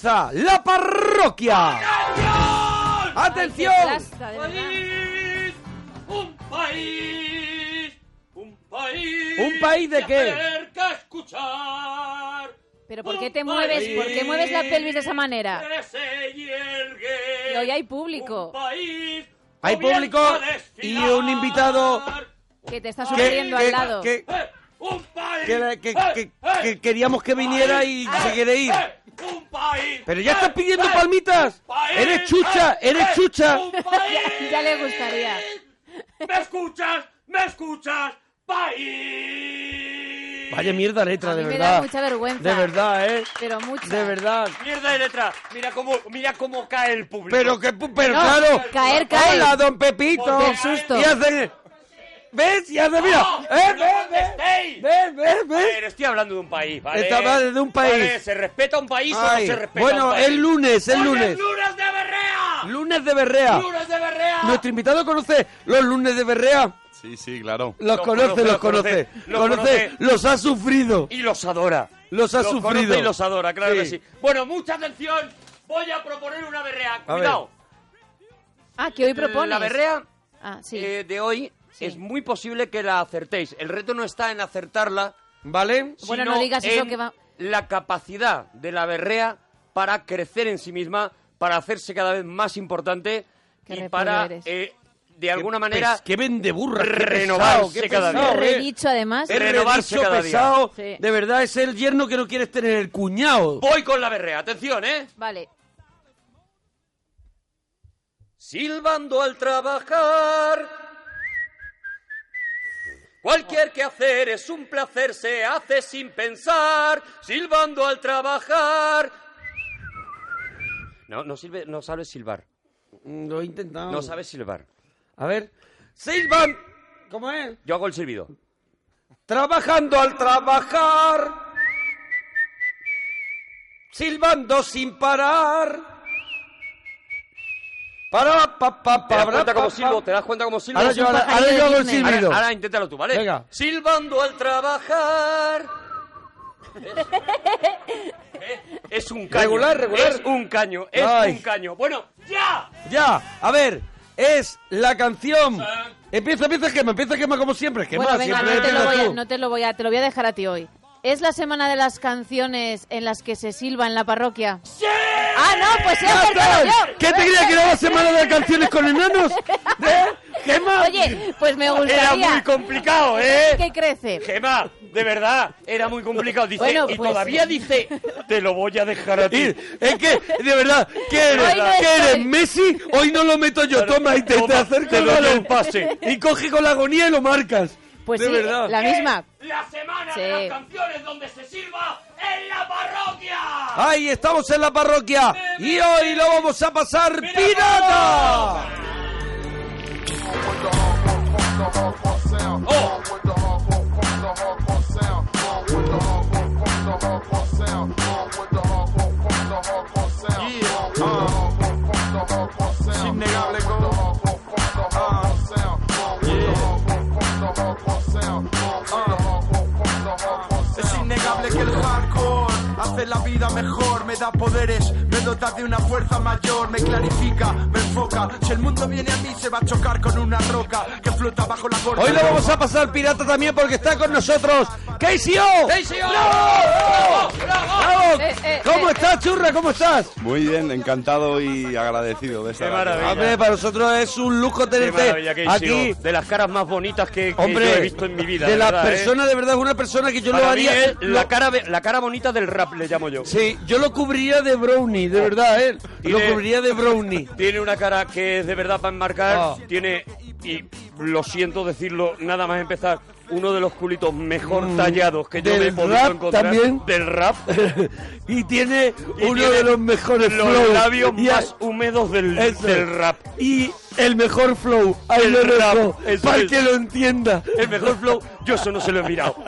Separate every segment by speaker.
Speaker 1: Comienza la parroquia. ¡Atención!
Speaker 2: Un país, un país.
Speaker 1: ¿Un país de qué?
Speaker 2: escuchar.
Speaker 3: Pero ¿por qué te mueves? ¿Por qué mueves la pelvis de esa manera? Y hoy hay público.
Speaker 1: Hay público y un invitado
Speaker 3: Que te está
Speaker 1: que,
Speaker 3: sufriendo al lado.
Speaker 1: que-
Speaker 2: ¡Eh!
Speaker 1: Que- que-
Speaker 2: ¡Eh!
Speaker 1: que-
Speaker 2: ¡Eh!
Speaker 1: que queríamos que viniera y se quiere ir.
Speaker 2: Un país.
Speaker 1: Pero ya estás pidiendo
Speaker 2: ¡Eh!
Speaker 1: palmitas.
Speaker 2: país,
Speaker 1: Eres chucha,
Speaker 2: eh,
Speaker 1: eres
Speaker 2: eh,
Speaker 1: chucha.
Speaker 2: un país.
Speaker 3: Ya le gustaría.
Speaker 2: ¿Me escuchas? ¿Me escuchas? País.
Speaker 1: Vaya mierda letra,
Speaker 3: A
Speaker 1: de
Speaker 3: mí me
Speaker 1: verdad.
Speaker 3: da mucha vergüenza.
Speaker 1: De verdad, ¿eh?
Speaker 3: Pero mucha.
Speaker 1: De verdad.
Speaker 2: Mierda de letra. Mira cómo, mira cómo cae el público.
Speaker 1: Pero que, pero
Speaker 3: No,
Speaker 1: claro.
Speaker 3: caer, caer.
Speaker 1: Hola, don Pepito.
Speaker 3: Del susto.
Speaker 1: Y hace, ¿ves? Y hace, mira.
Speaker 2: ¡No!
Speaker 1: ¿Eh?
Speaker 2: ¡No
Speaker 1: ¿Ves?
Speaker 2: contestéis!
Speaker 1: ¿Ves? ¿Ves?
Speaker 2: A
Speaker 1: ¿Ves?
Speaker 2: ver, estoy hablando de un país, ¿vale?
Speaker 1: Está hablando de un país.
Speaker 2: Vale, ¿Se respeta un país o no
Speaker 1: Ay,
Speaker 2: se respeta
Speaker 1: bueno,
Speaker 2: un país?
Speaker 1: el lunes, el
Speaker 2: ¡Hoy
Speaker 1: lunes.
Speaker 2: es lunes de berrea!
Speaker 1: Lunes de Berrea.
Speaker 2: ¡Lunes de berrea!
Speaker 1: Nuestro invitado conoce los lunes de Berrea.
Speaker 4: Sí, sí, claro.
Speaker 1: Los
Speaker 2: Los
Speaker 1: conoce,
Speaker 2: conoce,
Speaker 1: los
Speaker 2: los
Speaker 1: conoce.
Speaker 2: conoce, los
Speaker 1: Conoce,
Speaker 2: conoce.
Speaker 1: los ha sufrido.
Speaker 2: Y los adora.
Speaker 1: Los ha
Speaker 2: conoce
Speaker 1: sufrido.
Speaker 2: y los adora, claro que
Speaker 1: Sí.
Speaker 2: sí. Bueno, mucha atención. Voy a proponer una berrea.
Speaker 1: A
Speaker 2: Cuidado.
Speaker 3: Ah, que hoy propones.
Speaker 2: La berrea
Speaker 3: Ah, sí.
Speaker 2: eh, de hoy
Speaker 3: Sí.
Speaker 2: es muy posible que la acertéis. El reto no está en acertarla,
Speaker 1: ¿Vale?
Speaker 3: Bueno,
Speaker 2: sino
Speaker 3: no digas eso
Speaker 2: en
Speaker 3: que va-
Speaker 2: la capacidad de la berrea para crecer en sí misma, para hacerse cada vez más importante
Speaker 3: Qué
Speaker 2: y para, eh, de alguna
Speaker 1: Qué
Speaker 2: manera,
Speaker 1: pes- Qué vende burra, qué
Speaker 2: renovarse
Speaker 1: pesado, qué
Speaker 2: cada
Speaker 1: pesado,
Speaker 2: día.
Speaker 1: ¿eh?
Speaker 3: Redicho, además.
Speaker 1: Es
Speaker 2: renovarse
Speaker 1: redicho,
Speaker 2: cada día.
Speaker 1: pesado.
Speaker 3: Sí.
Speaker 1: De verdad, es el yerno que no quieres tener el cuñado.
Speaker 2: voy con la berrea. Atención, ¿eh?
Speaker 3: Vale.
Speaker 2: Silbando al trabajar. Cualquier quehacer es un placer, se hace sin pensar. Silbando al trabajar. No, no sirve, no sabes silbar.
Speaker 1: Mm, Lo he intentado.
Speaker 2: No sabes silbar.
Speaker 1: A ver. Silvan. ¿Cómo es?
Speaker 2: Yo hago el silbido.
Speaker 1: Trabajando al trabajar. Silbando sin parar. Para, pa, pa,
Speaker 2: ¿Te das
Speaker 1: pa,
Speaker 2: cuenta
Speaker 1: pa,
Speaker 2: cómo
Speaker 1: pa.
Speaker 2: silbo? ¿Te das cuenta cómo silbo?
Speaker 1: Ahora yo, ahora, yo hago el silbido.
Speaker 2: Ahora, ahora inténtalo tú, ¿vale?
Speaker 1: Venga.
Speaker 2: Silbando al trabajar. ¿Eh? Es un caño.
Speaker 1: Regular, regular.
Speaker 2: Es un caño, es
Speaker 1: Ay.
Speaker 2: un caño. Bueno, ¡ya!
Speaker 1: Ya, a ver, es la canción. Empieza, empieza, quema, empieza, quema como siempre. Quema,
Speaker 3: bueno, venga,
Speaker 1: siempre
Speaker 3: no te, lo
Speaker 1: empiezas
Speaker 3: voy a,
Speaker 1: tú.
Speaker 3: no te lo voy a, te lo voy a dejar a ti hoy. ¿Es la semana de las canciones en las que se silba en la parroquia? ¡Sí! Ah, no, pues he yo.
Speaker 1: ¿Qué te creía que era la semana de canciones con enanos? ¿Eh? Gema.
Speaker 3: Oye, pues me
Speaker 2: Era
Speaker 3: gustaría.
Speaker 2: muy complicado, ¿eh?
Speaker 3: ¿Qué crece?
Speaker 2: Gema, de verdad, era muy complicado. Dice,
Speaker 3: Bueno,
Speaker 2: y
Speaker 3: pues-
Speaker 2: todavía dice, te lo voy a dejar a ti.
Speaker 1: Y- es que, de verdad, ¿qué eres?
Speaker 3: No
Speaker 1: ¿Qué eres? ¿Messi? Hoy no lo meto yo. Toma, y te, te acerco el
Speaker 2: pase.
Speaker 1: Y coge con la agonía y lo marcas.
Speaker 3: Pues
Speaker 1: de
Speaker 3: sí,
Speaker 1: verdad.
Speaker 3: la misma.
Speaker 2: La semana
Speaker 3: Sí.
Speaker 2: de las canciones donde se silba en la parroquia.
Speaker 1: Ahí estamos en la parroquia. Y hoy lo vamos a pasar pirata.
Speaker 4: Innegable la vida mejor, me da poderes, me dota de una fuerza mayor, me clarifica, me enfoca. Si el mundo viene a mí, se va a chocar con una roca que flota bajo la corte.
Speaker 1: Hoy lo vamos a pasar pirata también porque está con nosotros KCO. ¡Bravo! ¡Bravo!
Speaker 3: Eh, eh,
Speaker 1: ¿Cómo
Speaker 3: eh,
Speaker 1: estás, churra? ¿Cómo estás?
Speaker 5: Muy bien, encantado y agradecido de estar
Speaker 2: Qué
Speaker 5: aquí.
Speaker 2: maravilla.
Speaker 1: Hombre, para nosotros es un lujo tenerte aquí.
Speaker 2: de las caras más bonitas que, que
Speaker 1: Hombre,
Speaker 2: yo he visto en mi vida.
Speaker 1: de
Speaker 2: verdad, ¿eh?
Speaker 1: personas, de verdad, es una persona que yo
Speaker 2: Para
Speaker 1: lo
Speaker 2: mí
Speaker 1: haría.
Speaker 2: es la cara, la cara bonita del rap, le llamo yo.
Speaker 1: Sí, yo lo cubriría de brownie, de verdad, ¿eh? Lo
Speaker 2: Tiene-
Speaker 1: cubriría de brownie.
Speaker 2: Tiene una cara que es de verdad para enmarcar.
Speaker 1: Ah.
Speaker 2: Tiene, y lo siento decirlo, nada más empezar, uno de los culitos mejor tallados que yo
Speaker 1: Mm.
Speaker 2: Me he podido
Speaker 1: rap
Speaker 2: encontrar.
Speaker 1: también.
Speaker 2: Del rap.
Speaker 1: y tiene
Speaker 2: Y
Speaker 1: uno
Speaker 2: tiene
Speaker 1: de los mejores
Speaker 2: Los labios
Speaker 1: Y a-
Speaker 2: más húmedos del,
Speaker 1: Eso
Speaker 2: del rap.
Speaker 1: Y el mejor flow. Ahí
Speaker 2: El
Speaker 1: lo
Speaker 2: rap,
Speaker 1: para
Speaker 2: es.
Speaker 1: que lo entienda.
Speaker 2: El mejor flow, yo eso no se lo he mirado.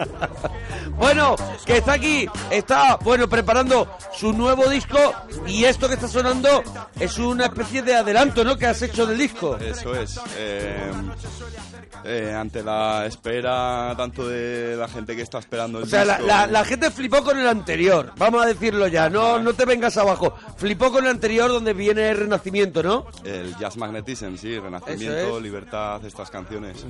Speaker 1: Bueno, que está aquí, está, bueno, preparando su nuevo disco y esto que está sonando es una especie de adelanto, ¿no? Que has hecho del disco.
Speaker 5: Eso es. eh, eh, ante la espera tanto de la gente que está esperando el
Speaker 1: O sea, la,
Speaker 5: disco,
Speaker 1: la- la gente flipó con el anterior, vamos a decirlo ya, no, no te vengas abajo. Flipó con el anterior donde viene el renacimiento, ¿no?
Speaker 5: el jazz magnetism, sí, renacimiento,
Speaker 1: es.
Speaker 5: libertad, estas canciones.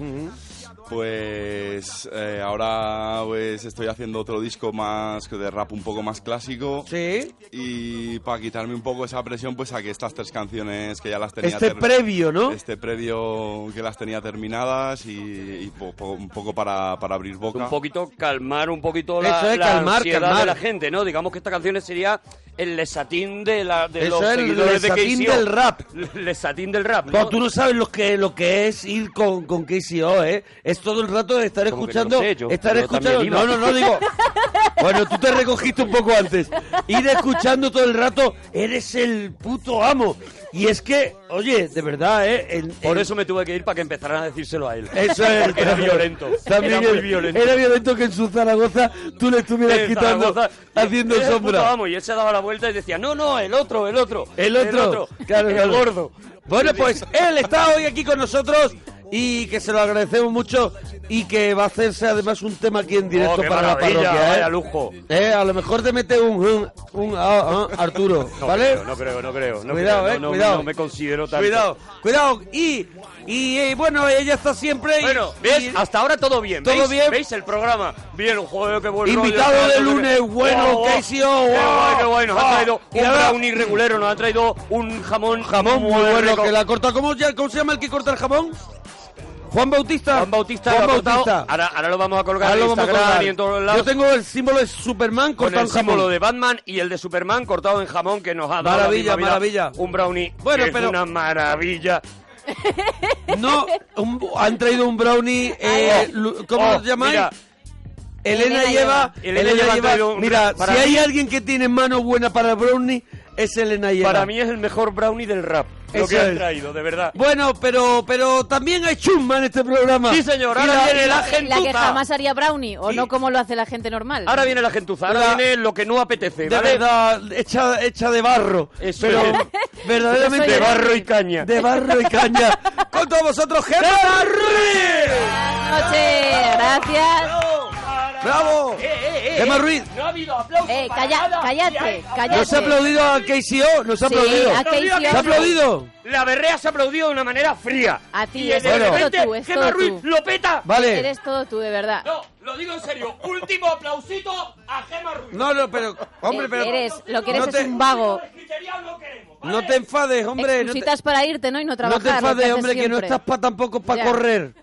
Speaker 5: Pues eh, ahora pues estoy haciendo otro disco más de rap un poco más clásico.
Speaker 1: Sí.
Speaker 5: Y para quitarme un poco esa presión, pues saqué estas tres canciones que ya las tenía
Speaker 1: Este previo, ¿no?
Speaker 5: Este previo que las tenía terminadas y, y po- po- un poco para, para abrir boca.
Speaker 2: Un poquito calmar un poquito la,
Speaker 1: Eso es,
Speaker 2: la
Speaker 1: calmar,
Speaker 2: ansiedad
Speaker 1: calmar.
Speaker 2: de la gente, ¿no? Digamos que esta canción sería el lesatín de, la, de
Speaker 1: Eso
Speaker 2: los
Speaker 1: es el lesatín
Speaker 2: de
Speaker 1: del rap.
Speaker 2: Lesatín del rap, ¿no?
Speaker 1: Tú no sabes lo que, lo que es ir con, con KCO, ¿eh? Es todo el rato de estar
Speaker 2: Como
Speaker 1: escuchando.
Speaker 2: no sé, yo-
Speaker 1: estar escuchando. No, no, no, digo. Bueno, tú te recogiste un poco antes. Ir escuchando todo el rato, eres el puto amo. Y es que, oye, de verdad, ¿eh?
Speaker 2: Por eso me tuve que ir para que empezaran a decírselo a él.
Speaker 1: Eso es.
Speaker 2: Porque era violento.
Speaker 1: También
Speaker 2: era muy violento.
Speaker 1: Era violento que en su Zaragoza tú le estuvieras
Speaker 2: En
Speaker 1: quitando,
Speaker 2: Zaragoza,
Speaker 1: haciendo
Speaker 2: puto
Speaker 1: sombra.
Speaker 2: amo, y él se daba la vuelta y decía, no, no, el otro, el otro.
Speaker 1: El otro, claro,
Speaker 2: el
Speaker 1: claro.
Speaker 2: gordo.
Speaker 1: Bueno, pues él está hoy aquí con nosotros y que se lo agradecemos mucho y que va a hacerse además un tema aquí en directo
Speaker 2: Oh, qué
Speaker 1: para la parroquia. ¿eh?
Speaker 2: lujo.
Speaker 1: Eh, a lo mejor te mete un, un, un- ah, ah, Arturo,
Speaker 2: No
Speaker 1: ¿vale?
Speaker 2: creo, no creo, no creo. No
Speaker 1: Cuidado,
Speaker 2: creo,
Speaker 1: eh,
Speaker 2: no, no,
Speaker 1: cuidado.
Speaker 2: No me considero tanto.
Speaker 1: Cuidado, cuidado. Y, y eh, bueno, ella está siempre... y-
Speaker 2: Bueno, ¿ves?
Speaker 1: y-
Speaker 2: Hasta ahora todo bien.
Speaker 1: Todo
Speaker 2: ¿Veis?
Speaker 1: bien.
Speaker 2: ¿Veis el programa? Bien, joder, qué buen
Speaker 1: Invitado
Speaker 2: rollo,
Speaker 1: de
Speaker 2: qué
Speaker 1: lunes,
Speaker 2: bueno.
Speaker 1: bueno,
Speaker 2: guau.
Speaker 1: Casey, oh,
Speaker 2: Qué guay, qué. Nos
Speaker 1: Ah,
Speaker 2: han traído
Speaker 1: y
Speaker 2: un brownie regulero, nos han traído un jamón
Speaker 1: Jamón muy bueno
Speaker 2: rico.
Speaker 1: que la corta. ¿Cómo, ya- ¿Cómo se llama el que corta el jamón? Juan Bautista.
Speaker 2: Juan Bautista,
Speaker 1: Juan
Speaker 2: lo ha cortado.
Speaker 1: Bautista.
Speaker 2: Ahora, ahora lo vamos a colgar
Speaker 1: Ahora
Speaker 2: en
Speaker 1: lo vamos a
Speaker 2: Instagram
Speaker 1: colgar.
Speaker 2: y en todos lados.
Speaker 1: Yo tengo el símbolo de Superman
Speaker 2: con
Speaker 1: cortado
Speaker 2: el
Speaker 1: en jamón.
Speaker 2: símbolo de Batman y el de Superman cortado en jamón que nos ha dado la
Speaker 1: Maravilla, maravilla.
Speaker 2: Un brownie
Speaker 1: Bueno,
Speaker 2: es
Speaker 1: pero-
Speaker 2: una maravilla.
Speaker 1: No, un- han traído un brownie. eh, ¿Cómo
Speaker 2: Oh,
Speaker 1: lo llamáis?
Speaker 2: mira,
Speaker 1: Elena,
Speaker 3: Elena
Speaker 1: lleva.
Speaker 3: lleva.
Speaker 2: Elena lleva un-
Speaker 1: Mira, si hay alguien que tiene mano buena para el brownie, es Elena lleva.
Speaker 2: para mí es el mejor brownie del rap. Lo que han traído, de verdad.
Speaker 1: Bueno, pero, pero también hay chumba en este programa.
Speaker 2: Sí, señor, ahora
Speaker 1: la-
Speaker 2: viene la
Speaker 3: La que
Speaker 2: gentuza.
Speaker 3: jamás haría brownie, o no como lo hace la gente normal.
Speaker 2: Ahora viene la gentuza, ahora
Speaker 1: La-
Speaker 2: viene lo que no apetece,
Speaker 1: De
Speaker 2: ¿vale?
Speaker 1: verdad, hecha, hecha de barro.
Speaker 2: Eso
Speaker 1: pero
Speaker 2: es.
Speaker 1: verdaderamente
Speaker 2: De barro y caña.
Speaker 1: De barro y caña. Con todos vosotros, Gemma.
Speaker 3: Buenas noches, gracias.
Speaker 1: ¡Bravo!
Speaker 2: Eh, eh, eh,
Speaker 1: Gemma Ruiz.
Speaker 2: No ha habido aplausos
Speaker 3: Eh,
Speaker 2: para
Speaker 3: calla-
Speaker 2: nada.
Speaker 3: cállate,
Speaker 2: hay-
Speaker 3: cállate.
Speaker 1: ¿Nos ha aplaudido a KCO? ¿Nos ha
Speaker 3: Sí,
Speaker 1: aplaudido?
Speaker 3: a Casey
Speaker 1: ¿Se ha aplaudido?
Speaker 2: La berrea se ha aplaudido de una manera fría.
Speaker 3: A ti,
Speaker 2: y
Speaker 3: es
Speaker 2: de
Speaker 1: todo
Speaker 2: repente,
Speaker 3: tú, es
Speaker 2: Gemma
Speaker 3: todo
Speaker 2: Ruiz
Speaker 3: tú.
Speaker 2: lo peta.
Speaker 1: Vale.
Speaker 3: Eres todo tú, de verdad.
Speaker 2: No, lo digo en serio. Último aplausito a Gemma Ruiz.
Speaker 1: No, no, pero, hombre, pero...
Speaker 3: Eres, lo que eres
Speaker 1: no
Speaker 3: es
Speaker 1: te-
Speaker 3: un vago.
Speaker 2: No.
Speaker 1: No te enfades, hombre. No te,
Speaker 3: Excusitas para irte, ¿no? Y no
Speaker 1: no
Speaker 3: trabajar.
Speaker 1: te
Speaker 3: lo que
Speaker 1: enfades, hombre, que no estás pa, tampoco para correr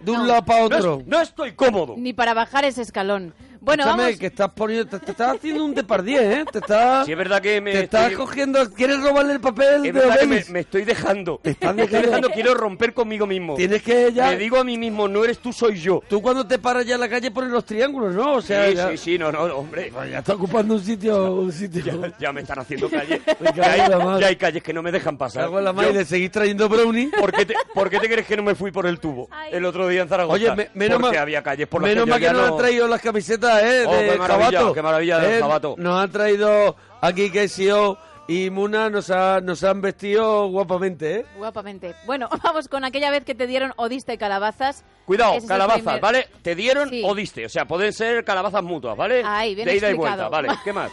Speaker 1: de un
Speaker 3: No.
Speaker 1: lado para
Speaker 2: No,
Speaker 1: otro.
Speaker 2: es- no estoy cómodo.
Speaker 3: Ni para bajar ese escalón. Bueno,
Speaker 1: Escúchame,
Speaker 3: vamos.
Speaker 1: que estás poniendo... Te, te estás haciendo un depardieu, ¿eh? Te estás...
Speaker 2: Si es verdad que me
Speaker 1: te estás
Speaker 2: estoy-
Speaker 1: cogiendo... ¿Quieres robarle el papel
Speaker 2: Es
Speaker 1: de
Speaker 2: verdad que me, estoy dejando.
Speaker 1: Te estás
Speaker 2: estoy
Speaker 1: dejando.
Speaker 2: quiero romper conmigo mismo.
Speaker 1: Tienes que ya...
Speaker 2: Me digo a mí mismo, no eres tú, soy yo.
Speaker 1: Tú cuando te paras ya en la calle pones los triángulos, ¿no? O sea,
Speaker 2: Sí,
Speaker 1: ya,
Speaker 2: sí, sí, no, no, hombre.
Speaker 1: ya está ocupando un sitio... Un sitio.
Speaker 2: Ya, ya me están haciendo
Speaker 1: cago
Speaker 2: ya, hay,
Speaker 1: madre.
Speaker 2: ya hay calles que no me dejan pasar.
Speaker 1: Cago en la
Speaker 2: Yo-
Speaker 1: madre, seguís trayendo brownie.
Speaker 2: ¿Por qué, te, por qué te crees que no me fui por el tubo
Speaker 3: Ay.
Speaker 2: el otro día en Zaragoza?
Speaker 1: Oye, me- menos
Speaker 2: Porque
Speaker 1: mal,
Speaker 2: había calles por las
Speaker 1: menos
Speaker 2: que
Speaker 1: mal
Speaker 2: yo
Speaker 1: que nos
Speaker 2: no...
Speaker 1: han traído las camisetas, ¿eh?
Speaker 2: Oh,
Speaker 1: de
Speaker 2: qué maravilla,
Speaker 1: Jabato.
Speaker 2: qué maravilla del
Speaker 1: Eh,
Speaker 2: Jabato.
Speaker 1: Nos han traído aquí que oh, y Muna nos, ha, nos han vestido guapamente, ¿eh?
Speaker 3: Guapamente. Bueno, vamos con aquella vez que te dieron o diste calabazas.
Speaker 2: Cuidado,
Speaker 3: Ese
Speaker 2: calabazas,
Speaker 3: primer-
Speaker 2: ¿vale? Te dieron
Speaker 3: Sí.
Speaker 2: o diste. O sea, pueden ser calabazas mutuas, ¿vale?
Speaker 3: Ahí, bien
Speaker 2: De ida y vuelta, ¿vale? ¿Qué más?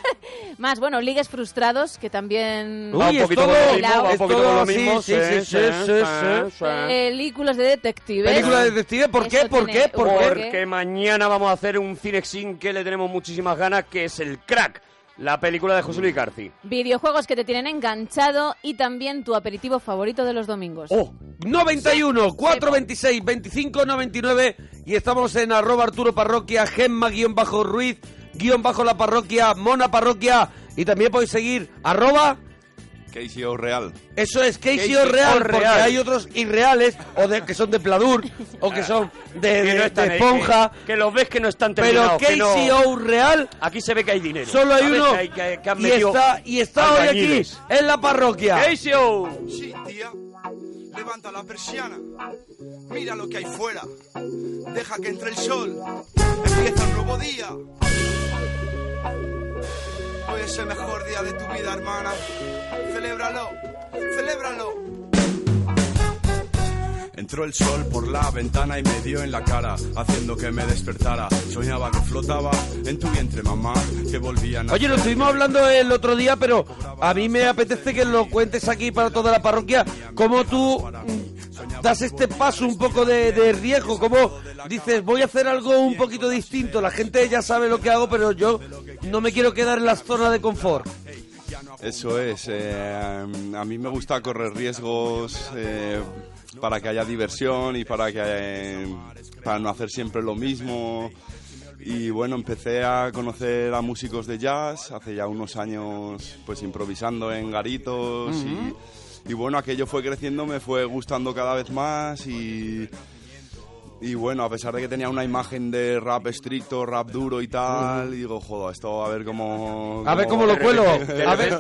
Speaker 3: Más, bueno, ligues frustrados, que también...
Speaker 2: Va un
Speaker 1: es
Speaker 2: poquito
Speaker 1: todo-
Speaker 2: con lo mismo, va un poquito
Speaker 1: todo
Speaker 2: con lo
Speaker 1: así,
Speaker 2: mismo.
Speaker 1: sí, sí, sí, sí, sí.
Speaker 3: Películas de detectives.
Speaker 1: Película de detective, ¿por qué? ¿Por qué? ¿Por
Speaker 3: un
Speaker 1: qué?
Speaker 2: Porque mañana vamos a hacer un cinexin que le tenemos muchísimas ganas, que es el Crack, la película de José Luis García.
Speaker 3: Videojuegos que te tienen enganchado y también tu aperitivo favorito de los domingos.
Speaker 2: ¡Oh!
Speaker 1: 91 426 25 99 y estamos en arroba Arturo Parroquia, Gemma guion bajo Ruiz, guion bajo la parroquia, Mona Parroquia y también podéis seguir arroba,
Speaker 5: Casey O'Real.
Speaker 1: eso es Casey O'Real, porque hay otros irreales o de, que son de Pladur o que son de,
Speaker 2: Que
Speaker 1: de-
Speaker 2: no están
Speaker 1: de
Speaker 2: ahí,
Speaker 1: esponja,
Speaker 2: Que, que los ves que no están
Speaker 1: pero
Speaker 2: terminados. que
Speaker 1: Casey
Speaker 2: no-
Speaker 1: O'Real
Speaker 2: Aquí se ve que hay dinero.
Speaker 1: solo hay uno
Speaker 2: Que hay- que- que han
Speaker 1: y
Speaker 2: metido
Speaker 1: está, y está hoy aquí en la parroquia.
Speaker 2: Casey O.
Speaker 6: Sí, tía. Levanta la persiana. Mira lo que hay fuera. Deja que entre el sol. Empieza un nuevo día. Hoy es el mejor día de tu vida, hermana. Celébralo. Celébralo. Entró el sol por la ventana y me dio en la cara, haciendo que me despertara. Soñaba que flotaba en tu vientre, mamá, que volvía a
Speaker 1: Oye, lo estuvimos hablando el otro día, pero a mí me apetece que lo cuentes aquí para toda la parroquia. Cómo tú das este paso un poco de, de riesgo, cómo dices, voy a hacer algo un poquito distinto. La gente ya sabe lo que hago, pero yo no me quiero quedar en la zona de confort.
Speaker 5: Eso es. eh, a mí me gusta correr riesgos eh, para que haya diversión y para que eh, para no hacer siempre lo mismo. Y bueno, empecé a conocer a músicos de jazz hace ya unos años, pues improvisando en garitos y, y bueno, aquello fue creciendo, me fue gustando cada vez más y y bueno, a pesar de que tenía una imagen de rap estricto, rap duro y tal, digo, joder, esto a ver cómo...
Speaker 1: A ver cómo lo cuelo.
Speaker 2: De
Speaker 1: A ver.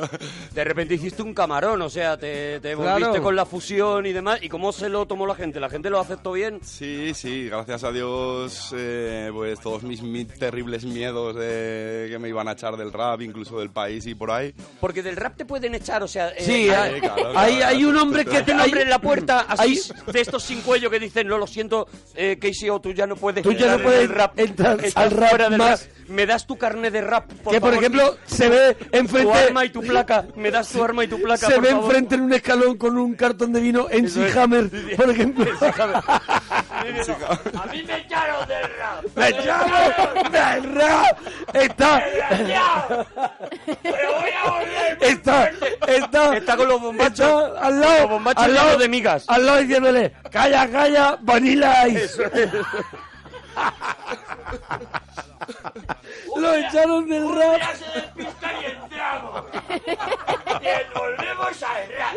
Speaker 2: de repente hiciste un camarón, o sea, te, te
Speaker 1: Claro.
Speaker 2: volviste con la fusión y demás. ¿Y cómo se lo tomó la gente? ¿La gente lo aceptó bien?
Speaker 5: Sí, sí, gracias a Dios, eh, pues todos mis, mis terribles miedos de que me iban a echar del rap, incluso del país y por ahí.
Speaker 2: Porque del rap te pueden echar, o sea... eh,
Speaker 1: Sí,
Speaker 2: hay-
Speaker 1: hay,
Speaker 5: claro,
Speaker 1: hay-
Speaker 5: claro.
Speaker 1: hay un hombre que te...
Speaker 2: en la puerta así,
Speaker 1: hay-
Speaker 2: de estos sin cuello que dicen, no, lo siento, eh, Casey, o tú ya no puedes
Speaker 1: Tú ya no puedes
Speaker 2: el rap.
Speaker 1: entrar al rap
Speaker 2: fuera del
Speaker 1: más.
Speaker 2: rap. Me das tu carne de rap, por
Speaker 1: que por
Speaker 2: favor.
Speaker 1: ejemplo se ve
Speaker 2: Tu
Speaker 1: enfrente
Speaker 2: arma y tu placa. Me das tu arma y tu placa,
Speaker 1: se
Speaker 2: por
Speaker 1: ve
Speaker 2: favor.
Speaker 1: enfrente en un escalón con un cartón de vino en
Speaker 2: es.
Speaker 1: Hammer, por ejemplo.
Speaker 2: A mí me echaron del rap.
Speaker 1: ¡Me llamo del rap! Está,
Speaker 2: Pero voy a volver.
Speaker 1: está, está,
Speaker 2: Está con los bombachos.
Speaker 1: está al lado,
Speaker 2: Los bombachos
Speaker 1: al lado
Speaker 2: de migas.
Speaker 1: Al lado diciéndole, calla, calla, vanilla ice. Lo echaron del rap.
Speaker 2: se despista y entramos. Y volvemos al rap.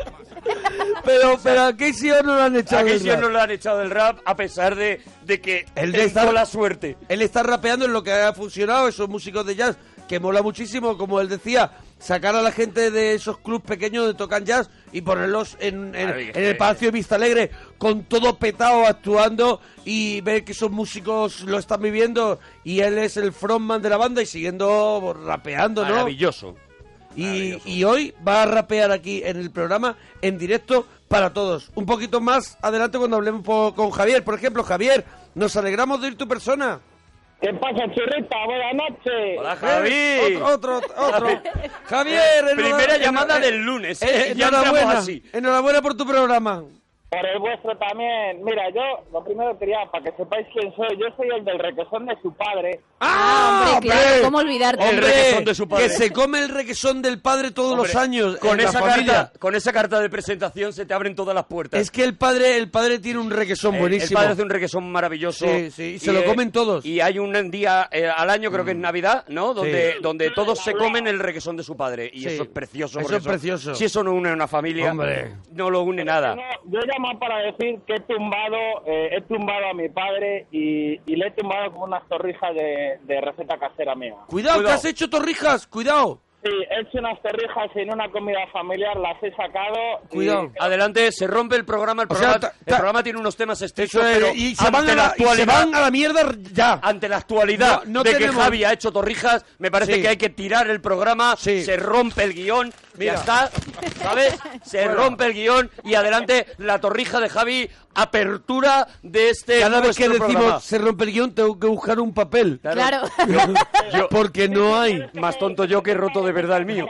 Speaker 1: Pero, pero a Casey O no lo han echado
Speaker 2: A
Speaker 1: del rap.
Speaker 2: no lo han echado del rap a pesar de, de que
Speaker 1: El
Speaker 2: él
Speaker 1: de estar-
Speaker 2: la suerte.
Speaker 1: Él está rapeando en lo que ha funcionado, esos músicos de jazz, que mola muchísimo, como él decía, sacar a la gente de esos clubs pequeños donde tocan jazz y ponerlos en, en-
Speaker 2: Ay, es
Speaker 1: en el Palacio de Vista Alegre, con todo petado actuando y ver que esos músicos lo están viviendo y él es el frontman de la banda y siguiendo rapeando, ¿no?
Speaker 2: Maravilloso.
Speaker 1: Y, y hoy va a rapear aquí en el programa en directo para todos. Un poquito más adelante cuando hablemos con Javier. Por ejemplo, Javier, nos alegramos de ir tu persona.
Speaker 7: ¿Qué pasa, churrita? Buenas noches.
Speaker 2: Hola, Javi.
Speaker 1: Eh, Otro, otro, otro. Javier,
Speaker 2: Primera llamada
Speaker 1: eh,
Speaker 2: del lunes.
Speaker 1: eh,
Speaker 2: entramos
Speaker 1: enhorabuena,
Speaker 2: así.
Speaker 1: enhorabuena por tu programa.
Speaker 7: Por el vuestro también. Mira, yo lo primero quería, para que sepáis quién soy, yo soy el del requesón de su padre.
Speaker 3: Ah, hombre, claro, ¿cómo olvidarte?
Speaker 2: El requesón de su padre.
Speaker 1: Que se come el requesón del padre todos
Speaker 2: Hombre,
Speaker 1: los años
Speaker 2: Con esa, carta, con esa carta de presentación se te abren todas las puertas.
Speaker 1: Es que el padre, el padre tiene un requesón
Speaker 2: Eh,
Speaker 1: buenísimo.
Speaker 2: El padre hace un requesón maravilloso.
Speaker 1: Sí, sí, y se lo comen todos. Mm.
Speaker 2: Y hay un día eh, al año, creo que es Navidad, ¿no? Donde,
Speaker 1: Sí.
Speaker 2: donde todos se comen el requesón de su padre. Y
Speaker 1: Sí.
Speaker 2: eso es precioso.
Speaker 1: Eso es precioso.
Speaker 2: Si eso no une a una familia,
Speaker 1: Hombre.
Speaker 2: no lo une nada.
Speaker 7: No, llamo para decir que he tumbado, eh, he tumbado a mi padre y, y le he tumbado como unas torrijas de, de receta casera mía.
Speaker 1: Cuidado,
Speaker 2: Cuidado.
Speaker 1: que has hecho torrijas, cuidado.
Speaker 7: Sí, he hecho unas torrijas en una comida familiar, las he sacado. y-
Speaker 1: Cuidado.
Speaker 2: Adelante, se rompe el programa. El
Speaker 1: O sea,
Speaker 2: programa,
Speaker 1: ta-
Speaker 2: el programa tiene unos temas estrictos,
Speaker 1: Eso es,
Speaker 2: pero
Speaker 1: y, se
Speaker 2: ante
Speaker 1: van a
Speaker 2: la
Speaker 1: la, y se
Speaker 2: actualidad,
Speaker 1: van a la mierda ya.
Speaker 2: ante la actualidad
Speaker 1: No- no
Speaker 2: de que
Speaker 1: tenemos-
Speaker 2: Javi ha hecho torrijas, me parece
Speaker 1: Sí.
Speaker 2: que hay que tirar el programa,
Speaker 1: Sí.
Speaker 2: se rompe el guion Ya está, ¿sabes? Se rompe el guion y adelante la torrija de Javi, apertura de este
Speaker 1: Cada vez que decimos
Speaker 2: programa.
Speaker 1: se rompe el guion, tengo que buscar un papel.
Speaker 3: Claro.
Speaker 2: Yo-
Speaker 1: Porque no hay.
Speaker 2: Más tonto yo que he roto de verdad el mío.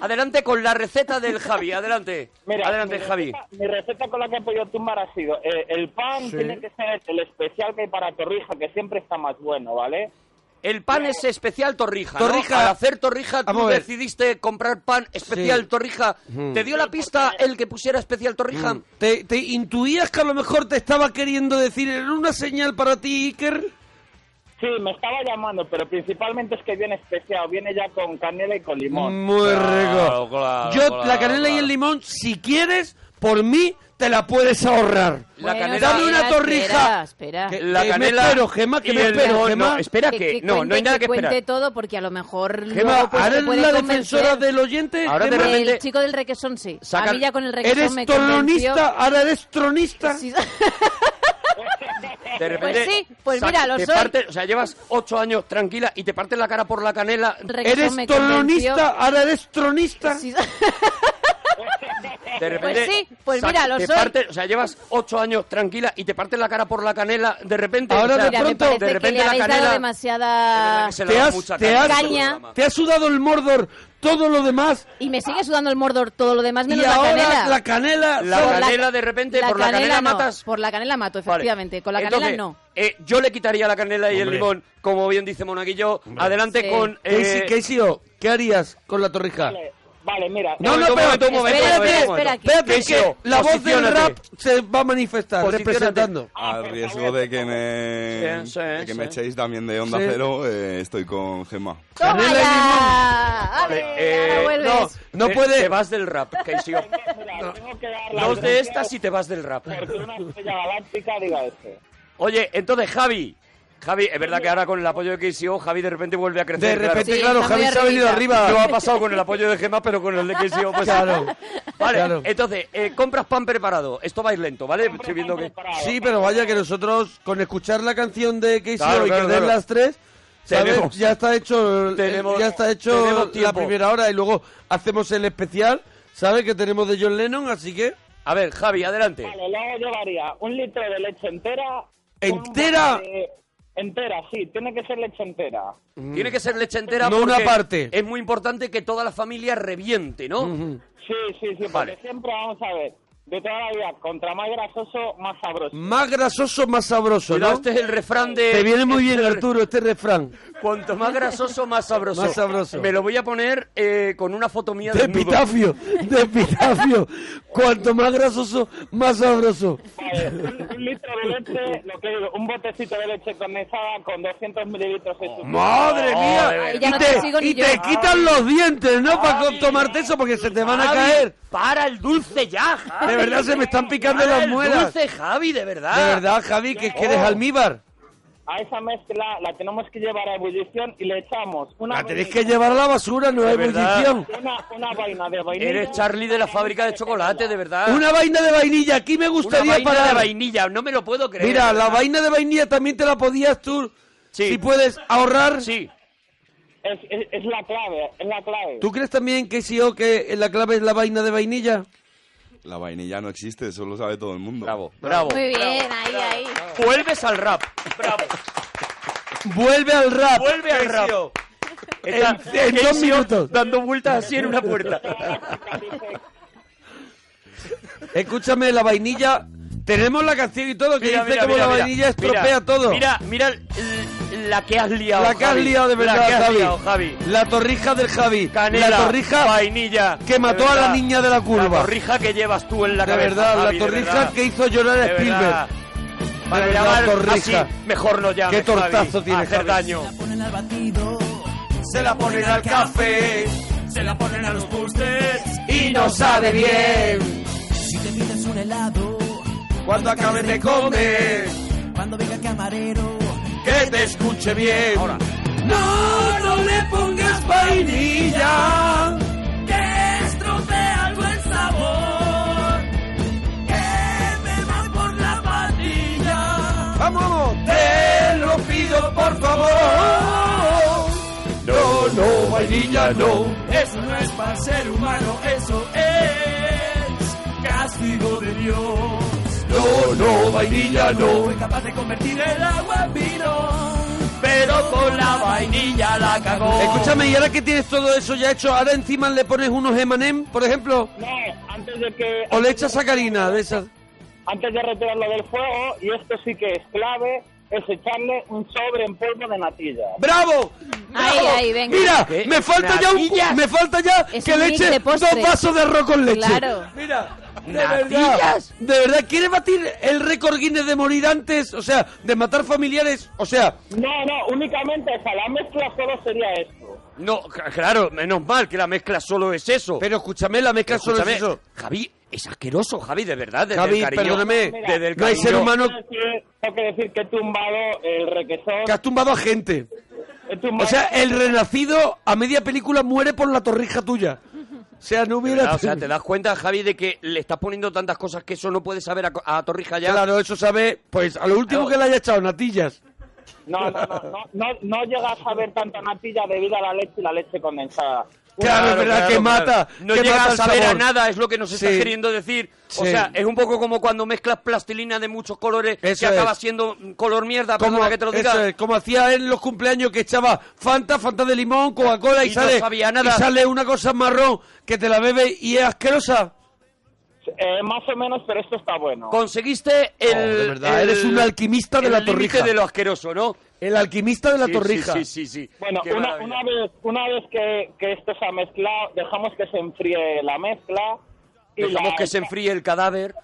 Speaker 2: Adelante con la receta del Javi, adelante.
Speaker 7: Mira,
Speaker 2: adelante,
Speaker 7: mi
Speaker 2: Javi.
Speaker 7: mi receta con la que he podido tumbar ha sido eh, el pan tiene que ser el especial que hay para torrija, que siempre está más bueno, ¿vale?
Speaker 2: El pan es especial torrija, ¿no?
Speaker 1: Torrija.
Speaker 2: Al hacer torrija tú decidiste comprar pan especial
Speaker 1: Sí.
Speaker 2: torrija. ¿Te dio la pista el que pusiera especial torrija?
Speaker 1: ¿Te, te intuías que a lo mejor te estaba queriendo decir en una señal para ti, Iker?
Speaker 7: Sí, me estaba llamando, pero principalmente es que viene especial, viene ya con canela y con limón.
Speaker 1: Muy
Speaker 2: Claro,
Speaker 1: rico.
Speaker 2: claro,
Speaker 1: Yo
Speaker 2: claro,
Speaker 1: la canela y el limón, si quieres, por mí te la puedes ahorrar.
Speaker 2: La
Speaker 3: Bueno,
Speaker 2: canela-
Speaker 1: Dame una torrija.
Speaker 3: Espera,
Speaker 1: Que-
Speaker 3: espera.
Speaker 2: La
Speaker 1: Eh, me
Speaker 2: canela
Speaker 1: espero, Gemma, que me
Speaker 2: el-
Speaker 1: espero,
Speaker 2: no,
Speaker 1: Gemma.
Speaker 2: no, espera que,
Speaker 3: que
Speaker 2: no, no hay
Speaker 3: cuente-
Speaker 2: nada que
Speaker 3: cuente
Speaker 2: esperar.
Speaker 3: todo porque a lo mejor luego, pues,
Speaker 1: ¿eres
Speaker 3: te puede
Speaker 1: la
Speaker 3: convencer.
Speaker 1: defensora del oyente?
Speaker 2: Ahora de
Speaker 1: Gemma?
Speaker 2: repente-
Speaker 3: El chico del requesón sí.
Speaker 2: Sacan-
Speaker 3: A mí ya con el requesón
Speaker 1: ¿Eres
Speaker 3: me convenció.
Speaker 1: tronista? ¿Ahora eres tronista?
Speaker 3: Sí.
Speaker 2: De repente,
Speaker 3: Pues sí, pues mira, lo soy.
Speaker 2: parte- o sea, llevas ocho años tranquila y te partes la cara por la canela.
Speaker 3: Requesón
Speaker 1: ¿Eres
Speaker 3: me convenció.
Speaker 1: tronista? ¿Ahora eres tronista?
Speaker 3: Sí.
Speaker 2: De repente,
Speaker 3: Pues sí, pues
Speaker 2: sac-
Speaker 3: mira, lo
Speaker 2: te
Speaker 3: soy.
Speaker 2: parte- o sea, llevas ocho años tranquila y te partes la cara por la canela. De repente,
Speaker 1: Ahora
Speaker 2: o sea,
Speaker 1: de
Speaker 3: Mira,
Speaker 1: pronto,
Speaker 2: de
Speaker 3: que
Speaker 2: repente
Speaker 3: le
Speaker 2: la canela.
Speaker 3: dado
Speaker 2: de
Speaker 3: demasiada...
Speaker 2: le
Speaker 1: ¿Te
Speaker 2: da
Speaker 1: has,
Speaker 2: mucha
Speaker 1: te
Speaker 2: caña
Speaker 1: has-
Speaker 3: Caña.
Speaker 1: te has sudado el Mordor todo lo demás
Speaker 3: Y me sigue sudando el Mordor todo lo demás menos
Speaker 1: y
Speaker 3: la
Speaker 1: ahora
Speaker 3: canela.
Speaker 1: la canela...
Speaker 2: La
Speaker 1: ¿sabes?
Speaker 3: Por
Speaker 2: canela de repente, por la canela
Speaker 3: no,
Speaker 2: matas.
Speaker 3: Por la canela mato,
Speaker 2: Vale.
Speaker 3: efectivamente. Con la
Speaker 2: Entonces,
Speaker 3: canela no.
Speaker 2: eh, yo le quitaría la canela y el limón, como bien dice Monaguillo. Adelante
Speaker 3: Sí.
Speaker 2: con.
Speaker 1: Casey,
Speaker 2: eh,
Speaker 1: Casey, O, ¿qué harías con la torrija?
Speaker 7: Vale, vale, mira.
Speaker 1: No, no,
Speaker 2: momento,
Speaker 1: pero
Speaker 2: un momento,
Speaker 3: espérate,
Speaker 2: un momento,
Speaker 1: Espérate
Speaker 2: Casey,
Speaker 1: que la voz del rap se va a manifestar representando.
Speaker 5: Al riesgo de que me,
Speaker 2: Sí, sí,
Speaker 5: de que me echéis también de Onda. Cero, eh, estoy con Gemma.
Speaker 3: ¡Toma
Speaker 1: Canela y
Speaker 3: ya!
Speaker 2: Vale,
Speaker 3: ¡Ale,
Speaker 2: eh, no,
Speaker 1: No puede-
Speaker 2: Te vas del rap, Casey. O.
Speaker 7: Mira, tengo que dar la
Speaker 2: Dos de estas y te vas del rap.
Speaker 7: Porque una estrella galáctica diga este.
Speaker 2: Oye, entonces, Javi. Javi, es verdad que ahora con el apoyo de KCO, Javi de repente vuelve a crecer.
Speaker 1: De
Speaker 2: claro.
Speaker 1: repente,
Speaker 3: Sí,
Speaker 1: claro, Javi se ha venido
Speaker 3: arribita.
Speaker 2: No
Speaker 1: arriba.
Speaker 2: ha pasado con el apoyo de Gemma, pero con el de KCO, pues.
Speaker 1: Claro.
Speaker 2: Vale,
Speaker 1: Claro.
Speaker 2: entonces, eh, compras pan preparado. Esto va a ir lento, ¿vale? Estoy viendo que.
Speaker 1: Sí, pero vaya que nosotros, con escuchar la canción de Casey
Speaker 2: Claro,
Speaker 1: O y
Speaker 2: claro,
Speaker 1: que den
Speaker 2: claro.
Speaker 1: las tres, ¿sabes?
Speaker 2: Tenemos-
Speaker 1: ya está hecho,
Speaker 2: tenemos-
Speaker 1: ya está hecho la primera hora y luego hacemos el especial, ¿sabes? Que tenemos de John Lennon, así que...
Speaker 2: A ver, Javi, adelante.
Speaker 7: Vale, luego llevaría un litro de leche entera.
Speaker 1: ¿Entera?
Speaker 7: un Entera, sí, tiene que ser leche entera.
Speaker 2: Tiene que ser leche entera
Speaker 1: No una
Speaker 2: porque
Speaker 1: parte.
Speaker 2: Es muy importante que toda la familia reviente, ¿no?
Speaker 7: Sí, sí, sí, porque
Speaker 2: Vale.
Speaker 7: siempre vamos a ver, de toda la vida, contra más grasoso, más sabroso.
Speaker 1: Más grasoso, más sabroso,
Speaker 2: Cuidado,
Speaker 1: ¿no?
Speaker 2: este es el refrán de...
Speaker 1: Te viene muy bien,
Speaker 2: este es el-
Speaker 1: Arturo, este refrán.
Speaker 2: Cuanto más grasoso, más sabroso.
Speaker 1: Más sabroso.
Speaker 2: Me lo voy a poner eh, con una foto mía
Speaker 1: De
Speaker 2: desnudo.
Speaker 1: epitafio, de epitafio. Cuanto más grasoso, más sabroso.
Speaker 7: Vale, un, un litro de leche, lo que digo, un botecito de leche condensada con 200 mililitros de azúcar.
Speaker 1: ¡Madre mía!
Speaker 3: Ay, ya
Speaker 1: y
Speaker 3: no
Speaker 1: te, y quitan los dientes, ¿no? Para tomarte eso porque se te van a caer.
Speaker 2: ¡Para el dulce ya, Javi!
Speaker 1: De verdad se me están picando las
Speaker 2: el
Speaker 1: muelas.
Speaker 2: dulce, Javi, de verdad.
Speaker 1: De verdad, Javi, que, que eres almíbar.
Speaker 7: A esa mezcla la tenemos que llevar a ebullición y le echamos una,
Speaker 1: La tenéis que llevar a la basura, no hay
Speaker 2: verdad.
Speaker 1: ebullición.
Speaker 7: una, una vaina de vainilla.
Speaker 2: Eres Charlie de la fábrica de chocolate, de verdad.
Speaker 1: Una vaina de vainilla, aquí me
Speaker 2: Una
Speaker 1: gustaría
Speaker 2: vaina
Speaker 1: parar.
Speaker 2: de vainilla, no me lo puedo creer.
Speaker 1: Mira, la vaina de vainilla también te la podías tú,
Speaker 2: Sí.
Speaker 1: si puedes ahorrar.
Speaker 2: Sí.
Speaker 7: Es, es, es la clave, es la clave.
Speaker 1: ¿Tú crees también que sí o que la clave es la vaina de vainilla?
Speaker 5: La vainilla no existe, eso lo sabe todo el mundo.
Speaker 2: Bravo, bravo.
Speaker 3: Muy bien, ahí, ahí.
Speaker 2: Vuelves al rap. Bravo.
Speaker 1: Vuelve al rap.
Speaker 2: Vuelve al rap. Está
Speaker 1: En- en dos minutos.
Speaker 2: Dando vueltas así en una puerta.
Speaker 1: Escúchame, la vainilla. Tenemos la canción y todo, que
Speaker 2: Mira,
Speaker 1: dice
Speaker 2: mira,
Speaker 1: como
Speaker 2: mira,
Speaker 1: la vainilla estropea
Speaker 2: Mira,
Speaker 1: todo.
Speaker 2: Mira, mira la que has liado.
Speaker 1: la que has liado de verdad,
Speaker 2: La que has
Speaker 1: Javi.
Speaker 2: liado, Javi.
Speaker 1: La torrija del Javi.
Speaker 2: Canela,
Speaker 1: la torrija
Speaker 2: vainilla.
Speaker 1: que mató a la niña de la curva.
Speaker 2: La torrija que llevas tú en la
Speaker 1: de
Speaker 2: cabeza.
Speaker 1: verdad,
Speaker 2: Javi,
Speaker 1: la
Speaker 2: de
Speaker 1: torrija
Speaker 2: verdad.
Speaker 1: que hizo llorar a Spielberg.
Speaker 2: Para llamar
Speaker 1: torrija.
Speaker 2: así, mejor no llames,
Speaker 1: Qué tortazo
Speaker 2: Javi,
Speaker 1: tiene,
Speaker 2: hacer
Speaker 1: Javi.
Speaker 2: daño.
Speaker 1: Se la ponen al café
Speaker 8: Se la ponen a los postres
Speaker 1: y no sabe bien.
Speaker 9: Si te pides un helado,
Speaker 1: Cuando acabe de comer,
Speaker 9: cuando venga el camarero,
Speaker 1: que te escuche bien. No, no le pongas vainilla.
Speaker 8: que estropea el buen sabor. Que me van por la patilla.
Speaker 1: Vamos. Te lo pido, por favor. No, no vainilla no.
Speaker 8: Eso no es para ser humano, eso es castigo de Dios.
Speaker 1: No, no, vainilla no.
Speaker 8: Fue capaz de convertir el agua en vino.
Speaker 10: Pero con la vainilla la cagó.
Speaker 1: Escúchame, y ahora que tienes todo eso ya hecho, ahora encima le pones unos M&M, por ejemplo,
Speaker 7: No, antes de que...
Speaker 1: o le echas sacarina de esas.
Speaker 7: Antes de retirarlo del fuego, y esto sí que es clave, es echarle un sobre en polvo de natilla.
Speaker 1: ¡Bravo!
Speaker 3: Ahí,
Speaker 1: ¡Bravo!
Speaker 3: ahí, venga.
Speaker 1: Mira,
Speaker 10: ¿Qué?
Speaker 1: me falta ya un, me falta ya
Speaker 3: Es
Speaker 1: que le eche dos vasos de arroz con leche.
Speaker 3: Claro.
Speaker 1: Mira, de
Speaker 10: ¿Natillas?
Speaker 1: verdad, de verdad, ¿quiere batir el récord Guinness de morir antes? O sea, de matar familiares, o sea,
Speaker 7: No, no, únicamente esa, la mezcla solo sería esto.
Speaker 10: No, claro, menos mal que la mezcla solo es eso.
Speaker 1: pero escúchame, la mezcla solo es eso.
Speaker 10: Javi, es asqueroso, Javi, de verdad. Desde
Speaker 1: Javi,
Speaker 10: el cariño,
Speaker 1: perdóname,
Speaker 10: desde el
Speaker 1: no hay ser humano
Speaker 7: Tengo que- tengo que decir que he tumbado el requesón.
Speaker 1: que has tumbado a gente.
Speaker 7: tumbado-
Speaker 1: O sea, el renacido a media película muere por la torrija tuya. O sea, no hubiera...
Speaker 10: verdad, O sea, te das cuenta, Javi, de que le estás poniendo tantas cosas que eso no puede saber a, a Torrija ya.
Speaker 1: Claro, eso sabe, pues a lo último
Speaker 10: Claro.
Speaker 1: que le haya echado natillas.
Speaker 7: No, no, no, no, no, no llegas a ver tanta natilla debido a la leche y la leche condensada.
Speaker 1: Claro, es verdad que mata,
Speaker 10: No
Speaker 1: que
Speaker 10: llega
Speaker 1: mata
Speaker 10: a saber a nada, es lo que nos estás
Speaker 1: Sí.
Speaker 10: queriendo decir. O sea, es un poco como cuando mezclas plastilina de muchos colores
Speaker 1: Eso
Speaker 10: que acaba
Speaker 1: es.
Speaker 10: siendo color mierda,
Speaker 1: Como,
Speaker 10: que te lo diga.
Speaker 1: es, como hacía en los cumpleaños que echaba Fanta, Fanta de limón, Coca-Cola y,
Speaker 10: Y no
Speaker 1: sale,
Speaker 10: sabía nada.
Speaker 1: y sale una cosa marrón que te la bebe y es asquerosa.
Speaker 7: Eh, más o menos, pero esto está bueno.
Speaker 10: Conseguiste el.
Speaker 1: Oh, de verdad,
Speaker 10: el-
Speaker 1: eres un alquimista de
Speaker 10: el
Speaker 1: la torrija.
Speaker 10: de lo asqueroso, ¿no?
Speaker 1: El alquimista de la
Speaker 10: Sí,
Speaker 1: torrija.
Speaker 10: Sí, sí, sí. sí.
Speaker 7: Bueno, una, una vez, una vez que, que esto se ha mezclado, dejamos que se enfríe la mezcla. Y
Speaker 10: Dejamos
Speaker 7: la-
Speaker 10: que se enfríe el cadáver.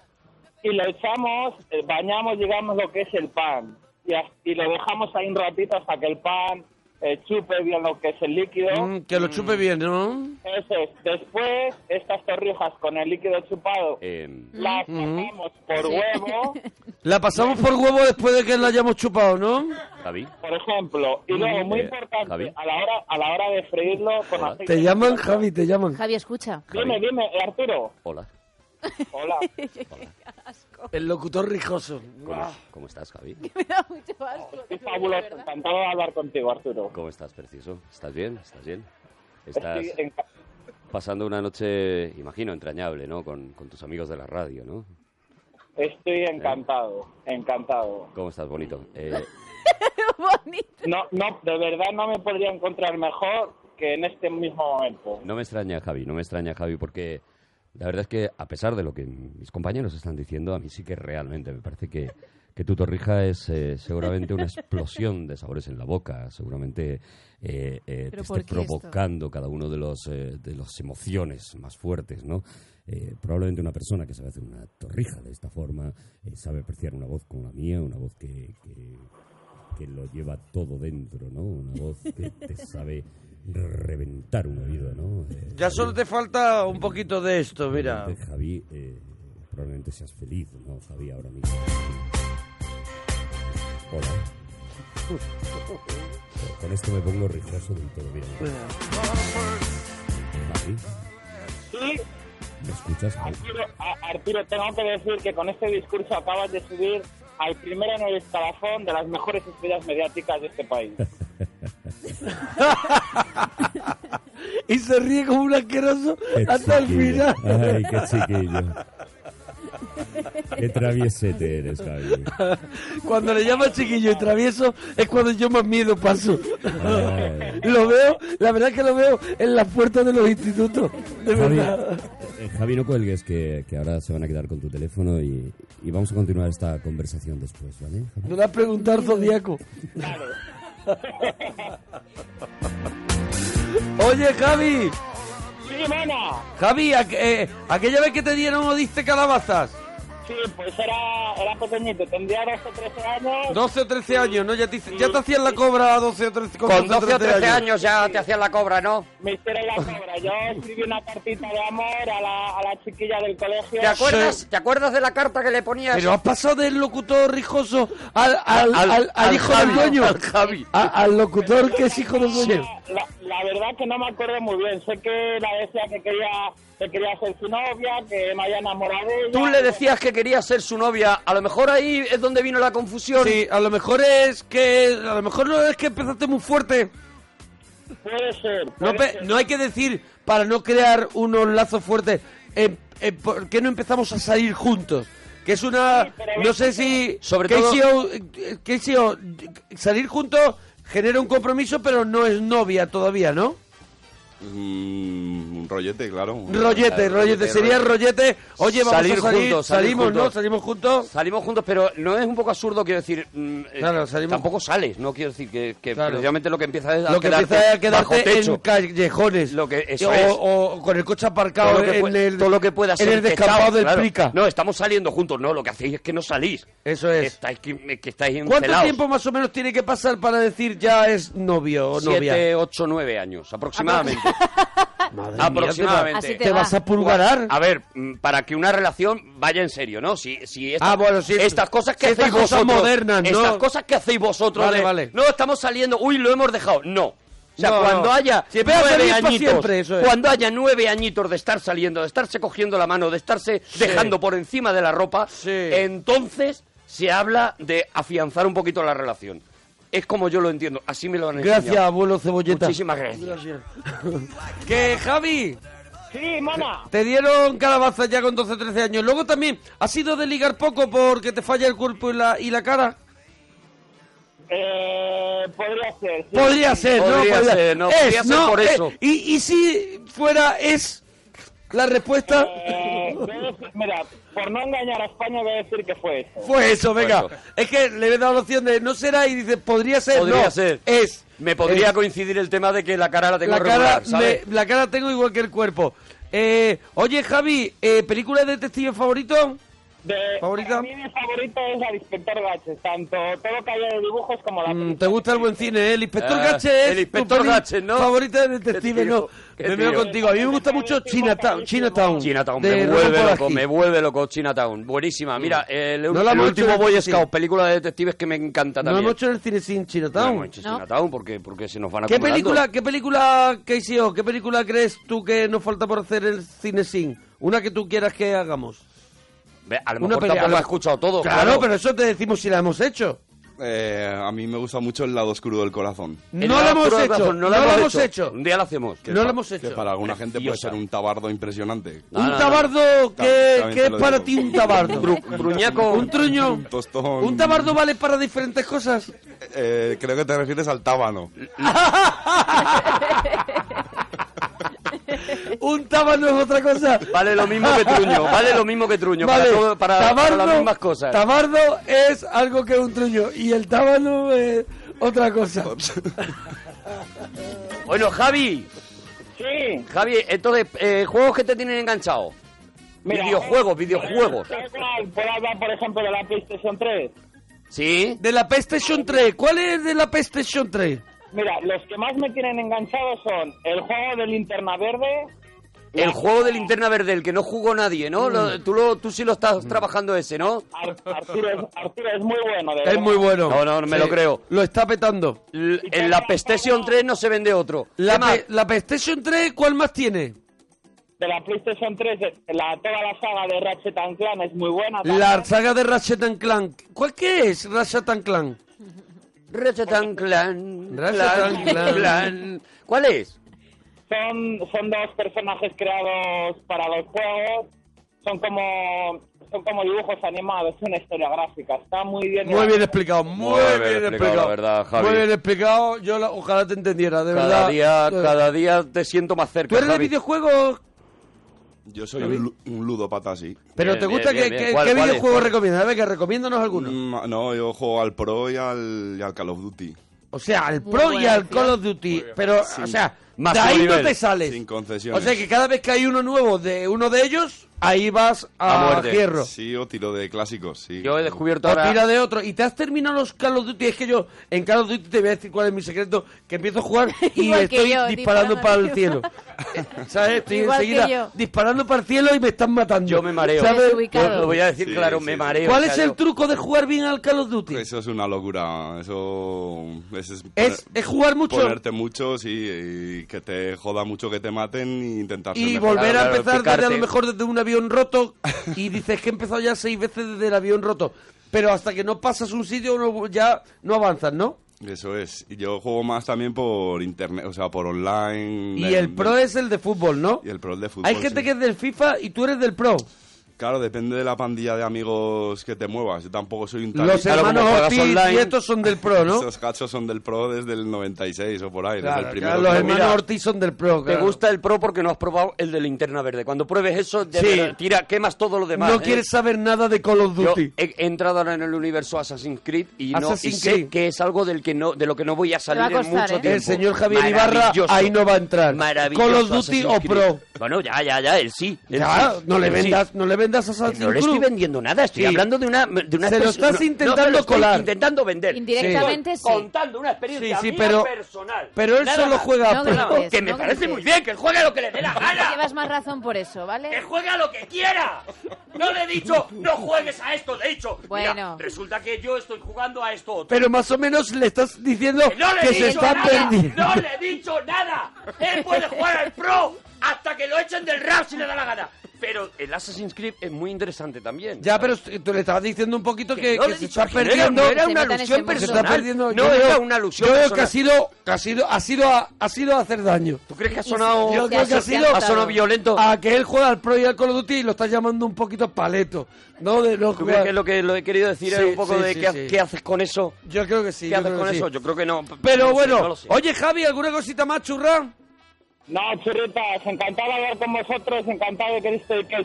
Speaker 7: y lo echamos, eh, bañamos, digamos, lo que es el pan. Y, y lo dejamos ahí un ratito hasta que el pan eh, chupe bien lo que es el líquido.
Speaker 1: Mm, que lo chupe bien, ¿no?
Speaker 7: Eso es. Después, estas torrijas con el líquido chupado
Speaker 10: Em,
Speaker 7: las pasamos por huevo,
Speaker 1: La pasamos por huevo después de que la hayamos chupado, ¿no?
Speaker 10: Javi.
Speaker 7: por ejemplo. Y luego, muy
Speaker 10: Eh,
Speaker 7: importante,
Speaker 10: Javi.
Speaker 7: a la hora a la hora de freírlo con
Speaker 10: Hola.
Speaker 7: aceite.
Speaker 1: Te llaman, Javi, te llaman.
Speaker 3: Javi, escucha.
Speaker 7: Dime, dime, eh, Arturo.
Speaker 10: Hola.
Speaker 7: Hola.
Speaker 1: El locutor rijoso.
Speaker 10: ¿Cómo, cómo estás, Javi?
Speaker 3: Me da mucho asco.
Speaker 7: Estoy fabuloso. Encantado de hablar contigo, Arturo.
Speaker 10: ¿Cómo estás, precioso? ¿Estás bien? ¿Estás bien? Estás
Speaker 7: Estoy
Speaker 10: pasando una noche, imagino, entrañable, ¿no? Con, con tus amigos de la radio, ¿no?
Speaker 7: Estoy encantado, encantado.
Speaker 10: ¿Cómo estás, bonito? Eh,
Speaker 3: Bonito.
Speaker 7: No, no, de verdad no me podría encontrar mejor que en este mismo momento.
Speaker 10: no me extraña, Javi, no me extraña, Javi, porque la verdad es que, a pesar de lo que mis compañeros están diciendo, a mí sí que realmente me parece que, que tu torrija es eh, seguramente una explosión de sabores en la boca, seguramente eh, eh, te
Speaker 3: ¿Pero
Speaker 10: esté
Speaker 3: esto?
Speaker 10: provocando cada uno de los eh, de las emociones más fuertes, ¿no? Probablemente una persona que sabe hacer una torrija de esta forma sabe apreciar una voz como la mía, una voz que, que, que lo lleva todo dentro, ¿no? Una voz que te sabe reventar un oído, ¿no? Eh,
Speaker 1: Ya solo te falta un poquito de esto, mira.
Speaker 10: Javi, eh, probablemente seas feliz, ¿no, Javi, ahora mismo? Hola. Con esto me pongo rijoso del todo. Mira, mira. Javi,
Speaker 7: Sí,
Speaker 10: ¿me escuchas, Javi?
Speaker 7: Arturo, a- Arturo, tengo que decir que con este discurso acabas de subir al primero en el escalafón de las mejores estrellas mediáticas de este país.
Speaker 1: Y se ríe como un asqueroso
Speaker 10: Qué
Speaker 1: hasta el final.
Speaker 10: Ay, qué chiquillo. Qué traviesete eres, Javi.
Speaker 1: Cuando le llama chiquillo y travieso es cuando yo más miedo paso.
Speaker 10: Ay.
Speaker 1: Lo veo, la verdad es que lo veo en las puertas de los institutos. De
Speaker 10: Javi,
Speaker 1: verdad.
Speaker 10: eh, Javi, no cuelgues, que, que ahora se van a quedar con tu teléfono y, y vamos a continuar esta conversación después, ¿vale? Javi?
Speaker 1: No le has preguntado al Zodíaco. Oye, Javi.
Speaker 7: Sí, mana.
Speaker 1: Javi, aqu- eh, aquella vez que te dieron o diste calabazas.
Speaker 7: Sí, pues era, era pequeñito, tendría 12 o 13 años.
Speaker 1: 12 o 13 años, ¿no? Ya te, hice- ya te hacían la cobra a 12 o 13
Speaker 10: Con 12 o 13 años ya te hacían la cobra, ¿no?
Speaker 7: Me hicieron la cobra. Yo escribí una cartita de amor a la, a la chiquilla del colegio.
Speaker 10: ¿Te acuerdas, ¿Te acuerdas de la carta que le ponías?
Speaker 1: Pero has pasado del locutor rijoso al, al, al, al
Speaker 10: al
Speaker 1: hijo
Speaker 10: Javi,
Speaker 1: del dueño.
Speaker 10: al Javi.
Speaker 1: A- al locutor que es hijo del dueño.
Speaker 7: La, la verdad que no me acuerdo muy bien. Sé que la decía que quería, que quería ser su novia, que me había enamorado de ella.
Speaker 10: Tú le decías que querías ser su novia. A lo mejor ahí es donde vino la confusión.
Speaker 1: Sí, a lo mejor es que. A lo mejor no es que empezaste muy fuerte.
Speaker 7: Puede ser.
Speaker 1: No,
Speaker 7: puede
Speaker 1: pe-
Speaker 7: ser.
Speaker 1: no hay que decir, para no crear unos lazos fuertes, eh, eh, ¿por qué no empezamos a salir juntos? Que es una...
Speaker 7: Sí,
Speaker 1: no sé si...
Speaker 2: Sobre
Speaker 1: Casey
Speaker 2: todo-
Speaker 1: O- eh, Casey O, salir juntos genera un compromiso, pero no es novia todavía, ¿no?
Speaker 5: Mm, un rollete, claro.
Speaker 1: Rollete, rollete, sería rollete. Oye, vamos
Speaker 2: Salir
Speaker 1: a salir,
Speaker 2: juntos, salir
Speaker 1: salimos, ¿no?
Speaker 2: juntos.
Speaker 1: Salimos juntos.
Speaker 2: Salimos juntos, pero no es un poco absurdo, quiero decir, mm, eh,
Speaker 1: Claro, salimos-
Speaker 2: tampoco sales, no quiero decir que, que
Speaker 1: Claro.
Speaker 2: precisamente lo que empieza es a
Speaker 1: Lo que
Speaker 2: quedarte
Speaker 1: empieza a
Speaker 2: bajo
Speaker 1: quedarte
Speaker 2: techo.
Speaker 1: en callejones.
Speaker 2: Lo que- eso
Speaker 1: o,
Speaker 2: es.
Speaker 1: o con el coche aparcado
Speaker 2: todo lo que,
Speaker 1: en el,
Speaker 2: todo lo que pueda
Speaker 1: en
Speaker 2: ser
Speaker 1: el descampado del
Speaker 2: claro.
Speaker 1: Prica.
Speaker 2: No, estamos saliendo juntos, no, lo que hacéis es que no salís.
Speaker 1: Eso es.
Speaker 2: Estáis, que, que estáis
Speaker 1: ¿Cuánto tiempo más o menos tiene que pasar para decir ya es novio o novia?
Speaker 2: Siete, ocho, nueve años, aproximadamente.
Speaker 1: Madre mía,
Speaker 2: aproximadamente.
Speaker 3: Así
Speaker 1: ¿Te,
Speaker 3: te
Speaker 1: vas
Speaker 3: va.
Speaker 1: a pulgarar?
Speaker 2: A ver, mm, para que una relación vaya en serio, ¿no? Si, si esta-
Speaker 1: Ah, bueno, sí.
Speaker 2: estas cosas que
Speaker 1: estas
Speaker 2: hacéis
Speaker 1: cosas
Speaker 2: vosotros,
Speaker 1: modernas, ¿no?
Speaker 2: estas cosas que hacéis vosotros,
Speaker 1: Vale,
Speaker 2: de,
Speaker 1: vale.
Speaker 2: no estamos saliendo, uy, lo hemos dejado, no. O sea,
Speaker 1: No,
Speaker 2: cuando
Speaker 1: no.
Speaker 2: haya
Speaker 1: va
Speaker 2: nueve añitos,
Speaker 1: siempre, eso es.
Speaker 2: cuando haya nueve añitos de estar saliendo, de estarse cogiendo la mano, de estarse dejando por encima de la ropa,
Speaker 1: Sí.
Speaker 2: entonces se habla de afianzar un poquito la relación. Es como yo lo entiendo, así me lo han enseñado.
Speaker 1: Gracias, abuelo Cebolleta.
Speaker 2: Muchísimas gracias.
Speaker 1: Que Javi,
Speaker 7: Sí, mona.
Speaker 1: te dieron calabaza ya con 12 13 años. Luego también, ¿has sido de ligar poco porque te falla el cuerpo y la, y la cara?
Speaker 7: Eh, podría ser. sí.
Speaker 1: Podría ser, ¿no?
Speaker 2: Podría ser, no,
Speaker 1: Es,
Speaker 2: podría ser
Speaker 1: no,
Speaker 2: por
Speaker 1: eh,
Speaker 2: eso.
Speaker 1: y, y si fuera es la respuesta,
Speaker 7: Eh, mira, por no engañar a España voy a decir que fue eso.
Speaker 1: fue eso, venga.
Speaker 2: eso.
Speaker 1: Es que le he dado la opción de no será y dice, podría ser,
Speaker 2: Podría
Speaker 1: no,
Speaker 2: ser.
Speaker 1: es.
Speaker 2: Me podría
Speaker 1: Es.
Speaker 2: coincidir el tema de que la cara la tengo
Speaker 1: la cara,
Speaker 2: regular, ¿sabes?
Speaker 1: me- la cara tengo igual que el cuerpo. Eh, oye, Javi, eh, ¿película de detective favorito?
Speaker 7: De,
Speaker 1: ¿Favorita?
Speaker 7: A mí mi favorito es el Inspector Gaches, tanto todo que haya de dibujos como la
Speaker 1: Mm,
Speaker 7: película.
Speaker 1: ¿Te gusta el buen cine? eh? El inspector
Speaker 2: Ah,
Speaker 1: Gache es
Speaker 2: el inspector Gadget, ¿no?
Speaker 1: favorita de detective,
Speaker 2: Qué tío,
Speaker 1: ¿no?
Speaker 2: qué
Speaker 1: Me veo contigo. A mí me gusta mucho Chinatown. Chinatown,
Speaker 2: Chinatown, me vuelve loco, me vuelve loco Chinatown. Buenísima. Mira, el,
Speaker 1: No la
Speaker 2: el último Boy. Scout, película de detectives que me encanta
Speaker 1: No
Speaker 2: también.
Speaker 1: hemos hecho en el cine sin
Speaker 2: No
Speaker 1: Chinatown.
Speaker 2: hemos hecho
Speaker 3: No.
Speaker 2: Chinatown porque, porque se nos van
Speaker 1: ¿Qué
Speaker 2: acumulando.
Speaker 1: película, qué película, Casey O, qué película crees tú que nos falta por hacer el cine sin? Una que tú quieras que hagamos.
Speaker 2: A lo
Speaker 1: Una
Speaker 2: mejor
Speaker 1: pelea-
Speaker 2: tampoco
Speaker 1: lo-
Speaker 2: has escuchado todo.
Speaker 1: Claro, pero eso te decimos si la hemos hecho.
Speaker 5: Eh, a mí me gusta mucho el lado oscuro del corazón.
Speaker 1: No la hemos hecho, no la hemos hecho.
Speaker 2: Un día la hacemos.
Speaker 5: Que
Speaker 1: No
Speaker 5: pa-
Speaker 1: lo hemos
Speaker 5: Que
Speaker 1: hecho.
Speaker 5: para alguna gente puede ser un tabardo impresionante.
Speaker 2: No,
Speaker 1: un tabardo, ¿qué,
Speaker 5: también
Speaker 1: qué
Speaker 5: te
Speaker 1: es
Speaker 5: lo
Speaker 1: para ti un tabardo?
Speaker 2: Bru- Bruñaco.
Speaker 1: un truño.
Speaker 5: Un tostón.
Speaker 1: ¿Un tabardo vale para diferentes cosas?
Speaker 5: Eh, creo que te refieres al tábano.
Speaker 1: Un tábano es otra cosa.
Speaker 2: Vale lo mismo que truño, vale lo mismo que truño.
Speaker 1: Vale,
Speaker 2: Para, todo- para, para
Speaker 1: tabardo,
Speaker 2: las mismas cosas.
Speaker 1: tabardo es algo que un truño y el tábano es otra cosa.
Speaker 2: Bueno, Javi,
Speaker 7: Sí,
Speaker 2: Javi, entonces, eh, ¿juegos que te tienen enganchado?
Speaker 7: mira.
Speaker 2: videojuegos, videojuegos.
Speaker 7: ¿Puedo hablar, por ejemplo, de la PlayStation 3?
Speaker 2: ¿Sí?
Speaker 1: De la PlayStation 3, ¿cuál es de la PlayStation 3?
Speaker 7: Mira, los que más me tienen enganchado son el juego de linterna verde.
Speaker 2: El juego de linterna verde, el que no jugó nadie, ¿no?
Speaker 1: Mm.
Speaker 2: Lo- tú, lo, tú sí lo estás trabajando ese, ¿no?
Speaker 7: Ar- Arturo, es, Arturo es muy bueno, de
Speaker 1: Es
Speaker 7: verdad.
Speaker 1: muy bueno.
Speaker 2: No, no, no me lo creo.
Speaker 1: Lo está petando.
Speaker 2: L- en la PlayStation 3 no se vende otro.
Speaker 1: La, la PlayStation 3, ¿cuál más tiene?
Speaker 7: De la PlayStation 3, la, toda la saga de Ratchet and Clank es muy buena.
Speaker 1: La saga de Ratchet and Clank. ¿Cuál qué es Ratchet and Clank?
Speaker 2: Ratchet and Clan.
Speaker 1: Ratchet and Clan.
Speaker 2: Clan. ¿Cuál es?
Speaker 7: Son, son dos personajes creados para los juegos. Son como son como dibujos animados, es una historia gráfica. Está muy bien.
Speaker 1: Muy bien explicado, muy,
Speaker 2: Muy bien
Speaker 1: bien,
Speaker 2: explicado,
Speaker 1: explicado.
Speaker 2: la verdad, Javi.
Speaker 1: Muy bien explicado. Yo la- ojalá te entendiera, de
Speaker 2: Cada
Speaker 1: verdad.
Speaker 2: día, cada día te siento más cerca.
Speaker 1: ¿Tú eres de
Speaker 2: Javi.
Speaker 1: videojuegos?
Speaker 5: Yo soy un, un ludopata, sí.
Speaker 1: ¿Pero
Speaker 2: Bien,
Speaker 1: te gusta
Speaker 2: bien,
Speaker 1: que,
Speaker 2: bien.
Speaker 1: que-
Speaker 2: ¿Cuál-
Speaker 1: qué
Speaker 2: cuál es?
Speaker 1: videojuegos
Speaker 2: ¿Cuál?
Speaker 1: recomiendas? Venga, recomiéndanos alguno.
Speaker 5: Mm, No, yo juego al Pro y al, y al Call of Duty.
Speaker 1: O sea, al Pro y al. Call of Duty. Pero, o sea,
Speaker 2: Más
Speaker 1: de ahí no
Speaker 2: nivel.
Speaker 1: te sales.
Speaker 5: Sin
Speaker 1: O
Speaker 5: concesiones.
Speaker 1: sea, que cada vez que hay uno nuevo de uno de ellos, ahí vas
Speaker 2: A
Speaker 1: a, hierro.
Speaker 5: Sí, o tiro de clásicos, sí.
Speaker 2: Yo he descubierto
Speaker 1: O
Speaker 2: ahora...
Speaker 1: tira de otro. ¿Y te has terminado los Call of Duty? Es que yo en Call of Duty te voy a decir cuál es mi secreto. Que empiezo a jugar y estoy
Speaker 3: yo,
Speaker 1: disparando
Speaker 3: disparando
Speaker 1: para el cielo. ¿Sabes? Estoy
Speaker 3: Igual
Speaker 1: enseguida disparando para el cielo y me están matando.
Speaker 2: Yo me mareo.
Speaker 1: ¿Sabes?
Speaker 2: Yo lo voy a decir
Speaker 5: Sí,
Speaker 2: claro,
Speaker 5: sí,
Speaker 2: me mareo.
Speaker 1: ¿Cuál es el truco de jugar bien al Call of Duty?
Speaker 5: Eso es una locura. Eso es, es,
Speaker 1: Es- es jugar mucho.
Speaker 5: Ponerte mucho, sí, y que te joda mucho que te maten e intentar
Speaker 1: Y
Speaker 5: mejor.
Speaker 1: volver a
Speaker 2: Claro,
Speaker 1: empezar desde a lo mejor desde un avión roto y dices que he empezado ya seis veces desde el avión roto. Pero hasta que no pasas un sitio no- ya no avanzas, ¿no?
Speaker 5: Eso es. Y yo juego más también por internet, o sea, por online.
Speaker 1: Y el pro es el de fútbol, ¿no?
Speaker 5: Y el pro es de fútbol.
Speaker 1: Hay gente
Speaker 5: sí.
Speaker 1: que es del FIFA y tú eres del pro.
Speaker 5: Claro, depende de la pandilla de amigos que te muevas. Yo tampoco soy un tal-
Speaker 1: Los
Speaker 5: Claro,
Speaker 1: hermanos Ortiz
Speaker 5: online,
Speaker 1: y estos son del pro, ¿no?
Speaker 5: Esos cachos son del pro desde el 96 o por ahí. desde
Speaker 1: Claro,
Speaker 5: el primero
Speaker 1: claro, los hermanos
Speaker 2: Mira,
Speaker 1: Ortiz son del pro.
Speaker 2: Te gusta el pro porque no has probado el de linterna verde. Cuando pruebes eso, de
Speaker 1: Sí.
Speaker 2: verdad, tira, quemas todo lo demás.
Speaker 1: No
Speaker 2: ¿eh?
Speaker 1: quieres saber nada de Call of
Speaker 2: Yo
Speaker 1: Duty.
Speaker 2: he, he entrado ahora en el universo Assassin's Creed y, no, y
Speaker 1: Assassin's
Speaker 2: sé
Speaker 1: Creed.
Speaker 2: que es algo del que no, de lo que no voy a salir
Speaker 3: va a
Speaker 2: en
Speaker 3: costar,
Speaker 2: mucho
Speaker 3: ¿eh?
Speaker 2: tiempo.
Speaker 1: El señor Javier Ibarra ahí no va a entrar.
Speaker 2: Maravilloso
Speaker 1: Call of Duty
Speaker 2: Assassin's
Speaker 1: o
Speaker 2: Creed.
Speaker 1: pro.
Speaker 2: Bueno, ya, ya, ya, él sí. él
Speaker 1: Ya,
Speaker 2: sí,
Speaker 1: no le
Speaker 2: él sí.
Speaker 1: vendas, no le vendas
Speaker 2: No le estoy vendiendo nada, estoy
Speaker 1: Sí.
Speaker 2: hablando de una, de una
Speaker 1: Se lo estás
Speaker 2: no, no,
Speaker 1: intentando
Speaker 2: lo
Speaker 1: colar.
Speaker 2: intentando vender.
Speaker 3: Indirectamente sí.
Speaker 2: contando una experiencia
Speaker 1: Sí, sí,
Speaker 2: mía
Speaker 1: pero-
Speaker 2: personal.
Speaker 1: pero él
Speaker 2: Nada
Speaker 1: solo
Speaker 2: más.
Speaker 1: juega
Speaker 3: No
Speaker 1: a pro.
Speaker 3: grites,
Speaker 2: Que me
Speaker 3: no
Speaker 2: parece
Speaker 3: grites.
Speaker 2: muy bien, que juegue a lo que le dé la gana.
Speaker 3: llevas más razón por eso, ¿vale?
Speaker 2: ¡Que juegue a lo que quiera! No le he dicho, no juegues a esto, le he dicho. mira,
Speaker 3: Bueno.
Speaker 2: resulta que yo estoy jugando a esto otro.
Speaker 1: Pero más o menos le estás diciendo
Speaker 2: Que no le
Speaker 1: que
Speaker 2: he
Speaker 1: se
Speaker 2: dicho
Speaker 1: está
Speaker 2: nada,
Speaker 1: perdiendo.
Speaker 2: no le he dicho nada. Él puede jugar al pro hasta que lo echen del rap si le da la gana. Pero el Assassin's Creed es muy interesante también.
Speaker 1: Ya, pero tú le estabas diciendo un poquito que,
Speaker 2: no
Speaker 1: que
Speaker 2: le he
Speaker 1: se está
Speaker 2: que no era-
Speaker 1: perdiendo.
Speaker 2: no era una alusión personal.
Speaker 1: perdiendo.
Speaker 2: No
Speaker 1: Yo
Speaker 2: era
Speaker 1: creo-
Speaker 2: una alusión
Speaker 1: Yo creo que
Speaker 2: personal.
Speaker 1: ha sido, que ha sido, ha sido, a, ha sido a hacer daño.
Speaker 2: ¿Tú crees que ha sonado,
Speaker 1: Yo creo que ha sido
Speaker 2: ha sonado violento?
Speaker 1: a que él juega al Pro y al Call of Duty y lo está llamando un poquito paleto. No, de no
Speaker 2: ¿Tú crees que lo que lo he querido decir
Speaker 1: Sí,
Speaker 2: es un poco
Speaker 1: sí,
Speaker 2: de
Speaker 1: sí,
Speaker 2: qué,
Speaker 1: sí.
Speaker 2: qué haces con eso?
Speaker 1: Yo creo que sí.
Speaker 2: ¿Qué haces con
Speaker 1: que
Speaker 2: eso? Yo creo que no.
Speaker 1: Pero
Speaker 2: no
Speaker 1: bueno,
Speaker 2: no
Speaker 1: oye Javi, ¿alguna cosita más, churra?
Speaker 7: No, churritas, encantado de hablar con vosotros, encantado de que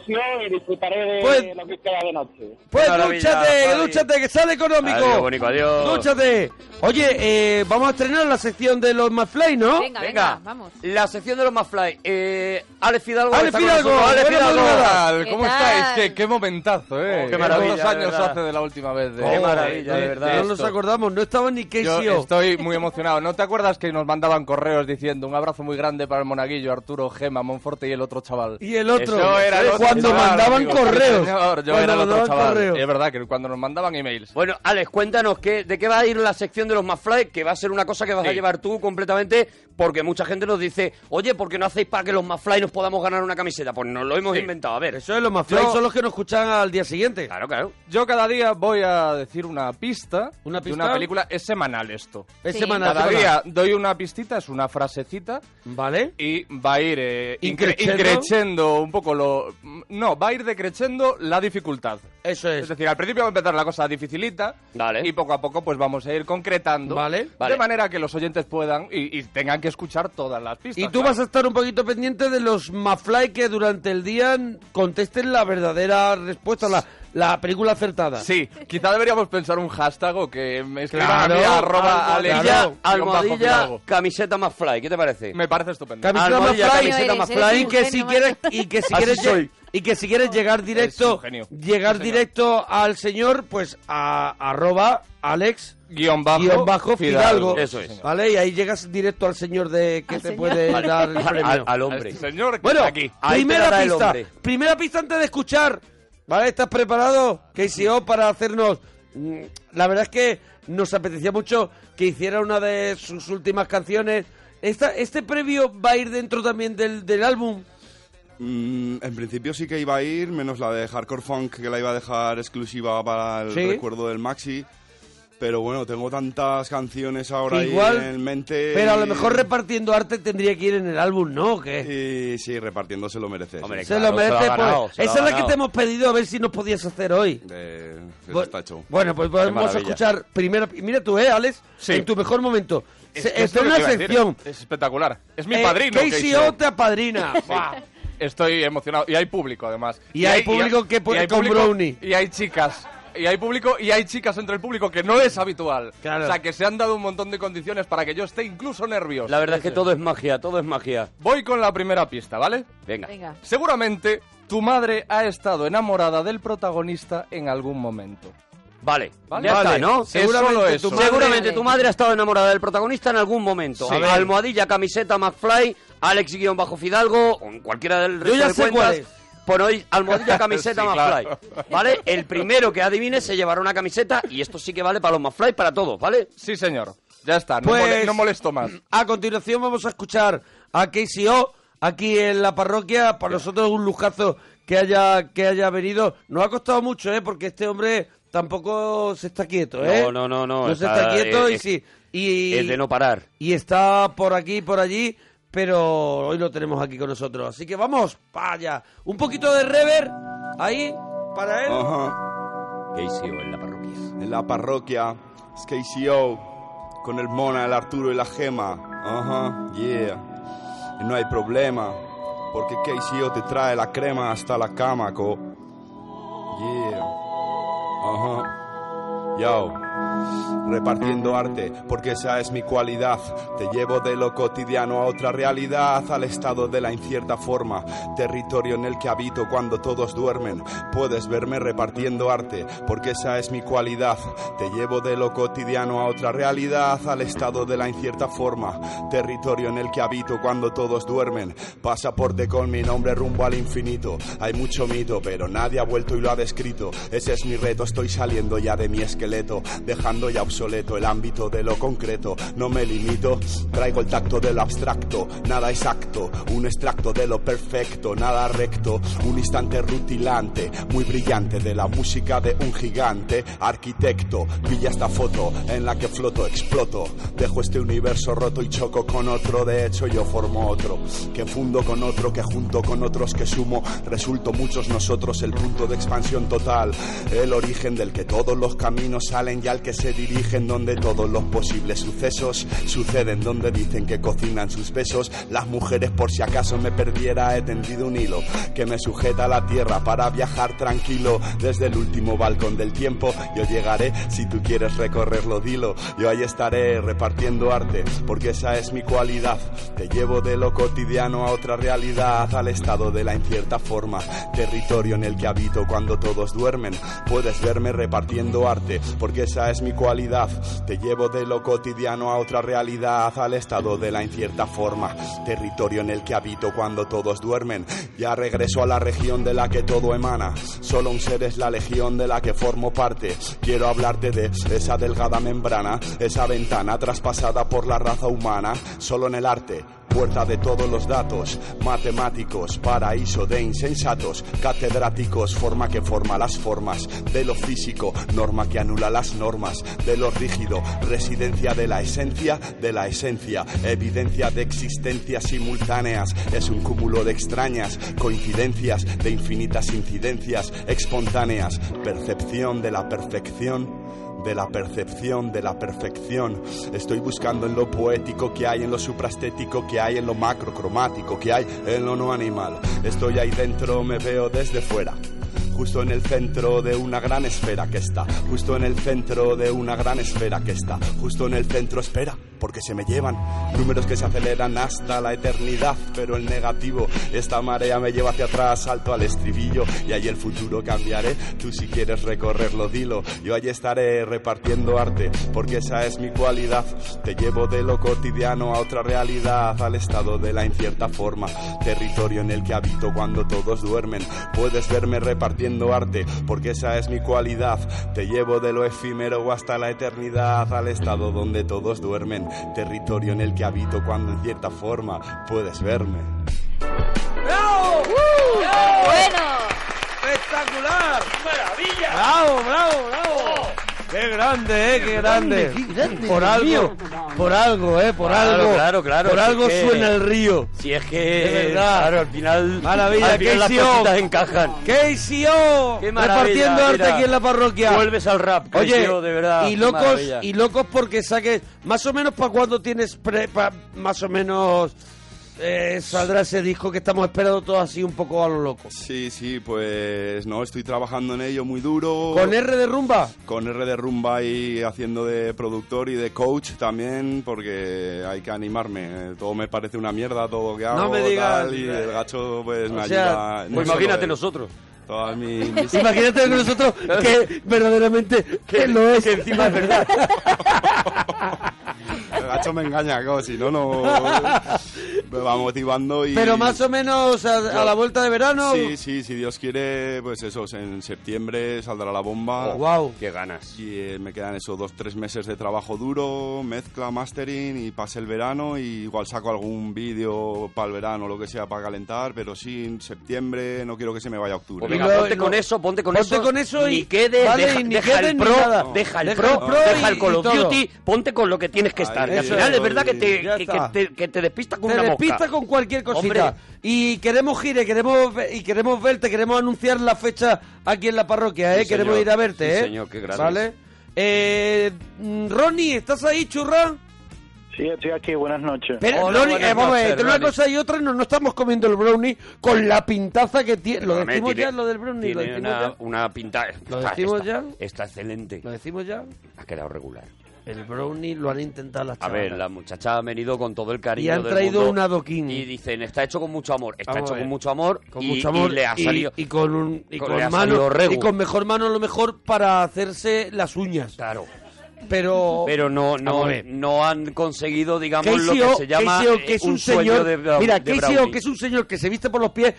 Speaker 7: sí y disfrutaré de
Speaker 1: Pues-
Speaker 7: lo que queda de noche.
Speaker 1: Pues
Speaker 2: Javi.
Speaker 1: dúchate, que sale económico.
Speaker 2: Adiós, bonico, adiós.
Speaker 1: Dúchate. Oye, eh, vamos a estrenar la sección de los McFly, ¿no?
Speaker 3: Venga, venga,
Speaker 2: Venga,
Speaker 3: vamos.
Speaker 2: La sección de los McFly. Eh, Alex Fidalgo.
Speaker 1: Alex Fidalgo.
Speaker 2: Alex Fidalgo.
Speaker 1: madrugadas.
Speaker 3: ¿Qué
Speaker 11: ¿Cómo
Speaker 3: tal?
Speaker 11: estáis? ¿Qué, qué momentazo, ¿eh?
Speaker 2: Oh, qué maravilla,
Speaker 11: ¿Cuántos años
Speaker 2: verdad.
Speaker 11: hace de la última vez? De,
Speaker 2: Qué maravilla, de verdad.
Speaker 1: No nos acordamos, no estaba ni
Speaker 11: Yo
Speaker 1: KCO.
Speaker 11: estoy muy emocionado. ¿No te acuerdas que nos mandaban correos diciendo un abrazo muy grande para el monaguillo, Arturo, Gema, Monforte y el otro chaval?
Speaker 1: Y el otro,
Speaker 11: Yo era el otro
Speaker 1: cuando
Speaker 11: chaval,
Speaker 1: mandaban
Speaker 11: amigo.
Speaker 1: correos.
Speaker 11: Señor, yo
Speaker 1: Cuando
Speaker 11: era el otro chaval.
Speaker 1: correos.
Speaker 11: Es verdad que cuando nos mandaban emails.
Speaker 2: Bueno, Alex, cuéntanos qué, de qué va a ir la sección de los McFly, que va a ser una cosa que vas a llevar tú completamente, porque mucha gente nos dice, oye, ¿por qué no hacéis para que los McFly nos podamos ganar una camiseta? Pues nos lo hemos
Speaker 11: Sí.
Speaker 2: inventado, a ver.
Speaker 1: Eso es, los McFly
Speaker 11: Yo-
Speaker 1: son los que nos escuchan al día siguiente.
Speaker 2: Claro, claro.
Speaker 11: Yo cada día voy a decir una pista,
Speaker 1: ¿Una
Speaker 11: de
Speaker 1: pista?
Speaker 11: una película. Es semanal esto.
Speaker 1: Es
Speaker 3: Sí.
Speaker 1: semanal,
Speaker 11: Cada día doy una pistita, es una frasecita,
Speaker 1: ¿Vale?
Speaker 11: Y va a ir eh, incre-
Speaker 1: Increchendo.
Speaker 11: increchendo un poco lo... No, va a ir decreciendo la dificultad.
Speaker 1: Eso es.
Speaker 11: Es decir, al principio va a empezar la cosa dificilita
Speaker 2: Vale.
Speaker 11: y poco a poco pues vamos a ir concretando
Speaker 1: Vale.
Speaker 2: Vale.
Speaker 11: de manera que los oyentes puedan y, y tengan que escuchar todas las pistas.
Speaker 1: Y tú
Speaker 11: claro.
Speaker 1: vas a estar un poquito pendiente de los McFly que durante el día contesten la verdadera respuesta, la, la película acertada.
Speaker 11: Sí, quizá deberíamos pensar un hashtag o que me escriban
Speaker 1: Claro,
Speaker 11: a mí, arroba
Speaker 1: almohadilla,
Speaker 11: Alex,
Speaker 2: Almohadilla, camiseta McFly, ¿qué te parece?
Speaker 11: Me parece estupendo.
Speaker 1: Camiseta
Speaker 2: Almohadilla,
Speaker 1: McFly,
Speaker 2: camiseta
Speaker 3: Eres-
Speaker 2: McFly.
Speaker 3: eres
Speaker 1: y
Speaker 3: un
Speaker 1: que si
Speaker 3: genio,
Speaker 1: quieres y que si
Speaker 2: Así
Speaker 1: quieres
Speaker 2: soy.
Speaker 1: y que si quieres llegar
Speaker 11: Es
Speaker 1: directo
Speaker 11: un genio.
Speaker 1: llegar
Speaker 11: Sí, señor.
Speaker 1: directo al señor pues a arroba Alex
Speaker 11: Guión bajo,
Speaker 1: guion bajo Fidalgo,
Speaker 2: Eso es.
Speaker 1: vale y ahí llegas directo al señor de que
Speaker 3: Al
Speaker 1: te
Speaker 3: señor.
Speaker 1: puede
Speaker 2: Vale.
Speaker 1: dar el
Speaker 2: Al-
Speaker 1: premio
Speaker 2: al- al hombre.
Speaker 11: Este señor que
Speaker 1: bueno
Speaker 11: está aquí.
Speaker 2: Ahí te
Speaker 1: primera
Speaker 2: el
Speaker 1: pista
Speaker 2: hombre.
Speaker 1: primera pista antes de escuchar vale estás preparado KCO para hacernos mm, la verdad es que nos apetecía mucho que hiciera una de sus últimas canciones esta, este previo va a ir dentro también del, del álbum
Speaker 5: Mm, en principio sí que iba a ir, menos la de Hardcore Funk, que la iba a dejar exclusiva para el
Speaker 1: Sí.
Speaker 5: recuerdo del Maxi. Pero bueno, tengo tantas canciones ahora ahí
Speaker 1: igual,
Speaker 5: en mente.
Speaker 1: pero a lo mejor repartiendo arte tendría que ir en el álbum, ¿no? ¿O qué?
Speaker 5: Y sí, repartiendo se lo merece.
Speaker 2: Hombre,
Speaker 5: sí.
Speaker 1: se
Speaker 2: claro,
Speaker 1: lo merece,
Speaker 2: se lo ganado,
Speaker 1: pues.
Speaker 2: lo
Speaker 1: Esa es la que
Speaker 2: ganado.
Speaker 1: te hemos pedido a ver si nos podías hacer hoy.
Speaker 5: Eh, eso
Speaker 1: Bu-
Speaker 5: está hecho.
Speaker 1: Bueno, pues vamos a escuchar primero. Mira tú, ¿eh, Alex?
Speaker 11: Sí.
Speaker 1: En tu mejor momento.
Speaker 11: Es-
Speaker 1: Se,
Speaker 11: es lo
Speaker 1: estrena
Speaker 11: que te iba a decir,
Speaker 1: sección.
Speaker 11: Es espectacular. Es mi
Speaker 1: Eh,
Speaker 11: padrino.
Speaker 1: KCO te apadrina.
Speaker 11: Estoy emocionado. Y hay público, además.
Speaker 1: Y hay público que puede-
Speaker 11: y hay
Speaker 1: con
Speaker 11: público-
Speaker 1: brownie.
Speaker 11: Y hay chicas. Y hay público y hay chicas entre el público que no es habitual.
Speaker 1: Claro.
Speaker 11: O sea, que se han dado un montón de condiciones para que yo esté incluso nervioso.
Speaker 2: La verdad es que todo es magia, todo es magia.
Speaker 11: Voy con la primera pista, ¿vale?
Speaker 2: Venga.
Speaker 3: Venga.
Speaker 11: Seguramente tu madre ha estado enamorada del protagonista en algún momento.
Speaker 2: Vale,
Speaker 11: Vale.
Speaker 2: ya
Speaker 11: Vale.
Speaker 2: está, ¿no?
Speaker 11: Es solo eso.
Speaker 1: tu madre-
Speaker 2: Seguramente tu madre ha estado enamorada del protagonista en algún momento.
Speaker 11: Sí.
Speaker 2: A ver, Almohadilla, camiseta, McFly, Alex-Fidalgo, o en cualquiera del resto
Speaker 1: ya
Speaker 2: de
Speaker 1: sé
Speaker 2: cuentas.
Speaker 1: cuál es.
Speaker 2: Pon hoy almohadilla, camiseta,
Speaker 11: Sí,
Speaker 2: McFly.
Speaker 11: claro.
Speaker 2: ¿Vale? El primero que adivine se llevará una camiseta y esto sí que vale para los McFly, para todos, ¿vale?
Speaker 11: Sí, señor. Ya está, no,
Speaker 1: Pues-
Speaker 11: mole- no molesto más.
Speaker 1: A continuación vamos a escuchar a KCO aquí en la parroquia. Para nosotros un lujazo que haya, que haya venido. Nos ha costado mucho, ¿eh? Porque este hombre tampoco se está quieto, ¿eh?
Speaker 2: No, no, no, no,
Speaker 1: No se
Speaker 2: está-
Speaker 1: está quieto y
Speaker 2: eh,
Speaker 1: sí. Y,
Speaker 2: es de no parar.
Speaker 1: Y está por aquí por allí, pero hoy lo tenemos aquí con nosotros. Así que vamos para allá. Un poquito de rever ahí para él.
Speaker 5: Ajá.
Speaker 2: KCO en la parroquia.
Speaker 5: En la parroquia, es KCO, con el Mona, el Arturo y la Gema. Ajá, yeah. Y no hay problema, porque KCO te trae la crema hasta la cama, co. Yeah. Ajá. Yo. Repartiendo arte, porque esa es mi cualidad. Te llevo de lo cotidiano a otra realidad, al estado de la incierta forma, territorio en el que habito cuando todos duermen. Puedes verme repartiendo arte, porque esa es mi cualidad. Te llevo de lo cotidiano a otra realidad, al estado de la incierta forma, territorio en el que habito cuando todos duermen. Pasaporte con mi nombre rumbo al infinito. Hay mucho mito, pero nadie ha vuelto y lo ha descrito. Ese es mi reto, estoy saliendo ya de mi esqueleto, dejando ya obsoleto el ámbito de lo concreto. No me limito, traigo el tacto de lo abstracto, nada exacto, un extracto de lo perfecto, nada recto, un instante rutilante, muy brillante de la música de un gigante, arquitecto. Pilla esta foto en la que floto, exploto, dejo este universo roto y choco con otro. De hecho, yo formo otro, que fundo con otro, que junto con otros que sumo, resulto muchos nosotros el punto de expansión total, el origen del que todos los caminos salen y al que se dirigen, donde todos los posibles sucesos suceden, donde dicen que cocinan sus besos. Las mujeres, por si acaso me perdiera, he tendido un hilo que me sujeta a la tierra para viajar tranquilo desde el último balcón del tiempo. Yo llegaré si tú quieres recorrerlo, dilo. Yo ahí estaré repartiendo arte, porque esa es mi cualidad. Te llevo de lo cotidiano a otra realidad, al estado de la incierta forma, territorio en el que habito cuando todos duermen. Puedes verme repartiendo arte, porque esa es mi cualidad. Te llevo de lo cotidiano a otra realidad, al estado de la incierta forma, territorio en el que habito cuando todos duermen. Ya regreso a la región de la que todo emana. Solo un ser es la legión de la que formo parte. Quiero hablarte de esa delgada membrana, esa ventana traspasada por la raza humana, solo en el arte. Puerta de todos los datos, matemáticos, paraíso de insensatos, catedráticos, forma que forma las formas, de lo físico, norma que anula las normas, de lo rígido, residencia de la esencia, de la esencia, evidencia de existencias simultáneas, es un cúmulo de extrañas coincidencias, de infinitas incidencias espontáneas, percepción de la perfección de la percepción de la perfección. Estoy buscando en lo poético que hay, en lo supraestético que hay, en lo macrocromático que hay, en lo no animal. Estoy ahí dentro, me veo desde fuera. Justo en el centro de una gran esfera que está, justo en el centro de una gran esfera que está, justo en el centro espera, porque se me llevan números que se aceleran hasta la eternidad, pero el negativo, esta marea me lleva hacia atrás, salto al estribillo y ahí el futuro cambiaré, tú si quieres recorrerlo dilo, yo allí estaré repartiendo arte, porque esa es mi cualidad, te llevo de lo cotidiano a otra realidad, al estado de la incierta forma, territorio en el que habito cuando todos duermen, puedes verme repartiendo arte, porque esa es mi cualidad, te llevo de lo efímero hasta la eternidad, al estado donde todos duermen, territorio en el que habito cuando en cierta forma puedes verme.
Speaker 1: ¡Bravo!
Speaker 3: Bueno.
Speaker 1: ¡Espectacular!
Speaker 2: ¡Maravilla!
Speaker 1: ¡Bravo, bravo, bravo! ¡Qué grande, eh! ¡Qué grande!
Speaker 2: qué grande,
Speaker 1: por algo. Por algo, eh, por
Speaker 2: Claro,
Speaker 1: algo.
Speaker 2: claro, claro,
Speaker 1: Por
Speaker 2: si
Speaker 1: algo
Speaker 2: que-
Speaker 1: suena el río.
Speaker 2: Si es que,
Speaker 1: De verdad.
Speaker 2: claro, al final,
Speaker 1: Maravilla,
Speaker 2: al final las cositas encajan.
Speaker 1: KCO,
Speaker 2: Qué maravilla,
Speaker 1: repartiendo arte
Speaker 2: mira.
Speaker 1: aquí en la parroquia.
Speaker 2: Vuelves al rap,
Speaker 1: Oye,
Speaker 2: KCO, de verdad.
Speaker 1: y locos,
Speaker 2: maravilla.
Speaker 1: y locos porque saques más o menos para cuando tienes pre- pa- más o menos eh, saldrá ese disco que estamos esperando todos así un poco a lo loco.
Speaker 5: Sí, sí, pues no, estoy trabajando en ello muy duro.
Speaker 1: Con R de rumba.
Speaker 5: Con R de rumba y haciendo de productor y de coach también, porque hay que animarme. Todo me parece una mierda, todo que hago.
Speaker 1: me digas.
Speaker 5: tal, y el gacho pues me
Speaker 1: O sea,
Speaker 5: ayuda.
Speaker 2: Pues
Speaker 5: no
Speaker 2: imagínate nosotros.
Speaker 5: Mis,
Speaker 1: Imagínate con nosotros que verdaderamente que lo es.
Speaker 2: Que encima es verdad.
Speaker 5: el Nacho me engaña, como si no, no... Me va motivando y...
Speaker 1: Pero más o menos a, a la vuelta de verano.
Speaker 5: Sí, sí, si Dios quiere, pues eso, en septiembre saldrá la bomba.
Speaker 1: Oh, wow.
Speaker 2: Qué ganas.
Speaker 5: Y eh, me quedan esos dos, tres meses de trabajo duro, mezcla, mastering y pase el verano y igual saco algún vídeo para el verano, lo que sea, para calentar, pero sí, en septiembre no quiero que se me vaya a octubre.
Speaker 2: Pues venga, ponte con eso, ponte con
Speaker 1: ponte
Speaker 2: eso.
Speaker 1: con eso y-
Speaker 2: Ni quede,
Speaker 1: vale,
Speaker 2: deja,
Speaker 1: ni
Speaker 2: deja
Speaker 1: quede
Speaker 2: el
Speaker 1: ni
Speaker 2: pro,
Speaker 1: nada.
Speaker 2: deja el
Speaker 1: Deja
Speaker 2: pro,
Speaker 1: el pro
Speaker 2: deja el Call of. Duty, ponte con lo que tienes que estar.
Speaker 5: Ahí,
Speaker 2: al final
Speaker 1: es,
Speaker 2: verdad que te, que,
Speaker 1: está.
Speaker 2: que te, que te despista con
Speaker 1: Te
Speaker 2: una
Speaker 1: despista
Speaker 2: mosca.
Speaker 1: con cualquier cosita.
Speaker 2: Hombre.
Speaker 1: Y queremos gire, queremos y queremos verte, queremos anunciar la fecha aquí en la parroquia, ¿eh?
Speaker 2: Sí,
Speaker 1: queremos
Speaker 2: señor.
Speaker 1: ir a verte,
Speaker 2: Sí,
Speaker 1: ¿eh?
Speaker 2: señor, qué gracias.
Speaker 1: ¿Vale? Eh, mm, Ronnie, ¿estás ahí, churra?
Speaker 12: Sí, estoy aquí, buenas noches.
Speaker 1: Pero,
Speaker 2: Hola,
Speaker 1: Ronnie,
Speaker 2: buenas
Speaker 1: eh, vamos a ver,
Speaker 2: noches,
Speaker 1: entre una cosa y otra no, no estamos comiendo el brownie con la pintaza que tiene. Lo decimos
Speaker 2: tiene-
Speaker 1: ya, lo del brownie, lo
Speaker 2: tiene
Speaker 1: decimos
Speaker 2: una,
Speaker 1: ya.
Speaker 2: una pinta.
Speaker 1: ¿Lo
Speaker 2: está-
Speaker 1: decimos
Speaker 2: está-
Speaker 1: ya?
Speaker 2: Está excelente.
Speaker 1: Lo decimos ya.
Speaker 2: Ha quedado regular.
Speaker 1: El brownie lo han intentado las
Speaker 2: A ver,
Speaker 1: chavalas.
Speaker 2: las muchachas han venido con todo el cariño
Speaker 1: Y han
Speaker 2: del
Speaker 1: traído
Speaker 2: mundo
Speaker 1: un adoquín.
Speaker 2: Y dicen, está hecho con mucho amor. Está
Speaker 1: Vamos
Speaker 2: hecho con mucho amor.
Speaker 1: con
Speaker 2: y,
Speaker 1: mucho amor
Speaker 2: y le ha salido...
Speaker 1: y, con un y
Speaker 2: con-
Speaker 1: con
Speaker 2: le ha
Speaker 1: mano y con mejor mano lo mejor para hacerse las uñas
Speaker 2: Claro.
Speaker 1: pero
Speaker 2: Pero no, no, no han conseguido, digamos, lo que
Speaker 1: O,
Speaker 2: se llama
Speaker 1: O, que es un, señor
Speaker 2: de,
Speaker 1: mira
Speaker 2: de
Speaker 1: Casey O, que es un señor que se viste por los pies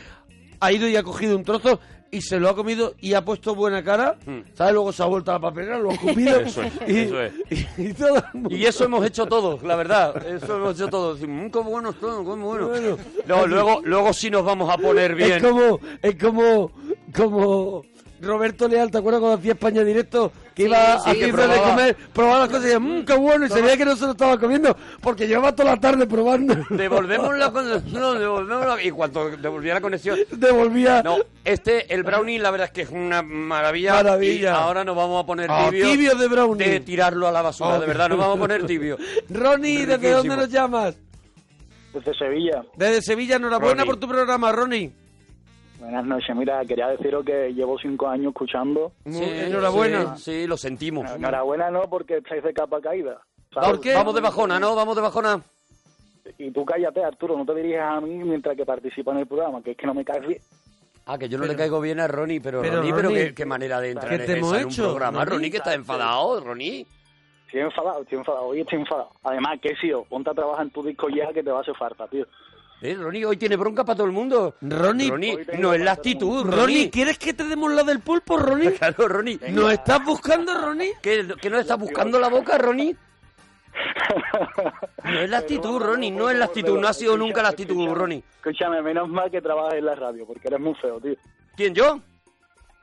Speaker 1: ha ido y ha cogido un trozo y se lo ha comido y ha puesto buena cara ¿sabes? luego se ha vuelto a la papelera lo ha comido
Speaker 2: Hmm. Eso es,
Speaker 1: y,
Speaker 2: eso es.
Speaker 1: y- y todo
Speaker 2: Y eso hemos hecho todos, la verdad. Eso hemos hecho todos. Decimos, "Mm, qué bueno está, qué bueno.
Speaker 1: Bueno.
Speaker 2: No, luego, luego sí nos vamos a poner bien.
Speaker 1: Es como, es como, como Roberto Leal, ¿te acuerdas cuando hacía España directo? Que iba
Speaker 2: sí,
Speaker 1: a
Speaker 2: que
Speaker 1: de
Speaker 2: probaba.
Speaker 1: comer, probaba las cosas y decía, mmm, qué bueno, y se veía que no se lo estaba comiendo, porque llevaba toda la tarde probando.
Speaker 2: Devolvemos la conexión, devolvemos la... Y cuando devolvía la conexión...
Speaker 1: Devolvía.
Speaker 2: No, este, el brownie, la verdad es que es una maravilla.
Speaker 1: Maravilla.
Speaker 2: Y ahora nos vamos a poner
Speaker 1: Ah,
Speaker 2: tibio.
Speaker 1: tibio de brownie.
Speaker 2: De tirarlo a la basura,
Speaker 1: Oh,
Speaker 2: de verdad, nos vamos a poner tibio.
Speaker 1: Ronnie, ¿desde
Speaker 2: Riquísimo.
Speaker 1: dónde nos llamas?
Speaker 12: Desde Sevilla.
Speaker 1: Desde Sevilla, enhorabuena
Speaker 2: Ronnie.
Speaker 1: por tu programa, Ronnie.
Speaker 12: Buenas noches. Mira, quería deciros que llevo cinco años escuchando.
Speaker 1: Muy- enhorabuena.
Speaker 2: Sí, sí, lo sentimos.
Speaker 12: Enhorabuena no, porque estáis de capa caída. ¿sabes?
Speaker 1: ¿Por qué?
Speaker 2: Vamos de bajona, ¿no? Vamos de bajona.
Speaker 12: Y tú cállate, Arturo, no te dirijas a mí mientras que participa en el programa, que es que no me caes bien.
Speaker 2: Ah, que yo no le caigo bien a Ronnie, pero,
Speaker 1: Pero,
Speaker 2: Ronnie, pero qué, qué manera de entrar
Speaker 1: ¿qué
Speaker 2: en,
Speaker 1: te hemos
Speaker 2: esa en un
Speaker 1: hecho,
Speaker 2: programa.
Speaker 1: Ronnie?
Speaker 2: Ronnie, que está enfadado, Ronnie.
Speaker 12: Estoy enfadado, estoy enfadado, hoy estoy enfadado. Además, que si ponte a trabajar en tu disco ya que te va a hacer falta, tío.
Speaker 2: Eh, Ronnie hoy tiene bronca para todo el mundo.
Speaker 1: Ronnie,
Speaker 12: tengo
Speaker 2: no es la actitud,
Speaker 1: Ronnie,
Speaker 2: Ronnie.
Speaker 1: ¿quieres que te demos la del pulpo, Ronnie?
Speaker 2: Claro, Ronnie.
Speaker 1: ¿Nos estás buscando, Ronnie?
Speaker 2: ¿Qué, ¿Que no estás buscando la boca, Ronnie? No es la actitud, Ronnie, no es la actitud, no ha sido nunca la actitud,
Speaker 12: Escúchame,
Speaker 2: Ronnie.
Speaker 12: Escúchame, menos mal que trabajas en la radio, porque eres muy feo, tío.
Speaker 2: ¿Quién, yo?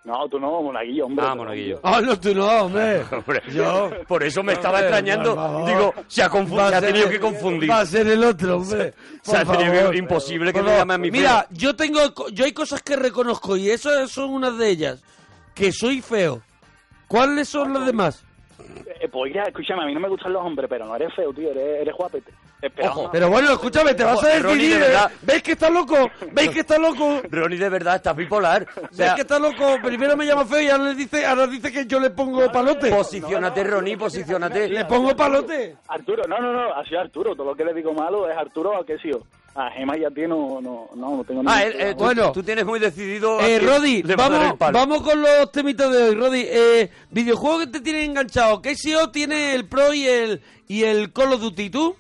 Speaker 12: No, tú no, Monaguillo, hombre.
Speaker 2: Ah, Monaguillo.
Speaker 1: Ah, no, tú no, hombre.
Speaker 2: Hombre,
Speaker 1: Yo.
Speaker 2: Por eso me estaba
Speaker 1: Hombre,
Speaker 2: extrañando. Digo, se ha, confu-
Speaker 1: Va a
Speaker 2: se ha tenido
Speaker 1: el-
Speaker 2: que confundir.
Speaker 1: Va a ser el otro, hombre.
Speaker 2: Se ha tenido que-
Speaker 1: favor.
Speaker 2: imposible que me llame a mi
Speaker 1: Mira, yo tengo, yo hay cosas que reconozco y esas son unas de ellas. Que soy feo. ¿Cuáles son las demás?
Speaker 12: Eh, pues ya, escúchame, a mí no me gustan los hombres, pero no eres feo, tío, eres, eres guapete.
Speaker 2: Ojo,
Speaker 1: Pero bueno, escúchame, te vas a decidir.
Speaker 2: de
Speaker 1: ¿eh?
Speaker 2: verdad.
Speaker 1: ¿Veis que está loco? ¿Veis que está loco?
Speaker 2: Ronnie, de verdad, estás bipolar. O
Speaker 1: ¿Veis
Speaker 2: sea,
Speaker 1: que está loco? Primero me llama feo y ahora le dice, ahora dice que yo le pongo palote.
Speaker 2: posiciónate, Ronnie, posiciónate.
Speaker 1: Le pongo palote.
Speaker 12: Arturo, no, no, no, así Arturo, todo lo que le digo malo es Arturo a que sí. A Gema y a ti no, no, no, no tengo
Speaker 2: Ah, él, eh, tú,
Speaker 12: problema.
Speaker 1: Bueno.
Speaker 2: tú tienes muy decidido.
Speaker 1: Eh, Rodi, vamos, vamos con los temitas de hoy. Rodi, eh, videojuego que te tienen enganchado. KCO tiene el Pro y el, y el Call of Duty. ¿Tú?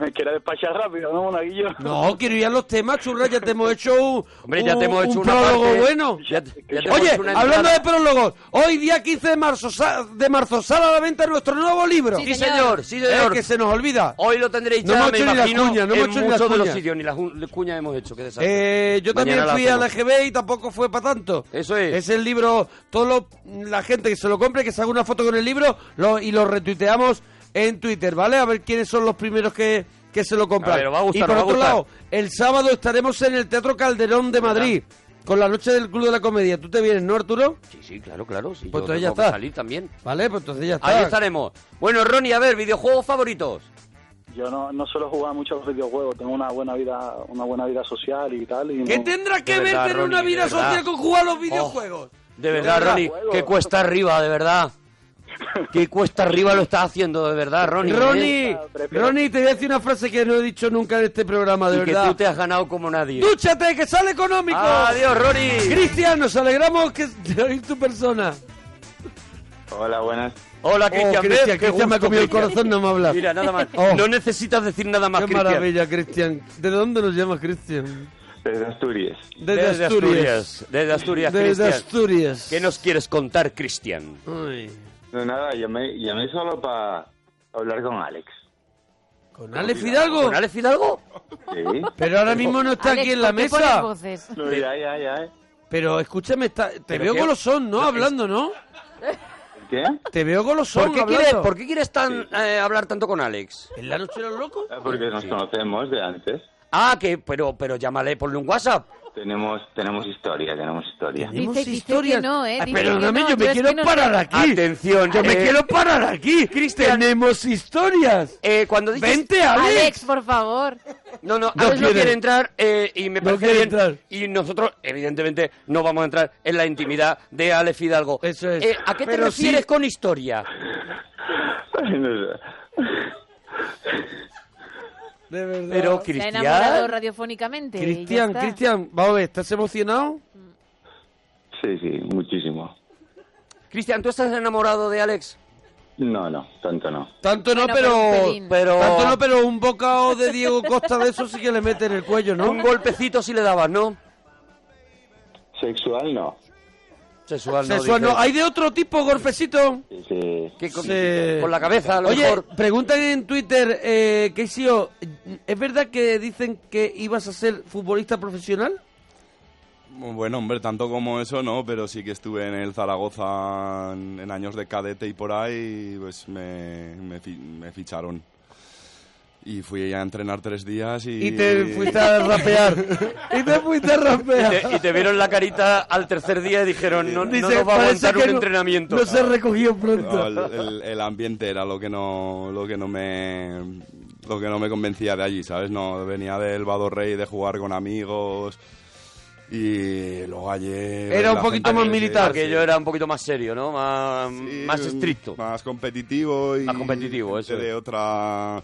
Speaker 12: Me quiere despachar rápido, ¿no, Monaguillo?
Speaker 1: No, quiero ir a los temas, churra. Ya te hemos hecho un,
Speaker 2: Hombre, ya te hemos hecho
Speaker 1: un
Speaker 2: una
Speaker 1: prólogo
Speaker 2: parte-
Speaker 1: bueno.
Speaker 2: Ya te- ya te hemos
Speaker 1: Oye,
Speaker 2: una
Speaker 1: hablando
Speaker 2: entrada.
Speaker 1: de prólogos, hoy día 15 de marzo, sa- de marzo sale a la venta nuestro nuevo libro.
Speaker 2: Sí, señor, sí, señor.
Speaker 1: Eh, que se nos olvida.
Speaker 2: Hoy lo tendréis
Speaker 1: No
Speaker 2: ya,
Speaker 1: hemos
Speaker 2: me
Speaker 1: hecho ni la
Speaker 2: imagino,
Speaker 1: cuña, no hemos
Speaker 2: en
Speaker 1: hecho ni las
Speaker 2: muchos de los
Speaker 1: cuñas.
Speaker 2: sitios, ni las cuñas hemos hecho, qué desastre.
Speaker 1: Eh, yo también
Speaker 2: Mañana
Speaker 1: fui a la. GB y tampoco fue para tanto.
Speaker 2: Eso es.
Speaker 1: Es el libro, todo lo- la gente que se lo compre, que se haga una foto con el libro lo- y lo retuiteamos en Twitter, ¿vale? A ver quiénes son los primeros que, que se lo compran.
Speaker 2: A ver, va a gustar,
Speaker 1: y por
Speaker 2: va
Speaker 1: otro
Speaker 2: gustar.
Speaker 1: lado, el sábado estaremos en el Teatro Calderón de Madrid con la noche del Club de la Comedia. ¿Tú te vienes, no, Arturo?
Speaker 2: Sí, sí, claro, claro. Sí,
Speaker 1: Pues
Speaker 2: yo
Speaker 1: entonces ya
Speaker 2: que
Speaker 1: está.
Speaker 2: salir también.
Speaker 1: Vale, pues entonces ya está.
Speaker 2: Ahí estaremos. Bueno, Ronnie, a ver, videojuegos favoritos.
Speaker 12: Yo no, no suelo jugar mucho a los videojuegos, tengo una buena vida, una buena vida social y tal. Y
Speaker 1: ¿Qué
Speaker 12: no-
Speaker 1: tendrá que
Speaker 2: De
Speaker 1: ver
Speaker 2: verdad,
Speaker 1: tener una vida social con jugar a los videojuegos?
Speaker 2: De verdad,
Speaker 1: verdad,
Speaker 2: Ronnie,
Speaker 12: juego.
Speaker 2: que cuesta arriba, de verdad. Que cuesta arriba lo estás haciendo, de verdad, Ronnie. ¿eh?
Speaker 1: Ronnie,
Speaker 12: Prefiero-
Speaker 1: Ronnie, te voy a decir una frase que no he dicho nunca en este programa, de
Speaker 2: Y que
Speaker 1: verdad.
Speaker 2: tú te has ganado como nadie.
Speaker 1: ¡Dúchate, que sale económico!
Speaker 2: Adiós, Ronnie.
Speaker 1: Cristian, nos alegramos que, de oír tu persona.
Speaker 13: Hola, buenas.
Speaker 2: Hola,
Speaker 1: Oh,
Speaker 2: Cristian.
Speaker 1: Cristian.
Speaker 2: Qué
Speaker 1: Cristian me ha comido el
Speaker 2: Cristian.
Speaker 1: corazón, no me hablas.
Speaker 2: Mira, nada más.
Speaker 1: Oh.
Speaker 2: No necesitas decir nada más,
Speaker 1: Qué
Speaker 2: Cristian.
Speaker 1: maravilla, Cristian. ¿De dónde nos llamas, Cristian?
Speaker 13: Desde Asturias.
Speaker 1: Desde, Asturias.
Speaker 2: Desde Asturias,
Speaker 1: Desde
Speaker 2: Cristian.
Speaker 1: Asturias.
Speaker 2: ¿Qué nos quieres contar, Cristian?
Speaker 1: Ay.
Speaker 13: No, nada, llamé, llamé solo para hablar con Alex.
Speaker 1: ¿Con Alex Fidalgo?
Speaker 2: ¿Con Alex Fidalgo?
Speaker 13: Sí.
Speaker 1: Pero ahora mismo no está
Speaker 3: Alex,
Speaker 1: aquí en la
Speaker 3: ¿por qué
Speaker 1: mesa.
Speaker 3: pones voces?
Speaker 13: No, ya, ya, ya.
Speaker 1: Pero escúchame, está- te
Speaker 2: ¿Pero
Speaker 1: veo
Speaker 2: qué?
Speaker 1: golosón, ¿no? Hablando, ¿no?
Speaker 13: ¿Qué?
Speaker 1: Te veo golosón
Speaker 2: ¿Por qué,
Speaker 1: hablando.
Speaker 2: quieres, ¿Por qué quieres tan, eh, hablar tanto con Alex?
Speaker 1: ¿En la noche de los locos?
Speaker 13: Ah, Porque nos conocemos de antes.
Speaker 2: Ah, que, pero, pero llámale, ponle un WhatsApp.
Speaker 13: Tenemos, tenemos historia, tenemos historia.
Speaker 1: Tenemos
Speaker 3: Dice- que no, ¿eh?
Speaker 1: Ah, perdóname,
Speaker 3: no,
Speaker 1: yo me
Speaker 3: yo
Speaker 1: quiero
Speaker 3: no
Speaker 1: parar
Speaker 3: sé.
Speaker 1: aquí.
Speaker 2: Atención,
Speaker 1: Yo me quiero parar aquí.
Speaker 2: Cristian.
Speaker 1: Tenemos historias.
Speaker 2: Eh, cuando dices...
Speaker 1: Vente, Alex.
Speaker 3: Alex, por favor.
Speaker 2: No, no,
Speaker 1: No
Speaker 2: Alex no
Speaker 1: quiere.
Speaker 2: quiere entrar eh, y me
Speaker 1: No
Speaker 2: parece
Speaker 1: quiere
Speaker 2: bien.
Speaker 1: entrar.
Speaker 2: Y nosotros, evidentemente, no vamos a entrar en la intimidad de Alex Fidalgo.
Speaker 1: Eso es.
Speaker 2: Eh, ¿A qué te
Speaker 1: Pero
Speaker 2: refieres
Speaker 1: sí-
Speaker 2: con historia?
Speaker 1: De verdad.
Speaker 2: Pero,
Speaker 3: Se ha enamorado
Speaker 2: Cristian...
Speaker 3: radiofónicamente.
Speaker 1: Cristian. Cristian, vamos a ver, ¿estás emocionado?
Speaker 13: Sí, sí, muchísimo.
Speaker 2: Cristian, ¿tú estás enamorado de Alex?
Speaker 13: No, no, tanto no.
Speaker 1: Tanto no,
Speaker 3: Bueno, pero.
Speaker 1: Pero... tanto no, pero un bocado de Diego Costa de eso sí que le mete en el cuello, ¿no?
Speaker 2: Un golpecito sí le dabas, ¿no?
Speaker 13: Sexual no.
Speaker 2: Sexual, no.
Speaker 1: Sexual, no. ¿Hay de otro tipo, golpecito?
Speaker 13: Sí, sí.
Speaker 2: ¿Qué con,
Speaker 1: Sí.
Speaker 2: con la cabeza, a lo
Speaker 1: Oye,
Speaker 2: mejor.
Speaker 1: preguntan en Twitter, eh, Keisio, ¿es verdad que dicen que ibas a ser futbolista profesional?
Speaker 5: Bueno, hombre, tanto como eso no, pero sí que estuve en el Zaragoza en, en años de cadete y por ahí, pues me, me, fi- me ficharon. Y fui a entrenar tres días y...
Speaker 1: Y te fuiste a rapear. y te fuiste a
Speaker 2: Y
Speaker 1: rapear.
Speaker 2: te, y te vieron la carita al tercer día y dijeron, no, no
Speaker 1: Dice,
Speaker 2: nos va a
Speaker 1: "Parece
Speaker 2: aguantar
Speaker 1: que
Speaker 2: un
Speaker 1: no-
Speaker 2: entrenamiento.
Speaker 1: No se recogió pronto.
Speaker 5: No, el, el- el ambiente era lo que no lo que no me lo que no me convencía de allí, ¿sabes? No venía del Vado Rey de jugar con amigos y luego ver
Speaker 1: Era un poquito más
Speaker 5: que-
Speaker 1: militar.
Speaker 2: Aquello era un poquito más serio, ¿no? Más,
Speaker 5: Sí,
Speaker 2: más estricto.
Speaker 5: más competitivo y
Speaker 2: Más competitivo, eso
Speaker 5: de
Speaker 2: es.
Speaker 5: otra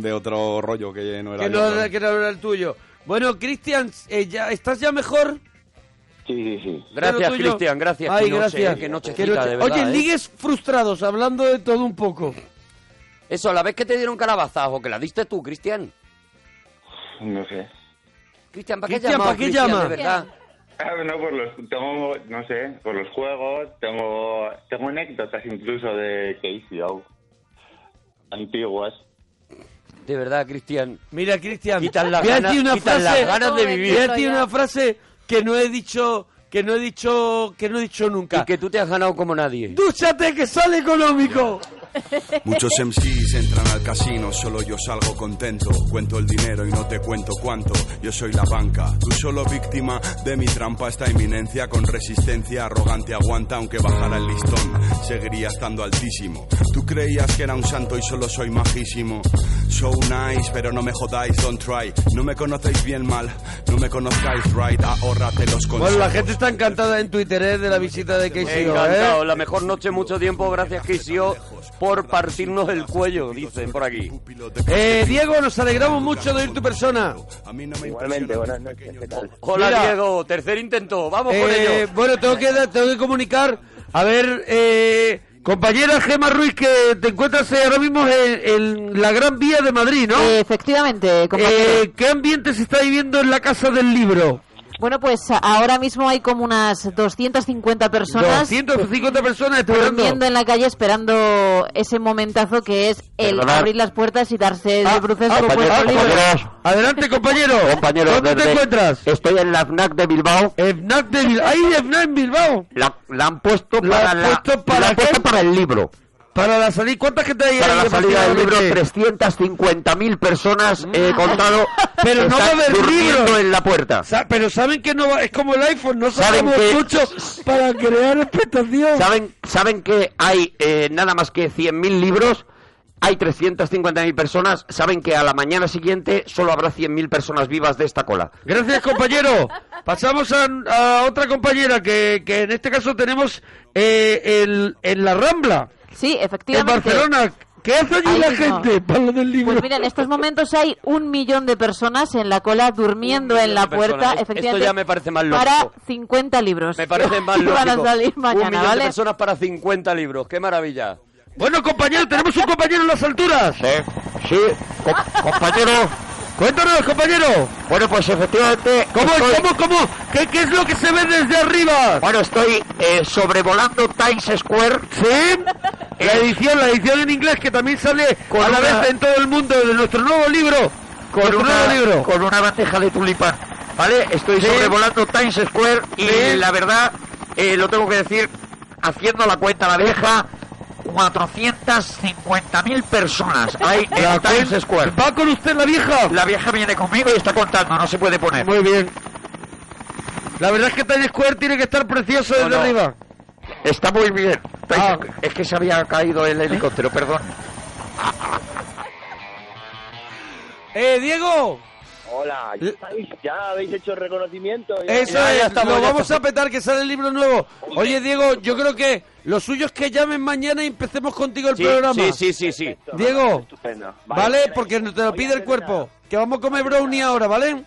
Speaker 5: de otro rollo que no era
Speaker 1: que,
Speaker 5: yo,
Speaker 1: no, que no era el tuyo. Bueno, Cristian, eh, ya, ¿estás ya mejor?
Speaker 13: Sí, sí, sí.
Speaker 2: Gracias. Cristian, gracias.
Speaker 1: Ay,
Speaker 2: Qué noche,
Speaker 1: gracias.
Speaker 2: qué nochecita,
Speaker 1: noche.
Speaker 2: de verdad,
Speaker 1: Oye,
Speaker 2: ¿eh?
Speaker 1: ligues frustrados, hablando de todo un poco.
Speaker 2: Eso, a la vez que te dieron calabazazo, que la diste tú, Cristian.
Speaker 13: No sé.
Speaker 2: Cristian, ¿para qué
Speaker 1: Cristian,
Speaker 2: llamas?
Speaker 1: ¿para qué llama?
Speaker 2: De verdad.
Speaker 13: Ah, no, por los, tengo, no sé, por los juegos, tengo, tengo anécdotas incluso de KCO. Antiguas.
Speaker 2: De verdad, Cristian.
Speaker 1: Mira, Cristian,
Speaker 2: Quitan las ganas-
Speaker 1: una
Speaker 2: quitan las ganas de vivir.
Speaker 1: voy a decir una frase que no he dicho, que no he dicho, que no he dicho nunca.
Speaker 2: Y que tú te has ganado como nadie.
Speaker 1: ¡Dúchate que sale económico!
Speaker 14: Muchos MCs entran al casino, solo yo salgo contento. Cuento el dinero y no te cuento cuánto. Yo soy la banca, tú solo víctima de mi trampa. Esta eminencia con resistencia arrogante aguanta, aunque bajara el listón, seguiría estando altísimo. Tú creías que era un santo y solo soy majísimo. So nice, pero no me jodáis, don't try. No me conocéis bien mal, no me conozcáis right. Ahórrate los consejos.
Speaker 1: Bueno, la gente está encantada en Twitter ¿eh? de la visita de Casey.
Speaker 2: Encantado,
Speaker 1: ¿eh?
Speaker 2: la mejor noche mucho tiempo, gracias KCO por partirnos el cuello, dicen por aquí.
Speaker 1: Eh, Diego, nos alegramos mucho de oír tu persona.
Speaker 13: Igualmente, buenas noches, ¿qué tal?
Speaker 2: Hola
Speaker 1: Mira.
Speaker 2: Diego, tercer intento, vamos con
Speaker 1: Eh,
Speaker 2: ello.
Speaker 1: bueno, tengo que, tengo que comunicar. A ver, eh, compañera Gema Ruiz, que te encuentras eh, ahora mismo en, en la Gran Vía de Madrid, ¿no?
Speaker 15: Efectivamente, compañero.
Speaker 1: Eh, ¿Qué ambiente se está viviendo en la Casa del Libro?
Speaker 15: Bueno, pues ahora mismo hay como unas 250 personas
Speaker 1: 250 personas esperando.
Speaker 15: durmiendo en la calle esperando ese momentazo que es el
Speaker 16: Perdonad.
Speaker 15: abrir las puertas y darse de bruces
Speaker 1: ah, ah,
Speaker 15: libro.
Speaker 16: compañeros.
Speaker 1: Adelante, compañero.
Speaker 16: Compañeros,
Speaker 1: ¿Dónde te encuentras?
Speaker 16: Estoy en la FNAC de Bilbao.
Speaker 1: FNAC de Bilbao. ¡Ahí, FNAC en Bilbao!
Speaker 16: La, la han puesto
Speaker 1: ¿La
Speaker 16: para
Speaker 1: han
Speaker 16: la,
Speaker 1: puesto para
Speaker 16: la han puesto para el libro.
Speaker 1: Para la salida, ¿cuánta gente hay
Speaker 16: Para
Speaker 1: ahí
Speaker 16: la salida del libro,
Speaker 1: aproximadamente?
Speaker 16: 350.000 personas he contado.
Speaker 1: Pero no va a haber libros.
Speaker 16: en la puerta.
Speaker 1: Sa- Pero saben que no va, es como el iPhone, no
Speaker 16: Saben
Speaker 1: sacamos
Speaker 16: que-
Speaker 1: muchos para crear expectación.
Speaker 16: ¿Saben, saben que hay eh, nada más que 100.000 libros? Hay 350.000 personas. Saben que a la mañana siguiente solo habrá 100.000 personas vivas de esta cola.
Speaker 1: Gracias, compañero. Pasamos a, a otra compañera que, que en este caso tenemos eh, el, en la Rambla,
Speaker 15: Sí,
Speaker 1: en
Speaker 15: efectivamente.
Speaker 1: Barcelona. ¿Qué hace allí
Speaker 15: Ahí
Speaker 1: la
Speaker 15: mismo.
Speaker 1: gente para lo del libro?
Speaker 15: Pues mira, en estos momentos hay un millón de personas en la cola durmiendo en la
Speaker 16: de personas.
Speaker 15: puerta,
Speaker 16: Esto
Speaker 15: efectivamente,
Speaker 16: ya me parece más lógico.
Speaker 15: para 50 libros.
Speaker 16: Me parece más
Speaker 15: que van a
Speaker 16: lógico.
Speaker 15: salir
Speaker 16: Un
Speaker 15: mañana,
Speaker 16: millón de
Speaker 15: ¿vale?
Speaker 16: personas para 50 libros. ¡Qué maravilla!
Speaker 1: Bueno, compañero, tenemos un compañero en las alturas.
Speaker 16: Sí, sí, compañero.
Speaker 1: Cuéntanos, compañero.
Speaker 16: Bueno, pues efectivamente.
Speaker 1: ¿Cómo,
Speaker 16: estoy-
Speaker 1: cómo, cómo? ¿Qué, ¿Qué es lo que se ve desde arriba?
Speaker 16: Bueno, estoy eh, sobrevolando Times Square.
Speaker 1: ¿Sí? La edición, la edición en inglés que también sale
Speaker 16: Con
Speaker 1: a la
Speaker 16: una-
Speaker 1: vez en todo el mundo de nuestro nuevo libro.
Speaker 16: Con
Speaker 1: nuestro
Speaker 16: una,
Speaker 1: nuevo libro.
Speaker 16: con una bandeja de tulipán. ¿Vale? Estoy
Speaker 1: Sí.
Speaker 16: sobrevolando Times Square y
Speaker 1: Sí.
Speaker 16: la verdad, eh, lo tengo que decir, haciendo la cuenta la vieja, 450.000 personas hay en Times Square.
Speaker 1: ¿Va con usted la vieja?
Speaker 16: La vieja viene conmigo y está contando, no se puede poner.
Speaker 1: Muy bien. La verdad es que Times Square tiene que estar precioso desde
Speaker 16: no.
Speaker 1: arriba.
Speaker 16: Está muy bien.
Speaker 1: Ah.
Speaker 16: Es que se había caído el helicóptero, perdón.
Speaker 1: Eh, Diego.
Speaker 17: Hola, ¿ya, estáis? ¿Ya habéis hecho el reconocimiento? ¿Ya?
Speaker 1: Eso es, lo vamos a petar que sale el libro nuevo. Oye, Diego, yo creo que lo suyo es que llamen mañana y empecemos contigo el
Speaker 16: Sí,
Speaker 1: programa.
Speaker 16: sí, sí, sí, sí.
Speaker 1: Diego,
Speaker 17: Estupendo.
Speaker 1: ¿vale? Porque te lo pide el cuerpo. Que vamos a comer brownie ahora, ¿vale?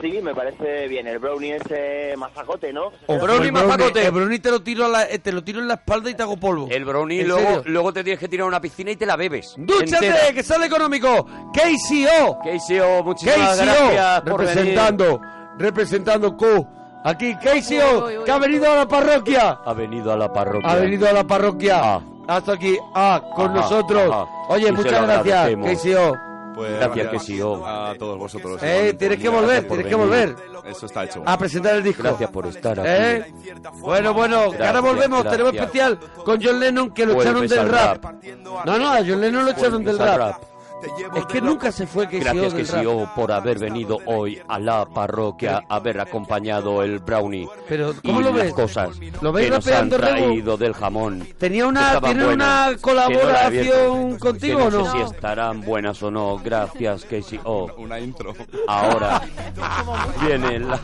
Speaker 17: Sí, me parece bien. El brownie ese mazacote, ¿no?
Speaker 1: O
Speaker 16: brownie
Speaker 1: el
Speaker 16: mazacote.
Speaker 1: El brownie te lo tiro a la, eh, te lo tiro en la espalda y te hago polvo.
Speaker 16: El brownie,
Speaker 1: ¿En
Speaker 16: luego,
Speaker 1: serio?
Speaker 16: luego te tienes que tirar a una piscina y te la bebes.
Speaker 1: ¡Dúchate,
Speaker 16: entera.
Speaker 1: que sale económico! ¡KCO!
Speaker 16: KCO, muchísimas gracias
Speaker 1: KCO,
Speaker 16: por venir.
Speaker 1: representando, representando Q. Aquí, KCO, que ha venido a la parroquia.
Speaker 16: Ha venido a la parroquia.
Speaker 1: Ha venido a la parroquia. Hasta aquí, ah, con
Speaker 16: Ajá,
Speaker 1: nosotros.
Speaker 16: ajá.
Speaker 1: Oye,
Speaker 16: Y
Speaker 1: muchas gracias. KCO.
Speaker 5: Pues
Speaker 16: Gracias, que sí, oh.
Speaker 5: a todos vosotros.
Speaker 1: Eh, tienes que
Speaker 5: Gracias
Speaker 1: volver, tienes que volver.
Speaker 5: Eso está hecho.
Speaker 1: A presentar el disco.
Speaker 16: Gracias por estar aquí.
Speaker 1: ¿Eh? Bueno, bueno, que ahora
Speaker 16: Gracias,
Speaker 1: volvemos. Tenemos
Speaker 16: gracias.
Speaker 1: especial con John Lennon que lo
Speaker 16: Vuelves
Speaker 1: echaron del rap.
Speaker 16: rap.
Speaker 1: No, no, a John Lennon lo echaron del rap. Es que nunca se fue KCO
Speaker 16: Gracias que oh, por haber venido hoy a la parroquia, haber acompañado el brownie.
Speaker 1: Pero,
Speaker 16: y
Speaker 1: ¿cómo lo
Speaker 16: las
Speaker 1: ves?
Speaker 16: cosas
Speaker 1: ¿Lo veis
Speaker 16: que nos han traído del jamón.
Speaker 1: Tenía una, ¿tiene
Speaker 16: buenas,
Speaker 1: una
Speaker 16: que no
Speaker 1: colaboración
Speaker 16: abierto,
Speaker 1: contigo
Speaker 16: que
Speaker 1: o
Speaker 16: no?
Speaker 1: no?
Speaker 16: sé si estarán buenas o no. Gracias, Casey. Oh,
Speaker 5: Una intro.
Speaker 16: ahora viene la...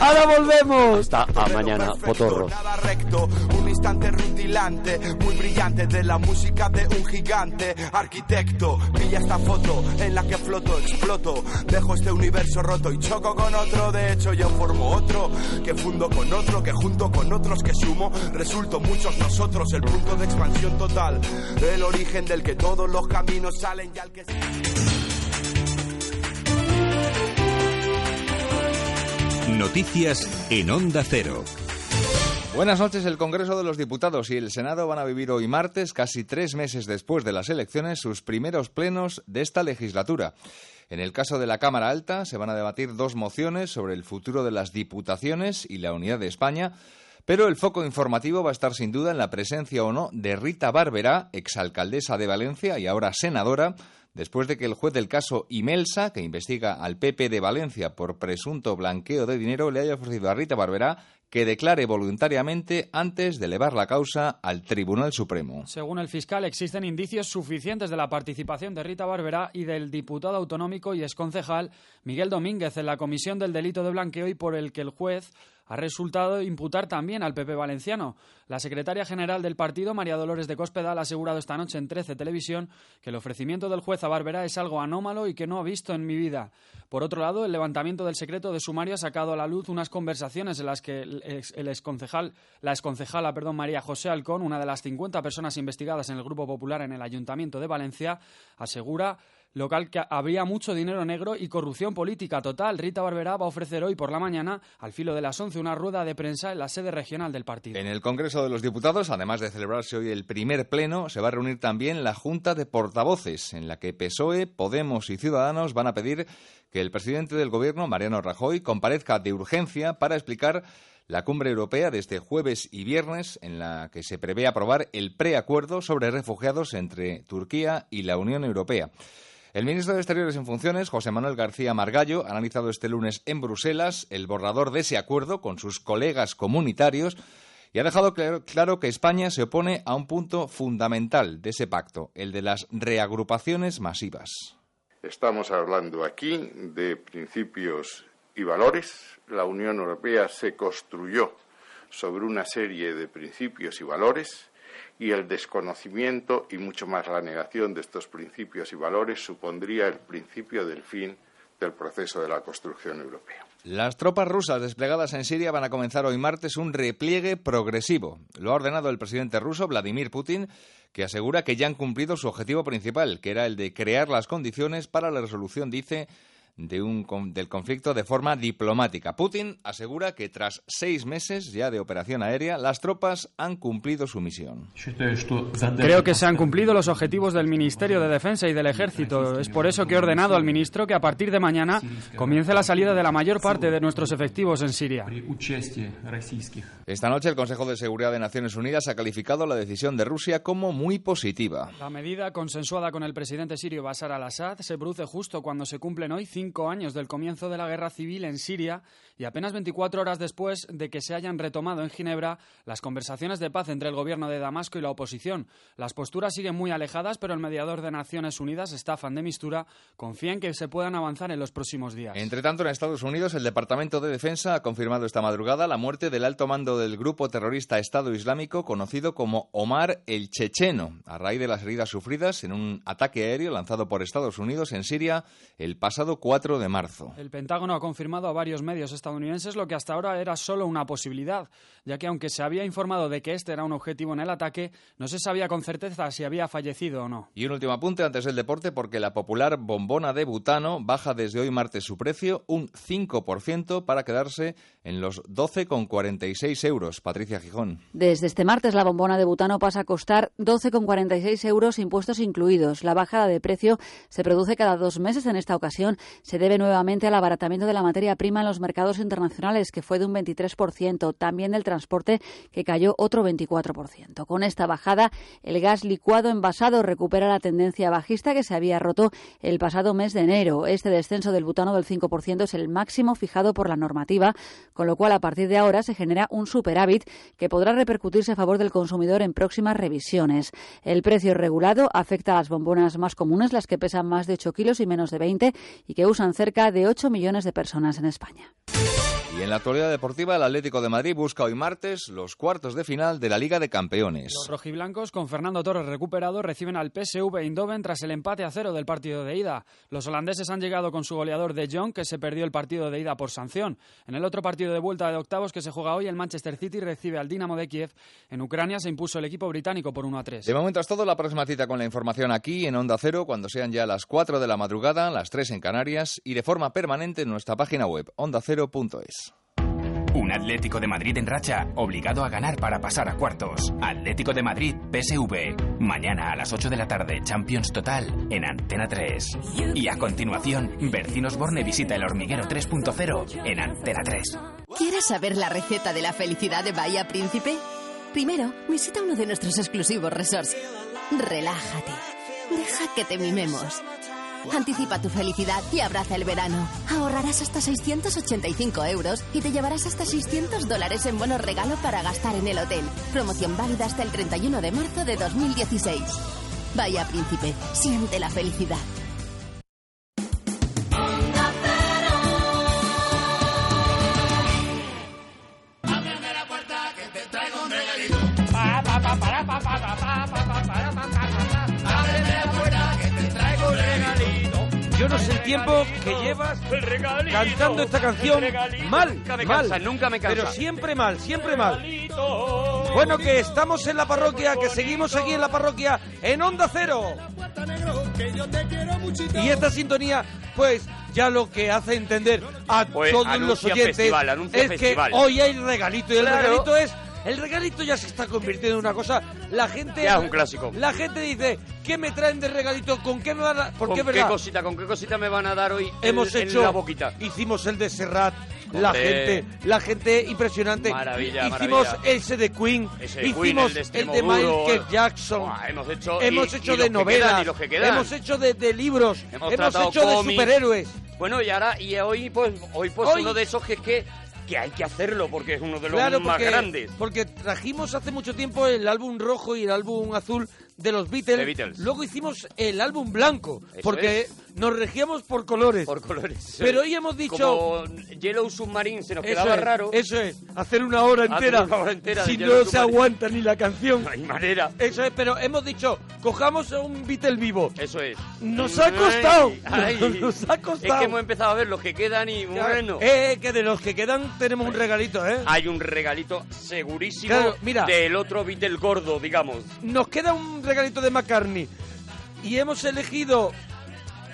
Speaker 1: Ahora volvemos.
Speaker 16: Hasta a mañana, potorros.
Speaker 4: recto, un instante rutilante, muy brillante de la música de un gigante, arquitecto, pilla esta foto en la que floto, exploto, dejo este universo roto y choco con otro, de hecho yo formo otro, que fundo con otro, que junto con otros que sumo, resulto muchos nosotros, el punto de expansión total, el origen del que todos los caminos salen y al que...
Speaker 18: Noticias en Onda Cero.
Speaker 19: Buenas noches. El Congreso de los Diputados y el Senado van a vivir hoy martes, casi tres meses después de las elecciones, sus primeros plenos de esta legislatura. En el caso de la Cámara Alta, se van a debatir dos mociones sobre el futuro de las diputaciones y la unidad de España. Pero el foco informativo va a estar sin duda en la presencia o no de Rita Barberá, exalcaldesa de Valencia y ahora senadora, después de que el juez del caso Imelsa, que investiga al PP de Valencia por presunto blanqueo de dinero, le haya ofrecido a Rita Barberá que declare voluntariamente antes de elevar la causa al Tribunal Supremo.
Speaker 20: Según el fiscal, existen indicios suficientes de la participación de Rita Barberá y del diputado autonómico y exconcejal Miguel Domínguez en la comisión del delito de blanqueo y por el que el juez ha resultado imputar también al PP valenciano. La secretaria general del partido, María Dolores de Cospedal, ha asegurado esta noche en 13 Televisión que el ofrecimiento del juez a Barberá es algo anómalo y que no ha visto en mi vida. Por otro lado, el levantamiento del secreto de sumario ha sacado a la luz unas conversaciones en las que el, ex- el exconcejal, la exconcejala perdón, María José Alcón, una de las 50 personas investigadas en el Grupo Popular en el Ayuntamiento de Valencia, asegura local que habría mucho dinero negro y corrupción política total. Rita Barberá va a ofrecer hoy por la mañana, al filo de las 11, una rueda de prensa en la sede regional del partido.
Speaker 19: En el Congreso de los Diputados, además de celebrarse hoy el primer pleno, se va a reunir también la Junta de Portavoces, en la que PSOE, Podemos y Ciudadanos van a pedir que el presidente del Gobierno, Mariano Rajoy, comparezca de urgencia para explicar la cumbre europea de este jueves y viernes, en la que se prevé aprobar el preacuerdo sobre refugiados entre Turquía y la Unión Europea. El ministro de Exteriores en funciones, José Manuel García Margallo, ha analizado este lunes en Bruselas el borrador de ese acuerdo con sus colegas comunitarios y ha dejado claro, que España se opone a un punto fundamental de ese pacto, el de las reagrupaciones masivas.
Speaker 21: Estamos hablando aquí de principios y valores. La Unión Europea se construyó sobre una serie de principios y valores y el desconocimiento y mucho más la negación de estos principios y valores supondría el principio del fin del proceso de la construcción europea.
Speaker 19: Las tropas rusas desplegadas en Siria van a comenzar hoy martes un repliegue progresivo. Lo ha ordenado el presidente ruso Vladimir Putin, que asegura que ya han cumplido su objetivo principal, que era el de crear las condiciones para la resolución, dice, de un, del conflicto de forma diplomática. Putin asegura que tras seis meses ya de operación aérea, las tropas han cumplido su misión.
Speaker 20: Creo que se han cumplido los objetivos del Ministerio de Defensa y del Ejército. Es por eso que he ordenado al ministro que a partir de mañana comience la salida de la mayor parte de nuestros efectivos en Siria.
Speaker 19: Esta noche el Consejo de Seguridad de Naciones Unidas ha calificado la decisión de Rusia como muy positiva.
Speaker 20: La medida consensuada con el presidente sirio Bashar al-Assad se produce justo cuando se cumplen hoy cinco años del comienzo de la guerra civil en Siria y apenas 24 horas después de que se hayan retomado en Ginebra las conversaciones de paz entre el gobierno de Damasco y la oposición. Las posturas siguen muy alejadas, pero el mediador de Naciones Unidas, Staffan de Mistura, confía en que se puedan avanzar en los próximos días.
Speaker 19: Entre tanto, en Estados Unidos, el Departamento de Defensa ha confirmado esta madrugada la muerte del alto mando del grupo terrorista Estado Islámico conocido como Omar el Checheno, a raíz de las heridas sufridas en un ataque aéreo lanzado por Estados Unidos en Siria el pasado 4 de marzo.
Speaker 20: El Pentágono ha confirmado a varios medios estadounidenses lo que hasta ahora era solo una posibilidad, ya que aunque se había informado de que este era un objetivo en el ataque, no se sabía con certeza si había fallecido o no.
Speaker 19: Y un último apunte antes del deporte, porque la popular bombona de butano baja desde hoy martes su precio un 5% para quedarse en los 12,46 euros. Patricia Gijón.
Speaker 22: Desde este martes la bombona de butano pasa a costar 12,46 euros impuestos incluidos. La bajada de precio se produce cada dos meses. En esta ocasión se debe nuevamente al abaratamiento de la materia prima en los mercados internacionales, que fue de un 23%, también del transporte, que cayó otro 24%. Con esta bajada, el gas licuado envasado recupera la tendencia bajista que se había roto el pasado mes de enero. Este descenso del butano del 5% es el máximo fijado por la normativa, con lo cual a partir de ahora se genera un superávit que podrá repercutirse a favor del consumidor en próximas revisiones. El precio regulado afecta a las bombonas más comunes, las que pesan más de 8 kilos y menos de 20 y que usan cerca de 8 millones de personas en España.
Speaker 19: Y en la actualidad deportiva, el Atlético de Madrid busca hoy martes los cuartos de final de la Liga de Campeones.
Speaker 20: Los rojiblancos, con Fernando Torres recuperado, reciben al PSV Eindhoven tras el empate a cero del partido de ida. Los holandeses han llegado con su goleador de Jong, que se perdió el partido de ida por sanción. En el otro partido de vuelta de octavos que se juega hoy, el Manchester City recibe al Dinamo de Kiev. En Ucrania se impuso el equipo británico por 1 a 3.
Speaker 19: De momento es todo. La próxima cita con la información aquí en Onda Cero, cuando sean ya las 4 de la madrugada, las 3 en Canarias y de forma permanente en nuestra página web ondacero.es.
Speaker 23: Un Atlético de Madrid en racha, obligado a ganar para pasar a cuartos. Atlético de Madrid, PSV. Mañana a las 8 de la tarde, Champions Total en Antena 3. Y a continuación, Bercinos Borne visita el hormiguero 3.0 en Antena 3.
Speaker 24: ¿Quieres saber la receta de la felicidad de Bahía Príncipe? Primero, visita uno de nuestros exclusivos resorts. Relájate. Deja que te mimemos. Anticipa tu felicidad y abraza el verano. Ahorrarás hasta 685 euros y te llevarás hasta 600 dólares en bonos regalo para gastar en el hotel. Promoción válida hasta el 31 de marzo de 2016. Vaya Príncipe, siente la felicidad.
Speaker 1: Yo no sé el tiempo que llevas cantando esta canción mal,
Speaker 2: Nunca me
Speaker 1: mal,
Speaker 2: cansa, nunca me cansa.
Speaker 1: pero siempre mal, siempre mal. Bueno, que estamos en la parroquia, que seguimos aquí en la parroquia en Onda Cero. Y esta sintonía, pues ya lo que hace entender a
Speaker 2: Pues,
Speaker 1: todos los oyentes
Speaker 2: festival,
Speaker 1: es
Speaker 2: festival.
Speaker 1: que hoy hay regalito y el
Speaker 2: Claro.
Speaker 1: regalito es el regalito ya se está convirtiendo en una cosa. La gente
Speaker 2: Ya es un clásico.
Speaker 1: La gente dice, ¿qué me traen de regalito? ¿Con qué me van a Porque
Speaker 2: ¿Con qué
Speaker 1: verdad.
Speaker 2: cosita, con qué cosita me van a dar hoy
Speaker 1: Hemos hecho
Speaker 2: la boquita?
Speaker 1: hicimos el de Serrat la gente la gente impresionante
Speaker 2: Maravilla,
Speaker 1: hicimos
Speaker 2: maravilla.
Speaker 1: ese de Queen
Speaker 2: Ese de
Speaker 1: hicimos
Speaker 2: Queen, el de
Speaker 1: el de. Michael Jackson
Speaker 2: hemos hecho,
Speaker 1: hemos
Speaker 2: y-
Speaker 1: hecho
Speaker 2: y
Speaker 1: de novelas
Speaker 2: quedan, y los que quedan.
Speaker 1: hemos hecho de, de libros
Speaker 2: Hemos,
Speaker 1: hemos, hecho de superhéroes
Speaker 2: Bueno, y ahora, y hoy, pues, hoy, pues,
Speaker 1: Hoy-
Speaker 2: uno de esos que es que, que hay que hacerlo, porque es uno de los
Speaker 1: Claro,
Speaker 2: más
Speaker 1: porque,
Speaker 2: grandes.
Speaker 1: porque trajimos hace mucho tiempo el álbum rojo y el álbum azul de los Beatles.
Speaker 2: Beatles.
Speaker 1: Luego hicimos el álbum blanco,
Speaker 2: Eso
Speaker 1: porque
Speaker 2: es.
Speaker 1: Nos regíamos por colores.
Speaker 2: Por colores.
Speaker 1: Pero hoy hemos dicho...
Speaker 2: Como Yellow Submarine se nos
Speaker 1: Eso
Speaker 2: quedaba
Speaker 1: es,
Speaker 2: raro.
Speaker 1: Eso es, hacer una hora entera.
Speaker 2: una hora entera de
Speaker 1: si no se aguanta ni la canción.
Speaker 2: No hay manera.
Speaker 1: Eso es, pero hemos dicho, cojamos un Beatle vivo.
Speaker 2: Eso es.
Speaker 1: Nos ha costado.
Speaker 2: Ay, ay.
Speaker 1: Nos ha
Speaker 2: Es
Speaker 1: costado.
Speaker 2: que hemos empezado a ver los que quedan y bueno.
Speaker 1: Eh, que de los que quedan tenemos un regalito, ¿eh?
Speaker 2: Hay un regalito segurísimo
Speaker 1: Claro, mira.
Speaker 2: del otro Beatle gordo, digamos.
Speaker 1: Nos queda un regalito de McCartney. Y hemos elegido.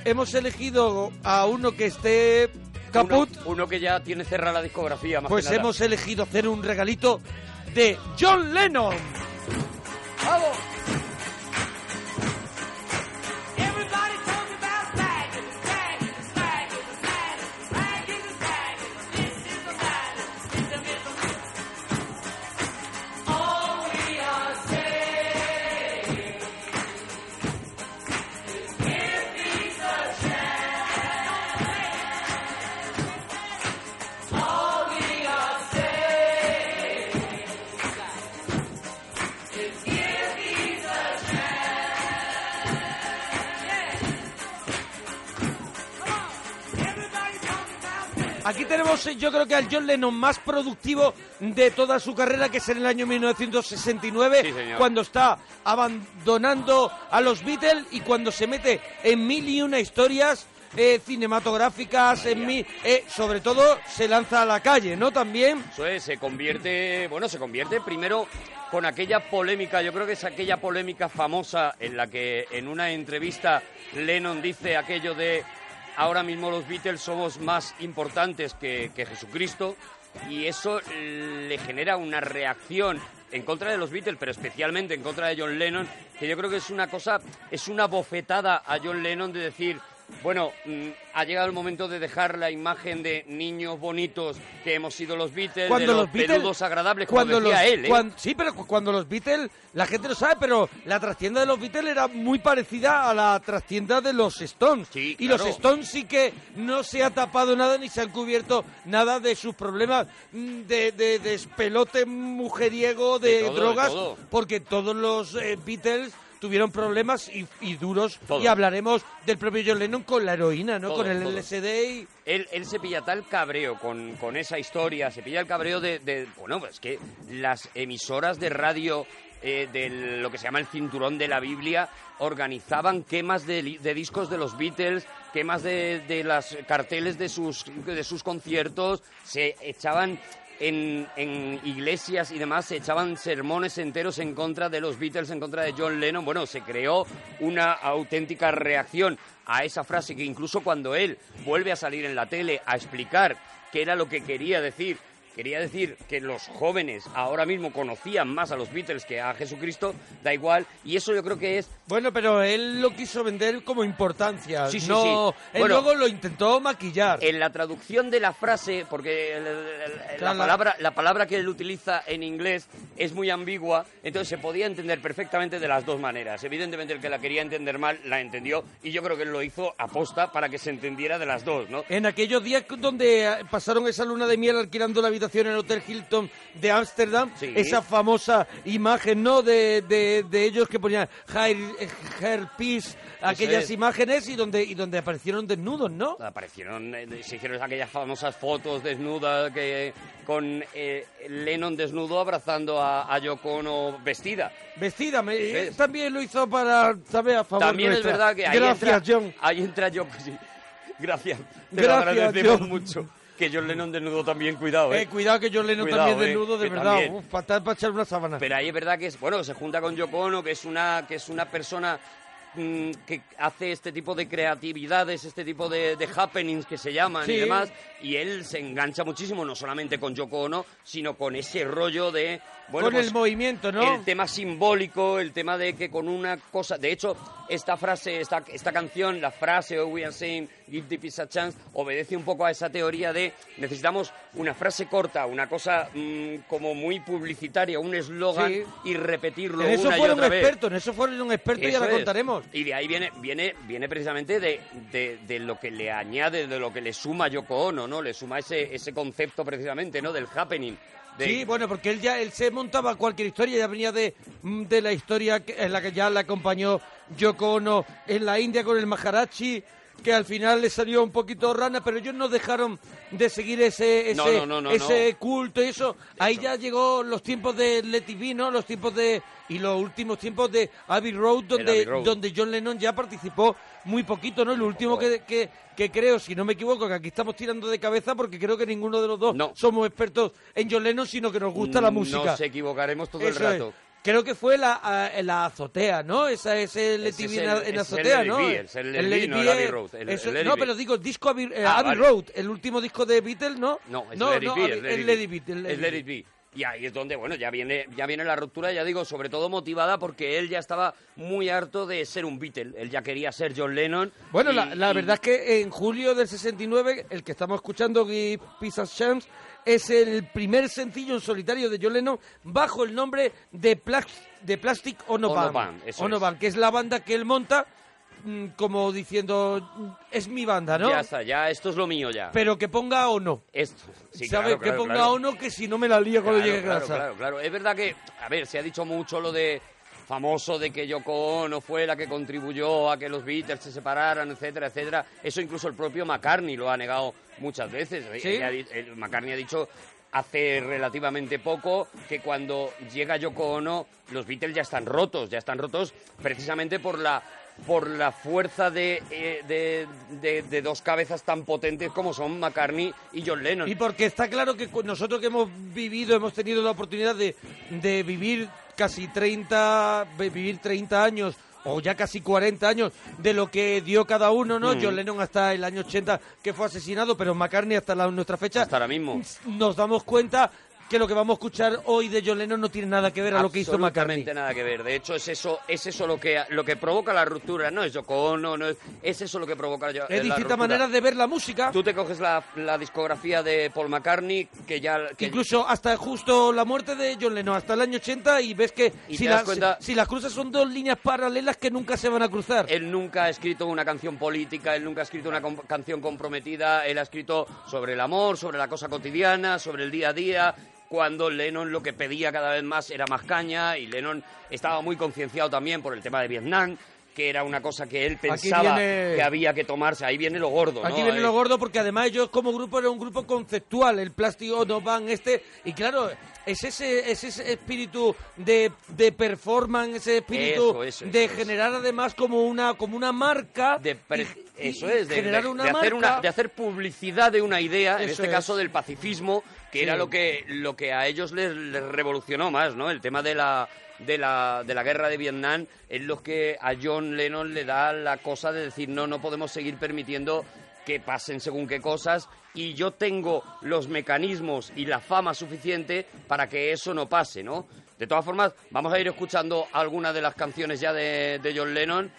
Speaker 1: Hemos elegido a uno que esté caput.
Speaker 2: Uno, uno que ya tiene cerrada la discografía, más
Speaker 1: Pues
Speaker 2: que nada.
Speaker 1: hemos elegido hacer un regalito de John Lennon. ¡Vamos! Yo creo que al John Lennon más productivo de toda su carrera, que es en el año 1969,
Speaker 2: Sí, señor.
Speaker 1: cuando está abandonando a los Beatles y cuando se mete en mil y una historias eh, cinematográficas, en mil, eh, sobre todo se lanza a la calle, ¿no? También.
Speaker 2: Eso es, se convierte, bueno, se convierte primero con aquella polémica, yo creo que es aquella polémica famosa en la que en una entrevista Lennon dice aquello de ahora mismo los Beatles somos más importantes que, que Jesucristo y eso le genera una reacción en contra de los Beatles, pero especialmente en contra de John Lennon, que yo creo que es una cosa, es una bofetada a John Lennon de decir, bueno, mm, ha llegado el momento de dejar la imagen de niños bonitos que hemos sido los Beatles, de los, peludos agradables, como
Speaker 1: cuando
Speaker 2: decía
Speaker 1: los-
Speaker 2: él. ¿eh?
Speaker 1: sí, pero cu- cuando los Beatles, la gente lo sabe, pero la trastienda de los Beatles era muy parecida a la trastienda de los Stones. y
Speaker 2: claro.
Speaker 1: los Stones sí que no se ha tapado nada ni se han cubierto nada de sus problemas mm, de, de despelote mujeriego, de,
Speaker 2: De todo, de
Speaker 1: drogas, porque todos los eh, Beatles tuvieron problemas y, y duros
Speaker 2: Todo.
Speaker 1: y hablaremos del propio John Lennon con la heroína, ¿no?
Speaker 2: Todo,
Speaker 1: con el
Speaker 2: todo.
Speaker 1: LSD y
Speaker 2: Él, él se pilla tal cabreo con, con esa historia, se pilla el cabreo de, de- bueno, pues que las emisoras de radio eh, de lo que se llama el cinturón de la Biblia organizaban quemas de discos de los Beatles, quemas de, de las carteles de sus, de sus conciertos, se echaban en, iglesias y demás se echaban sermones enteros en contra de los Beatles, en contra de John Lennon. Bueno, se creó una auténtica reacción a esa frase que incluso cuando él vuelve a salir en la tele a explicar qué era lo que quería decir, quería decir que los jóvenes ahora mismo conocían más a los Beatles que a Jesucristo, da igual, y eso yo creo que es
Speaker 1: Bueno, pero él lo quiso vender como importancia.
Speaker 2: Sí, sí,
Speaker 1: no,
Speaker 2: sí.
Speaker 1: Él
Speaker 2: Bueno,
Speaker 1: luego lo intentó maquillar.
Speaker 2: En la traducción de la frase, porque el- el- el- la,
Speaker 1: Claro, la-
Speaker 2: palabra, la palabra que él utiliza en inglés es muy ambigua, entonces se podía entender perfectamente de las dos maneras. Evidentemente el que la quería entender mal la entendió y yo creo que él lo hizo aposta para que se entendiera de las dos, ¿no?
Speaker 1: En aquellos días donde pasaron esa luna de miel alquilando la habitación en el Hotel Hilton de Ámsterdam,
Speaker 2: Sí.
Speaker 1: esa famosa imagen, ¿no? De, de, de ellos que ponían Hair, Hair aquellas
Speaker 2: es.
Speaker 1: imágenes y donde, y donde aparecieron desnudos, ¿no?
Speaker 2: Aparecieron, eh, se hicieron aquellas famosas fotos desnudas que, con eh, Lennon desnudo abrazando a, a Yoko Ono vestida.
Speaker 1: Vestida, me- también lo hizo para, ¿sabes? A favor
Speaker 2: También
Speaker 1: nuestra.
Speaker 2: es verdad que ahí
Speaker 1: Gracias,
Speaker 2: entra,
Speaker 1: John.
Speaker 2: Ahí entra Yoko, sí. Gracias. Te
Speaker 1: Gracias,
Speaker 2: lo agradecemos
Speaker 1: John.
Speaker 2: mucho. Que John Lennon desnudo también, cuidado, ¿eh?
Speaker 1: Eh, cuidado que John Lennon
Speaker 2: Cuidado,
Speaker 1: también
Speaker 2: eh,
Speaker 1: desnudo, de verdad. Uf, para, para echar una sábana.
Speaker 2: Pero ahí es verdad que es, bueno, se junta con Yoko Ono, que es una, que es una persona mm, que hace este tipo de creatividades, este tipo de, de happenings que se llaman
Speaker 1: Sí.
Speaker 2: y demás, y él se engancha muchísimo, no solamente con Yoko Ono, sino con ese rollo de... Bueno,
Speaker 1: Con
Speaker 2: pues,
Speaker 1: el movimiento, ¿no?
Speaker 2: El tema simbólico, el tema de que con una cosa... De hecho, esta frase, esta, esta canción, la frase Oh, we are saying, give the peace a chance, obedece un poco a esa teoría de necesitamos una frase corta, una cosa mm, como muy publicitaria, un eslogan,
Speaker 1: Sí.
Speaker 2: y repetirlo
Speaker 1: En eso
Speaker 2: una y
Speaker 1: fueron
Speaker 2: otra vez.
Speaker 1: expertos, en eso fueron expertos y
Speaker 2: Eso
Speaker 1: ahora
Speaker 2: es.
Speaker 1: contaremos.
Speaker 2: Y de ahí viene, viene, viene precisamente de, de- de lo que le añade, de lo que le suma Yoko Ono, ¿no? Le suma ese, ese concepto precisamente, ¿no? Del happening. De-
Speaker 1: Sí, bueno, porque él ya él se montaba cualquier historia, ya venía de, mm, de la historia en la que ya le acompañó Yoko Ono en la India con el Maharaji, que al final le salió un poquito rana, pero ellos no dejaron de seguir ese ese,
Speaker 2: No, no, no, no,
Speaker 1: ese culto y eso. Ahí ya llegó los tiempos de Let It Be, ¿no? Los tiempos de y los últimos tiempos de Abbey Road donde
Speaker 2: Abbey Road.
Speaker 1: donde John Lennon ya participó muy poquito, ¿no? El último que, que, que creo, si no me equivoco, que aquí estamos tirando de cabeza porque creo que ninguno de los dos somos expertos en John Lennon, sino que nos gusta la música.
Speaker 2: Nos equivocaremos todo
Speaker 1: Eso
Speaker 2: el
Speaker 1: es. Creo que fue la, a- la azotea, ¿no? Esa es el It
Speaker 2: es
Speaker 1: en,
Speaker 2: el-
Speaker 1: en
Speaker 2: el
Speaker 1: azotea, ¿no?
Speaker 2: Es el It no el Abbey Road, el-
Speaker 1: eso-
Speaker 2: el
Speaker 1: no, pero digo disco Abbey, eh,
Speaker 2: Ah,
Speaker 1: Abbey
Speaker 2: vale.
Speaker 1: Road, el último disco de Beatles, ¿no?
Speaker 2: No, es
Speaker 1: no,
Speaker 2: It
Speaker 1: no,
Speaker 2: es
Speaker 1: el el. It Be.
Speaker 2: Y ahí es donde, bueno, ya viene, ya viene la ruptura, ya digo, sobre todo motivada porque él ya estaba muy harto de ser un Beatle. Él ya quería ser John Lennon.
Speaker 1: Bueno,
Speaker 2: y-
Speaker 1: la, la
Speaker 2: y-
Speaker 1: verdad es que en julio del 69, el que estamos escuchando, Give Peace Chance, es el primer sencillo en solitario de John Lennon bajo el nombre de, Plas- de Plastic Ono Band. Ono que es la banda que él monta mm, como diciendo, mm, es mi banda, ¿no?
Speaker 2: Ya está, ya esto es lo mío ya.
Speaker 1: Pero que ponga Ono.
Speaker 2: Esto, sí,
Speaker 1: ¿Sabes?
Speaker 2: claro,
Speaker 1: que ponga
Speaker 2: claro.
Speaker 1: Ono que si no me la lío cuando llegue a
Speaker 2: claro,
Speaker 1: casa.
Speaker 2: Claro, claro. Es verdad que, a ver, se ha dicho mucho lo de famoso de que Yoko Ono fue la que contribuyó a que los Beatles se separaran, etcétera, etcétera. Eso incluso el propio McCartney lo ha negado muchas veces. El- McCartney ha dicho hace relativamente poco que cuando llega Yoko Ono los Beatles ya están rotos, ya están rotos precisamente por la por la fuerza de, eh, de, de- de dos cabezas tan potentes como son McCartney y John Lennon.
Speaker 1: Y porque está claro que nosotros que hemos vivido, hemos tenido la oportunidad de, de vivir casi 30, vi- vivir 30 años o ya casi 40 años de lo que dio cada uno, ¿no?
Speaker 2: Mm.
Speaker 1: John Lennon hasta el año 80 que fue asesinado, pero McCartney hasta la, nuestra fecha.
Speaker 2: Hasta ahora mismo.
Speaker 1: Nos damos cuenta que lo que vamos a escuchar hoy de John Lennon no tiene nada que ver a lo que hizo McCartney.
Speaker 2: Absolutamente nada que ver. De hecho, es eso, es eso lo que lo que provoca la ruptura. No es Yoko Ono, no es, es eso lo que provoca yo-
Speaker 1: Es
Speaker 2: la
Speaker 1: distintas maneras de ver la música.
Speaker 2: Tú te coges la, la discografía de Paul McCartney, que ya... que-
Speaker 1: Incluso hasta justo la muerte de John Lennon, hasta el año 80, y ves que
Speaker 2: Y
Speaker 1: si, las-
Speaker 2: cuenta-
Speaker 1: si las cruzas son dos líneas paralelas que nunca se van a cruzar.
Speaker 2: Él nunca ha escrito una canción política, él nunca ha escrito una com- canción comprometida, él ha escrito sobre el amor, sobre la cosa cotidiana, sobre el día a día, cuando Lennon lo que pedía cada vez más era más caña y Lennon estaba muy concienciado también por el tema de Vietnam, que era una cosa que él pensaba
Speaker 1: viene-
Speaker 2: que había que tomarse. Ahí viene lo gordo, ¿no?
Speaker 1: Aquí viene
Speaker 2: Ahí-
Speaker 1: lo gordo porque además ellos como grupo eran un grupo conceptual, el plástico no van este, y claro, es ese, es ese espíritu de, de performance, ese espíritu
Speaker 2: Eso, eso,
Speaker 1: de
Speaker 2: eso
Speaker 1: generar además como una, como una marca.
Speaker 2: de pre-
Speaker 1: y-
Speaker 2: eso es, de,
Speaker 1: generar
Speaker 2: de-
Speaker 1: una
Speaker 2: de hacer
Speaker 1: marca.
Speaker 2: una, de hacer publicidad de una idea, en este
Speaker 1: es.
Speaker 2: caso del pacifismo, que
Speaker 1: Sí.
Speaker 2: era lo que, lo que a ellos les, les revolucionó más, ¿no? El tema de la, de la, de la guerra de Vietnam es lo que a John Lennon le da la cosa de decir, no, no podemos seguir permitiendo que pasen según qué cosas y yo tengo los mecanismos y la fama suficiente para que eso no pase, ¿no? De todas formas, vamos a ir escuchando algunas de las canciones ya de, de John Lennon,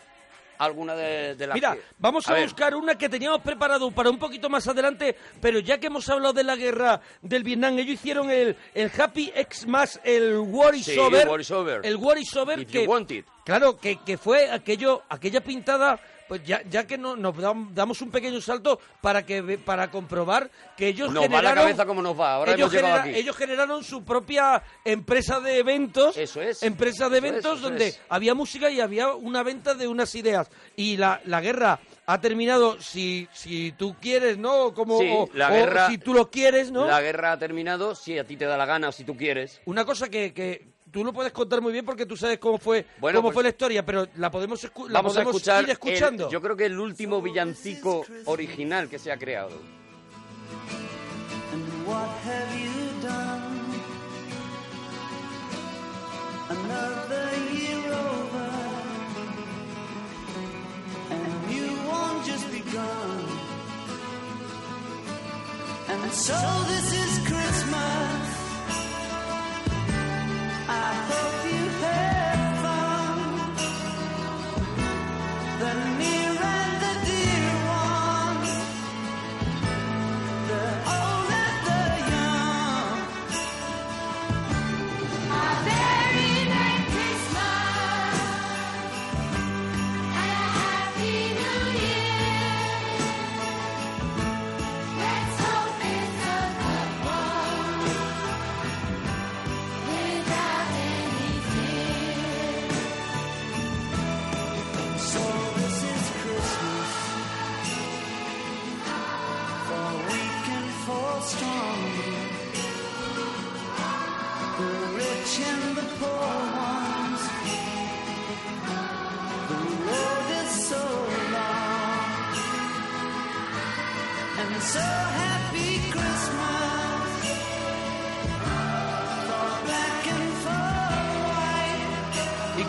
Speaker 2: alguna de, de las
Speaker 1: Mira,
Speaker 2: que-
Speaker 1: vamos a, buscar una que teníamos preparado para un poquito más adelante, pero ya que hemos hablado de la guerra del Vietnam, ellos hicieron el, el Happy X más el War is
Speaker 2: Sí,
Speaker 1: Over.
Speaker 2: War is Over.
Speaker 1: El War is Over
Speaker 2: If
Speaker 1: que,
Speaker 2: you want it.
Speaker 1: claro, que, que fue aquello, aquella pintada, pues ya, ya que no, nos dam- damos un pequeño salto para que para comprobar que ellos
Speaker 2: Nos va la
Speaker 1: generaron...
Speaker 2: cabeza como nos va, ahora
Speaker 1: ellos,
Speaker 2: hemos llegado
Speaker 1: genera-
Speaker 2: aquí.
Speaker 1: ellos generaron su propia empresa de eventos.
Speaker 2: Eso es.
Speaker 1: Empresa de
Speaker 2: Eso es,
Speaker 1: eventos
Speaker 2: eso
Speaker 1: donde
Speaker 2: es.
Speaker 1: había música y había una venta de unas ideas. Y la, la guerra ha terminado, si, si tú quieres, ¿no? Como,
Speaker 2: Sí,
Speaker 1: o-
Speaker 2: la
Speaker 1: o
Speaker 2: guerra-
Speaker 1: si tú lo quieres, ¿no?
Speaker 2: La guerra ha terminado, si a ti te da la gana, si tú quieres.
Speaker 1: Una cosa que, que tú lo puedes contar muy bien porque tú sabes cómo fue,
Speaker 2: Bueno,
Speaker 1: cómo
Speaker 2: pues-
Speaker 1: fue la historia, pero la podemos, escu- la
Speaker 2: Vamos a escuchar,
Speaker 1: ir escuchando.
Speaker 2: el- yo creo que el último villancico original que se ha creado.
Speaker 14: What have you I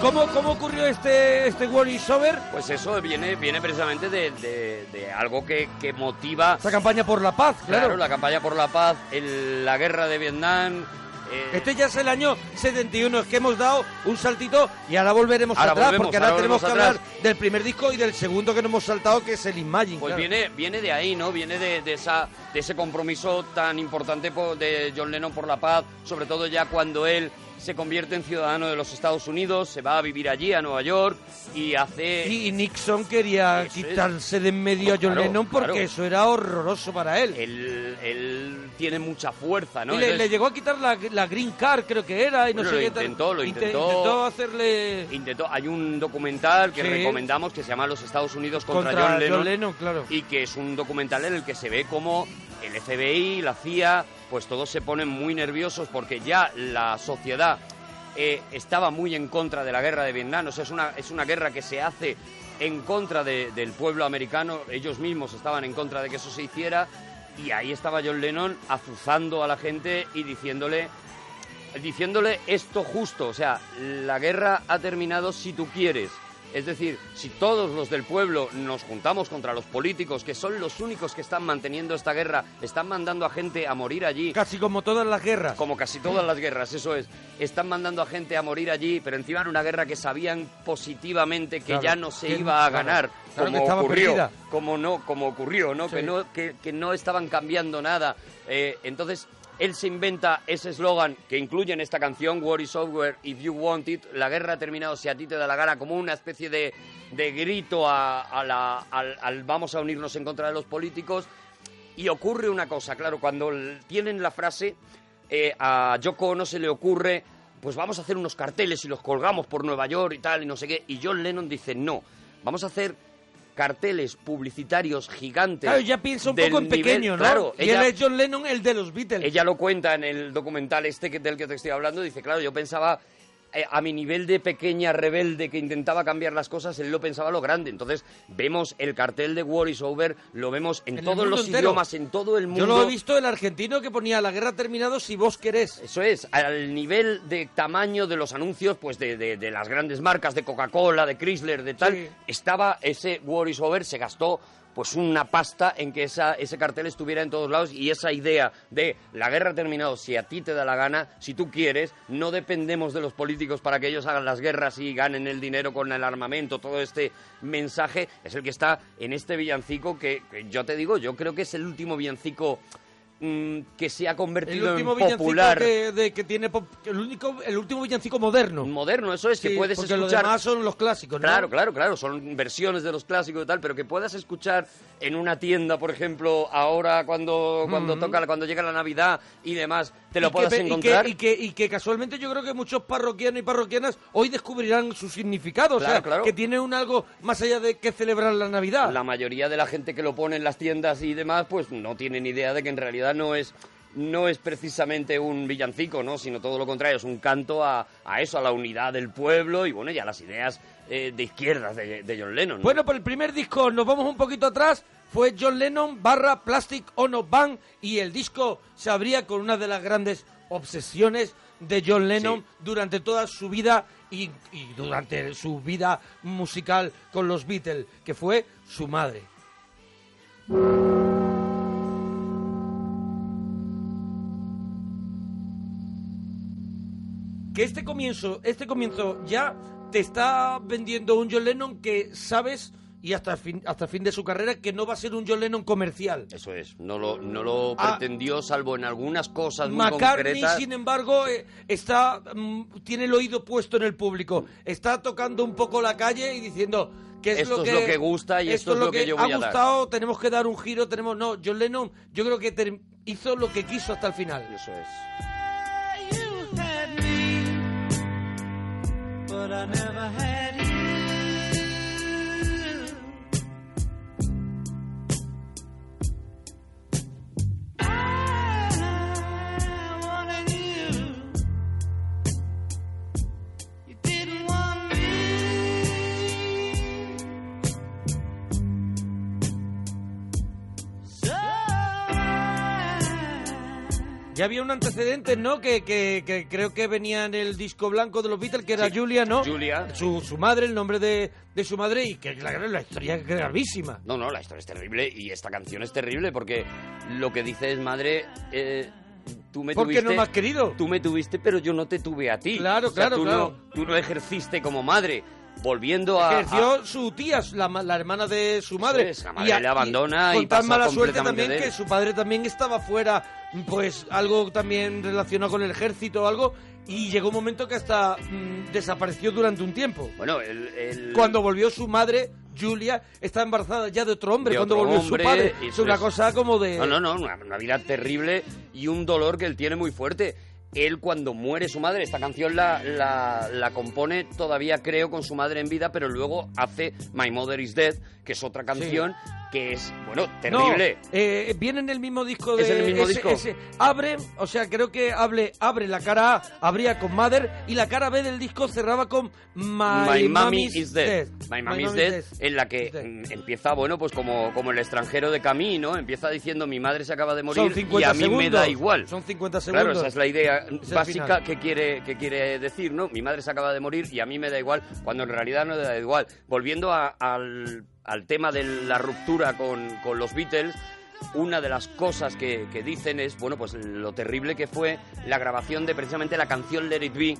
Speaker 1: cómo, cómo ocurrió este, este War is Over?
Speaker 2: Pues eso viene, viene precisamente de, de- de algo que, que motiva...
Speaker 1: Esa campaña por la paz, claro.
Speaker 2: la campaña por la paz, el- la guerra de Vietnam... eh,
Speaker 1: Este ya es el año 71, es que hemos dado un saltito y ahora volveremos
Speaker 2: Ahora
Speaker 1: atrás,
Speaker 2: volvemos,
Speaker 1: porque ahora,
Speaker 2: ahora
Speaker 1: tenemos que hablar del primer disco y del segundo que nos hemos saltado, que es el Imagine.
Speaker 2: Pues
Speaker 1: claro.
Speaker 2: viene, viene de ahí, ¿no? Viene de, de esa, de ese compromiso tan importante po- de John Lennon por la paz, sobre todo ya cuando él se convierte en ciudadano de los Estados Unidos, se va a vivir allí, a Nueva York, y hace...
Speaker 1: Y, Nixon quería
Speaker 2: Eso es.
Speaker 1: quitarse de en medio a John
Speaker 2: Claro,
Speaker 1: Lennon porque
Speaker 2: claro.
Speaker 1: eso era horroroso para él.
Speaker 2: Él, él tiene mucha fuerza, ¿no?
Speaker 1: y le,
Speaker 2: Entonces-
Speaker 1: le llegó a quitar la, la Green Card, creo que era, y no
Speaker 2: Bueno,
Speaker 1: sé
Speaker 2: lo
Speaker 1: qué tal.
Speaker 2: intentó, lo
Speaker 1: Inte-
Speaker 2: intentó.
Speaker 1: Intentó hacerle...
Speaker 2: Intentó, hay un documental que
Speaker 1: Sí.
Speaker 2: recomendamos que se llama Los Estados Unidos contra,
Speaker 1: Contra
Speaker 2: John, Lennon,
Speaker 1: John Lennon, claro.
Speaker 2: y que es un documental en el que se ve cómo el FBI, la CIA, pues todos se ponen muy nerviosos porque ya la sociedad eh, estaba muy en contra de la guerra de Vietnam, o sea, es una, es una guerra que se hace en contra de- del pueblo americano, ellos mismos estaban en contra de que eso se hiciera, y ahí estaba John Lennon azuzando a la gente y diciéndole diciéndole esto justo, o sea, la guerra ha terminado si tú quieres. Es decir, si todos los del pueblo nos juntamos contra los políticos, que son los únicos que están manteniendo esta guerra, están mandando a gente a morir allí.
Speaker 1: Casi como todas las guerras.
Speaker 2: Como casi todas las guerras, eso es. Están mandando a gente a morir allí, pero encima en una guerra que sabían positivamente que
Speaker 1: Claro,
Speaker 2: ya no se iba a ganar,
Speaker 1: claro
Speaker 2: como ocurrió,
Speaker 1: perdida.
Speaker 2: como no, como ocurrió, ¿no?
Speaker 1: Sí.
Speaker 2: Que no, que, que no estaban cambiando nada. Eh, entonces él se inventa ese eslogan que incluye en esta canción War is over if you want it. La guerra ha terminado si a ti te da la gana, como una especie de, de grito a, la- al, vamos a unirnos en contra de los políticos. Y ocurre una cosa, claro, cuando tienen la frase, eh, a Yoko Ono se le ocurre, pues vamos a hacer unos carteles y los colgamos por Nueva York y tal, y no sé qué. Y John Lennon dice, no, vamos a hacer carteles publicitarios gigantes.
Speaker 1: Claro, ya piensa un poco en
Speaker 2: nivel-
Speaker 1: pequeño, ¿no?
Speaker 2: Claro,
Speaker 1: y
Speaker 2: ella-
Speaker 1: él es John Lennon, el de los Beatles.
Speaker 2: ella lo cuenta en el documental este que, del que te estoy hablando. Dice, claro, yo pensaba a mi nivel de pequeña rebelde que intentaba cambiar las cosas, él lo pensaba lo grande. Entonces vemos el cartel de War is Over, lo vemos en, todos los
Speaker 1: entero.
Speaker 2: idiomas, en todo el mundo.
Speaker 1: Yo lo he visto el argentino que ponía la guerra ha terminado si vos querés.
Speaker 2: Eso es, al nivel de tamaño de los anuncios, pues de, de- de las grandes marcas, de Coca-Cola, de Chrysler, de tal,
Speaker 1: Sí.
Speaker 2: estaba ese War is Over, se gastó pues una pasta en que esa, ese cartel estuviera en todos lados y esa idea de la guerra ha terminado si a ti te da la gana, si tú quieres, no dependemos de los políticos para que ellos hagan las guerras y ganen el dinero con el armamento, todo este mensaje es el que está en este villancico que, que yo te digo, yo creo que es el último villancico mm, que se ha convertido en popular.
Speaker 1: que, de- que tiene pop- el único el último villancico moderno.
Speaker 2: Moderno, eso es, que
Speaker 1: Sí,
Speaker 2: puedes
Speaker 1: porque
Speaker 2: escuchar...
Speaker 1: demás son los clásicos, ¿no?
Speaker 2: Claro, claro, claro, son versiones de los clásicos y tal, pero que puedas escuchar en una tienda, por ejemplo, ahora cuando, cuando
Speaker 1: Ujú.
Speaker 2: toca, cuando llega la Navidad y demás, te lo
Speaker 1: que
Speaker 2: puedas
Speaker 1: pe- y que-
Speaker 2: encontrar.
Speaker 1: Y que, y que casualmente yo creo que muchos parroquianos y parroquianas hoy descubrirán su significado. o
Speaker 2: Claro,
Speaker 1: sea,
Speaker 2: claro.
Speaker 1: que tiene un algo más allá de que celebrar la Navidad.
Speaker 2: La mayoría de la gente que lo pone en las tiendas y demás, pues no tiene ni idea de que en realidad no es no es precisamente un villancico, ¿no? Sino todo lo contrario, es un canto a, a eso, a la unidad del pueblo y bueno, y a las ideas eh, de izquierdas de, de John Lennon. ¿no?
Speaker 1: Bueno, por el primer disco nos vamos un poquito atrás. Fue John Lennon barra Plastic Ono Band y el disco se abría con una de las grandes obsesiones de John Lennon durante toda su vida y, y durante su vida musical con los Beatles, que fue su madre. Que este comienzo, este comienzo ya te está vendiendo un John Lennon que sabes y hasta el fin, hasta el fin de su carrera que no va a ser un John Lennon comercial.
Speaker 2: Eso es, no lo, no lo
Speaker 1: Ah.
Speaker 2: pretendió, salvo en algunas cosas muy
Speaker 1: McCartney,
Speaker 2: concretas.
Speaker 1: sin embargo, eh, está mm, tiene el oído puesto en el público. Está tocando un poco la calle y diciendo que es,
Speaker 2: Esto
Speaker 1: lo,
Speaker 2: es
Speaker 1: que,
Speaker 2: lo que gusta y esto es lo que yo voy
Speaker 1: ha
Speaker 2: a dar.
Speaker 1: gustado, tenemos que dar un giro, tenemos no, John Lennon, yo creo que hizo lo que quiso hasta el final.
Speaker 2: Eso es.
Speaker 14: But I never had
Speaker 1: Ya había un antecedente, ¿no? Que, que, que creo que venía en el disco blanco de los Beatles, que era Julia, ¿no?
Speaker 2: Julia.
Speaker 1: Su, su madre, el nombre de, de su madre, y que la, la historia es gravísima.
Speaker 2: No, no, la historia es terrible y esta canción es terrible porque lo que dice es, madre, eh, tú me
Speaker 1: ¿Por qué
Speaker 2: tuviste...
Speaker 1: no me has querido?
Speaker 2: Tú me tuviste, pero yo no te tuve a ti.
Speaker 1: Claro,
Speaker 2: O sea,
Speaker 1: claro,
Speaker 2: tú
Speaker 1: claro.
Speaker 2: No, tú no ejerciste como madre. Volviendo a...
Speaker 1: Ejerció
Speaker 2: a-
Speaker 1: su tía, la, la hermana de su madre.
Speaker 2: es, la madre le abandona
Speaker 1: con
Speaker 2: y
Speaker 1: tan
Speaker 2: pasa
Speaker 1: mala suerte también que su padre también estaba fuera, pues algo también relacionado con el ejército o algo, y llegó un momento que hasta mm, desapareció durante un tiempo.
Speaker 2: Bueno, el... el-
Speaker 1: Cuando volvió su madre, Julia, está embarazada ya de otro hombre.
Speaker 2: de
Speaker 1: cuando
Speaker 2: otro
Speaker 1: volvió
Speaker 2: hombre,
Speaker 1: su padre. Es una cosa como de...
Speaker 2: No, no, no, una, una vida terrible y un dolor que él tiene muy fuerte. Él cuando muere su madre, esta canción la, la, la compone todavía creo con su madre en vida, pero luego hace My Mother is Dead, que es otra canción que es, bueno, terrible.
Speaker 1: No, eh, viene en el mismo disco de
Speaker 2: ¿Es el mismo
Speaker 1: ese-
Speaker 2: disco?
Speaker 1: ese- abre, o sea, creo que abre, abre la cara A, abría con Mother y la cara B del disco cerraba con My,
Speaker 2: My is Dead. My Mommy is Dead, en la que mm, empieza, bueno, pues como, como el extranjero de Camino, empieza diciendo mi madre se acaba de morir y
Speaker 1: 50
Speaker 2: a mí me da igual.
Speaker 1: Son 50 segundos.
Speaker 2: Claro, esa es la idea
Speaker 1: Es
Speaker 2: básica que quiere, que quiere decir, ¿no? Mi madre se acaba de morir y a mí me da igual, cuando en realidad no le da igual. Volviendo a- al, al tema de la ruptura con, con los Beatles, una de las cosas que, que dicen es, bueno, pues lo terrible que fue la grabación de precisamente la canción Let It Be,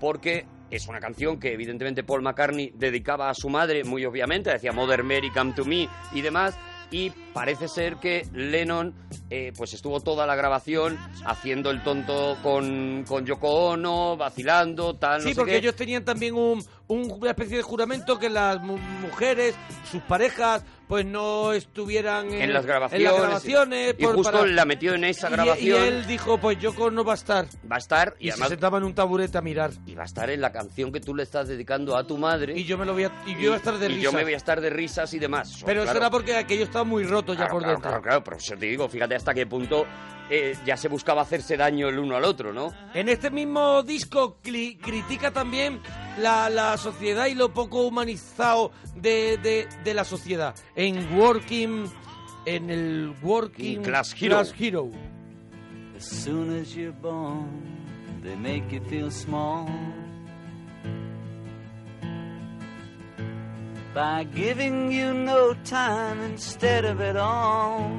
Speaker 2: porque es una canción que evidentemente Paul McCartney dedicaba a su madre, muy obviamente, decía Mother Mary Come to Me y demás, y parece ser que Lennon eh, pues estuvo toda la grabación haciendo el tonto con, con Yoko Ono, vacilando, tal, no
Speaker 1: Sí,
Speaker 2: sé
Speaker 1: porque
Speaker 2: qué.
Speaker 1: ellos tenían también un, un- una especie de juramento que las mu- mujeres, sus parejas, pues no estuvieran en,
Speaker 2: en las grabaciones.
Speaker 1: en las grabaciones,
Speaker 2: y
Speaker 1: por-
Speaker 2: justo
Speaker 1: para-
Speaker 2: la metió en esa
Speaker 1: y-
Speaker 2: grabación.
Speaker 1: Y, él dijo, pues Yoko no va a estar.
Speaker 2: Va a estar y,
Speaker 1: Y,
Speaker 2: además
Speaker 1: se sentaba en un taburete a mirar.
Speaker 2: y va a estar en la canción que tú le estás dedicando a tu madre.
Speaker 1: Y yo me lo voy a, y yo voy a estar de
Speaker 2: y
Speaker 1: risa.
Speaker 2: yo me voy a estar de risas y demás.
Speaker 1: Pero
Speaker 2: Claro.
Speaker 1: eso era porque aquello estaba muy roto ya
Speaker 2: Claro,
Speaker 1: por
Speaker 2: claro,
Speaker 1: dentro.
Speaker 2: Claro, claro, pero eso te digo, fíjate hasta qué punto eh, ya se buscaba hacerse daño el uno al otro, ¿no?
Speaker 1: En este mismo disco cli- critica también la, la sociedad y lo poco humanizado de, de- de la sociedad. En Working, en el Working
Speaker 2: Class Hero.
Speaker 1: Hero.
Speaker 25: As soon as you're born, they make you feel small. By giving you no time instead of it all.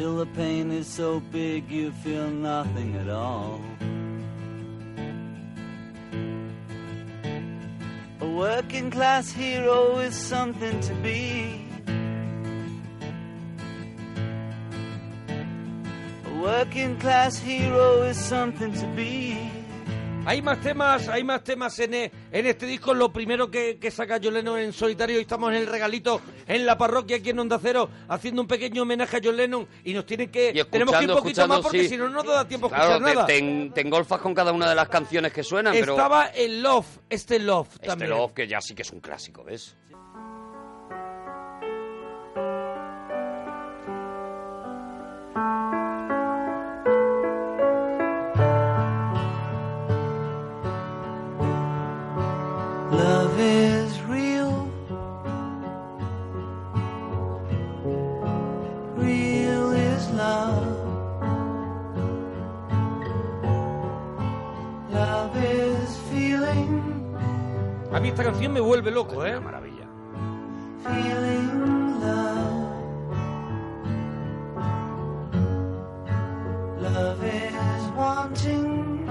Speaker 25: Till the pain is so big you feel nothing at all. A working class hero is something to be. A working class hero is something to be.
Speaker 1: Hay más temas, hay más temas en, e- en este disco. Lo primero que, que saca John Lennon en solitario y estamos en el regalito en la parroquia aquí en Onda Cero haciendo un pequeño homenaje a John Lennon y nos tienen que tenemos que ir un poquito más porque
Speaker 2: sí.
Speaker 1: si no no nos da tiempo a
Speaker 2: Claro,
Speaker 1: escuchar nada.
Speaker 2: te te engolfas con cada una de las canciones que suenan, pero
Speaker 1: Estaba el Love, este Love
Speaker 2: este
Speaker 1: también.
Speaker 2: Love que ya sí que es un clásico, ¿ves?
Speaker 1: Mí esta canción me vuelve loco, ¿eh?
Speaker 2: maravilla.
Speaker 25: feeling love. Love is wanting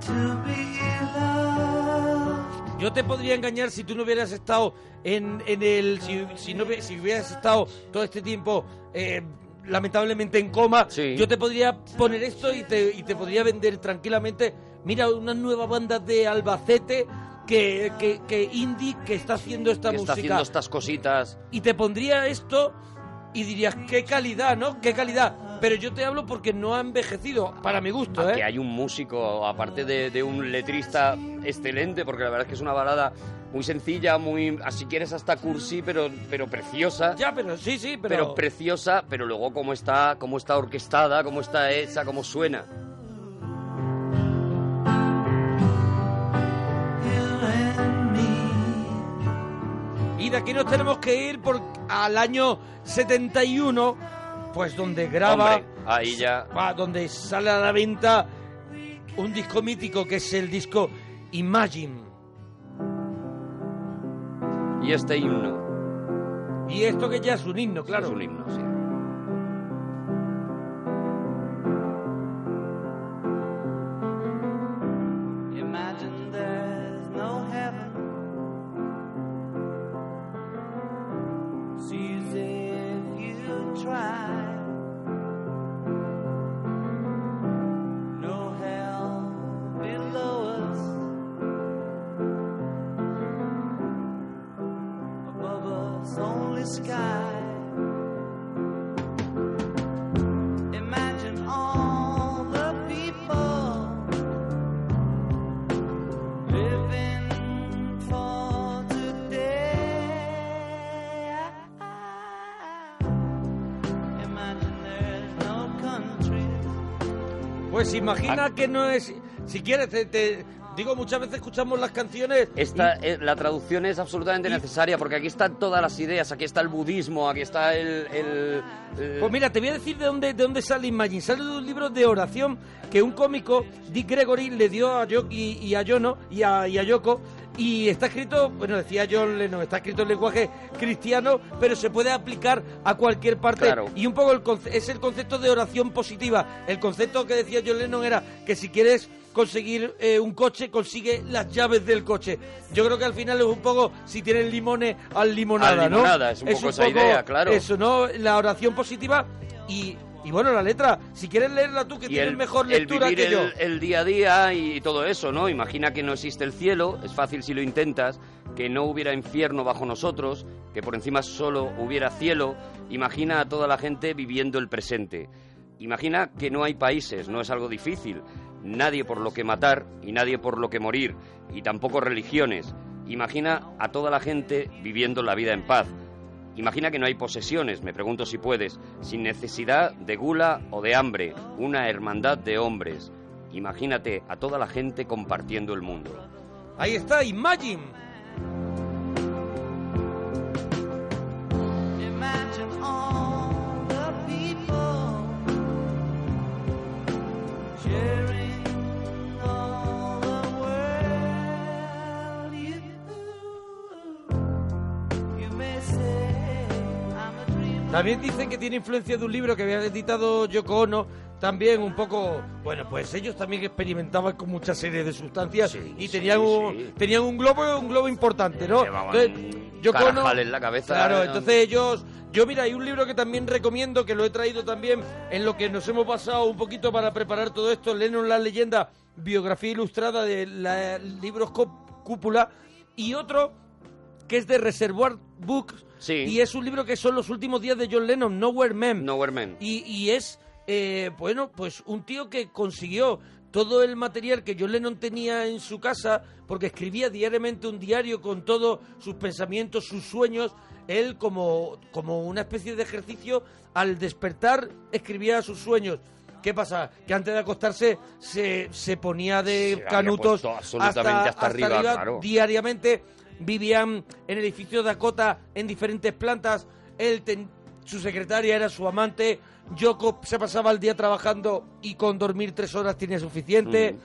Speaker 25: to be loved.
Speaker 1: Yo te podría engañar si tú no hubieras estado en, en el. Si, si no, si hubieras estado todo este tiempo. eh, lamentablemente en coma, yo te podría poner esto y te, y te podría vender tranquilamente. Mira, una nueva banda de Albacete que, que, que indie que está haciendo esta
Speaker 2: Que está
Speaker 1: música.
Speaker 2: haciendo estas cositas.
Speaker 1: Y te pondría esto y dirías, qué calidad, ¿no? Qué calidad. Pero yo te hablo porque no ha envejecido, para mi gusto, ¿eh?
Speaker 2: Que hay un músico, aparte de, de un letrista excelente, porque la verdad es que es una balada muy sencilla, muy, si quieres hasta cursi, pero, pero preciosa.
Speaker 1: Ya, pero sí, sí, pero...
Speaker 2: Pero preciosa, pero luego cómo está, cómo está orquestada, cómo está hecha, cómo suena.
Speaker 1: Aquí nos tenemos que ir por, al año 71, pues donde graba,
Speaker 2: Hombre, ahí ya.
Speaker 1: va, donde sale a la venta un disco mítico que es el disco Imagine.
Speaker 2: Y este himno.
Speaker 1: Y esto que ya es un himno, claro.
Speaker 2: Es un himno, sí.
Speaker 1: Imagina que no es... Si quieres, te, te- digo, muchas veces escuchamos las canciones...
Speaker 2: Esta, eh, la traducción es absolutamente necesaria porque aquí están todas las ideas, aquí está el budismo, aquí está el... el- el-
Speaker 1: Pues mira, te voy a decir de dónde, de dónde sale Imagine. Sale de un libro de oración que un cómico, Dick Gregory, le dio a Yo y, y a Yono y a, y a Yoko. Y está escrito, bueno, decía John Lennon, está escrito en lenguaje cristiano, pero se puede aplicar a cualquier parte.
Speaker 2: Claro.
Speaker 1: Y un poco el es el concepto de oración positiva. El concepto que decía John Lennon era que si quieres conseguir eh, un coche, consigue las llaves del coche. Yo creo que al final es un poco, si tienes limones, al limonada,
Speaker 2: Al
Speaker 1: ¿no?
Speaker 2: limonada, es un poco esa idea, claro.
Speaker 1: Eso, ¿no? La oración positiva y, y bueno, la letra. Si quieres leerla tú, que tienes
Speaker 2: el,
Speaker 1: mejor
Speaker 2: el
Speaker 1: lectura
Speaker 2: vivir
Speaker 1: que yo.
Speaker 2: el, el día a día y todo eso, ¿no? Imagina que no existe el cielo, es fácil si lo intentas, que no hubiera infierno bajo nosotros, que por encima solo hubiera cielo. Imagina a toda la gente viviendo el presente. Imagina que no hay países, no es algo difícil. Nadie por lo que matar y nadie por lo que morir, y tampoco religiones. Imagina a toda la gente viviendo la vida en paz. Imagina que no hay posesiones, me pregunto si puedes, sin necesidad de gula o de hambre, una hermandad de hombres. Imagínate a toda la gente compartiendo el mundo.
Speaker 1: Ahí está, Imagine.
Speaker 14: Imagine
Speaker 1: También dicen que tiene influencia de un libro que había editado Yoko Ono, también un poco, bueno, pues ellos también experimentaban con muchas series de sustancias y tenían, un,
Speaker 2: sí.
Speaker 1: tenían un globo un globo importante, ¿no? Entonces, Yoko Ono-
Speaker 2: en la cabeza.
Speaker 1: Claro, entonces ellos, yo mira, hay un libro que también recomiendo, que lo he traído también, en lo que nos hemos pasado un poquito para preparar todo esto, Lennon la leyenda, biografía ilustrada de la, libros Cúpula, y otro que es de Reservoir Books,
Speaker 2: Sí.
Speaker 1: y es un libro que son los últimos días de John Lennon, Nowhere Man.
Speaker 2: Nowhere.
Speaker 1: Y, y es, eh, bueno, pues un tío que consiguió todo el material que John Lennon tenía en su casa, porque escribía diariamente un diario con todos sus pensamientos, sus sueños. Él, como, como una especie de ejercicio, al despertar, escribía sus sueños. ¿Qué pasa? Que antes de acostarse se, se ponía de
Speaker 2: Se
Speaker 1: canutos
Speaker 2: absolutamente hasta arriba, claro.
Speaker 1: diariamente. Vivían en el edificio Dakota en diferentes plantas. Él ten- su secretaria era su amante. Yoko se pasaba el día trabajando y con dormir tres horas tenía suficiente.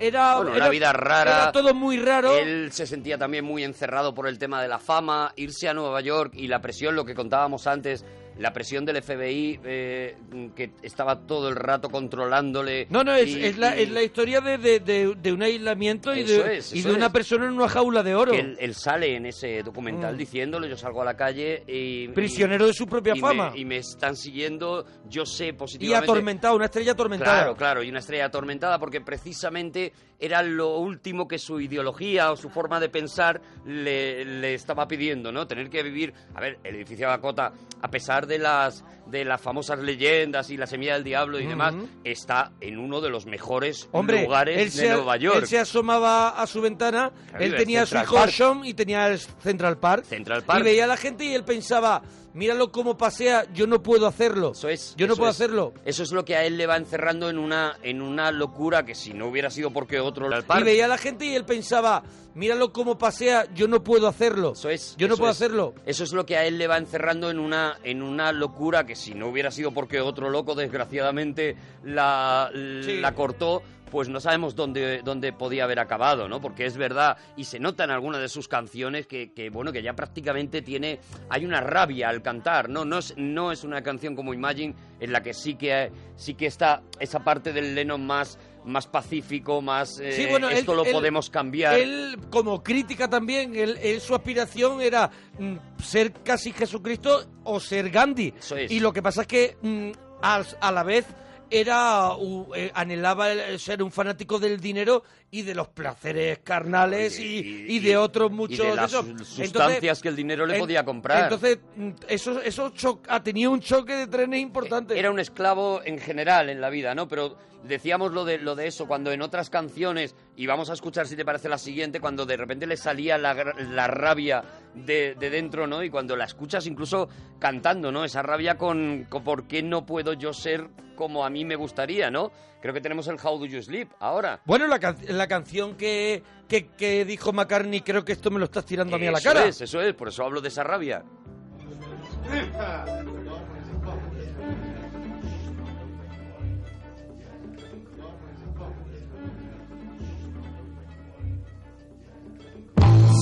Speaker 1: Era,
Speaker 2: Bueno,
Speaker 1: era-
Speaker 2: una vida rara.
Speaker 1: Era todo muy raro.
Speaker 2: Él se sentía también muy encerrado por el tema de la fama, irse a Nueva York y la presión, lo que contábamos antes, la presión del FBI eh, que estaba todo el rato controlándole.
Speaker 1: No, no, es,
Speaker 2: y-
Speaker 1: es la,
Speaker 2: y-
Speaker 1: es la historia de, de- de- de un aislamiento y de,
Speaker 2: es,
Speaker 1: y de una persona en una jaula de oro.
Speaker 2: que él, él sale en ese documental
Speaker 1: Mm.
Speaker 2: diciéndole, yo salgo a la calle y...
Speaker 1: Prisionero
Speaker 2: y-
Speaker 1: de su propia
Speaker 2: y
Speaker 1: fama.
Speaker 2: Me, y me están siguiendo, yo sé
Speaker 1: Y
Speaker 2: positivamente...
Speaker 1: atormentado, una estrella atormentada.
Speaker 2: Claro, claro, y una estrella atormentada porque precisamente era lo último que su ideología o su forma de pensar le, le estaba pidiendo, ¿no? Tener que vivir, a ver, el edificio de Dakota, a pesar de las de las famosas leyendas y la semilla del diablo y demás, está en uno de los mejores
Speaker 1: Hombre,
Speaker 2: lugares de
Speaker 1: se,
Speaker 2: Nueva York.
Speaker 1: él se asomaba a su ventana, él tenía su. Sean y tenía el Central Park.
Speaker 2: Central Park.
Speaker 1: Y veía a la gente y él pensaba, míralo cómo pasea, yo no puedo hacerlo.
Speaker 2: Eso es.
Speaker 1: Yo no puedo
Speaker 2: es.
Speaker 1: hacerlo.
Speaker 2: Eso es lo que a él le va encerrando en una, en una locura que si no hubiera sido porque otro
Speaker 1: Y veía a la gente y él pensaba, míralo cómo pasea, yo no puedo hacerlo.
Speaker 2: Eso es.
Speaker 1: Yo no puedo
Speaker 2: es.
Speaker 1: hacerlo.
Speaker 2: Eso es lo que a él le va encerrando en una, en una locura que si no hubiera sido porque otro loco, desgraciadamente, la, la cortó, pues no sabemos dónde, dónde podía haber acabado, ¿no? Porque es verdad, y se nota en algunas de sus canciones que, que, bueno, que ya prácticamente tiene, hay una rabia al cantar, ¿no? No es, no es una canción como Imagine en la que sí que, sí que está esa parte del Lennon más más pacífico, más eh,
Speaker 1: Sí, bueno,
Speaker 2: esto
Speaker 1: él-
Speaker 2: lo
Speaker 1: él-
Speaker 2: podemos cambiar.
Speaker 1: Él, como crítica también, él, él- su aspiración era mm, ser casi Jesucristo o ser Gandhi.
Speaker 2: es.
Speaker 1: Y lo que pasa es que mm, a, a la vez era u- eh, anhelaba el- ser un fanático del dinero y de los placeres carnales y, y de otros muchos
Speaker 2: y de las
Speaker 1: esos.
Speaker 2: sus-
Speaker 1: Entonces,
Speaker 2: sustancias que el dinero le
Speaker 1: en-
Speaker 2: podía comprar.
Speaker 1: Entonces, mm, eso, eso ha tenido un choque de trenes importante.
Speaker 2: Era un esclavo en general en la vida, ¿no? Pero decíamos lo de, lo de eso, cuando en otras canciones, y vamos a escuchar si te parece la siguiente, cuando de repente le salía la, la rabia de, de dentro, ¿no? Y cuando la escuchas incluso cantando, ¿no? Esa rabia con, con por qué no puedo yo ser como a mí me gustaría, ¿no? Creo que tenemos el How Do You Sleep ahora.
Speaker 1: Bueno, la, can- la canción que, que, que dijo McCartney, creo que esto me lo estás tirando a mí a la
Speaker 2: Eso
Speaker 1: cara.
Speaker 2: es, eso es, por eso hablo de esa rabia.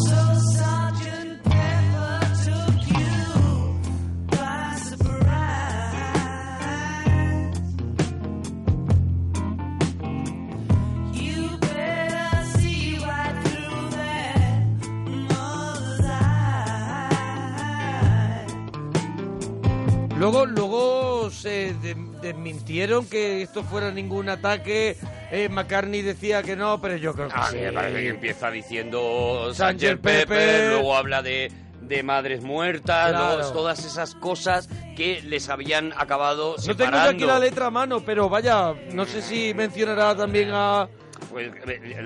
Speaker 14: So Sergeant
Speaker 1: Luego, luego se de- desmintieron que esto fuera ningún ataque. Eh, McCartney decía que no, pero yo creo que
Speaker 2: A
Speaker 1: sí.
Speaker 2: mí me parece que empieza diciendo Pepper,
Speaker 1: Pepper.
Speaker 2: luego habla de, de madres muertas,
Speaker 1: Claro.
Speaker 2: luego todas esas cosas que les habían acabado
Speaker 1: No
Speaker 2: separando.
Speaker 1: tengo yo aquí la letra a mano, pero vaya, no sé si mencionará también a...
Speaker 2: Pues, eh,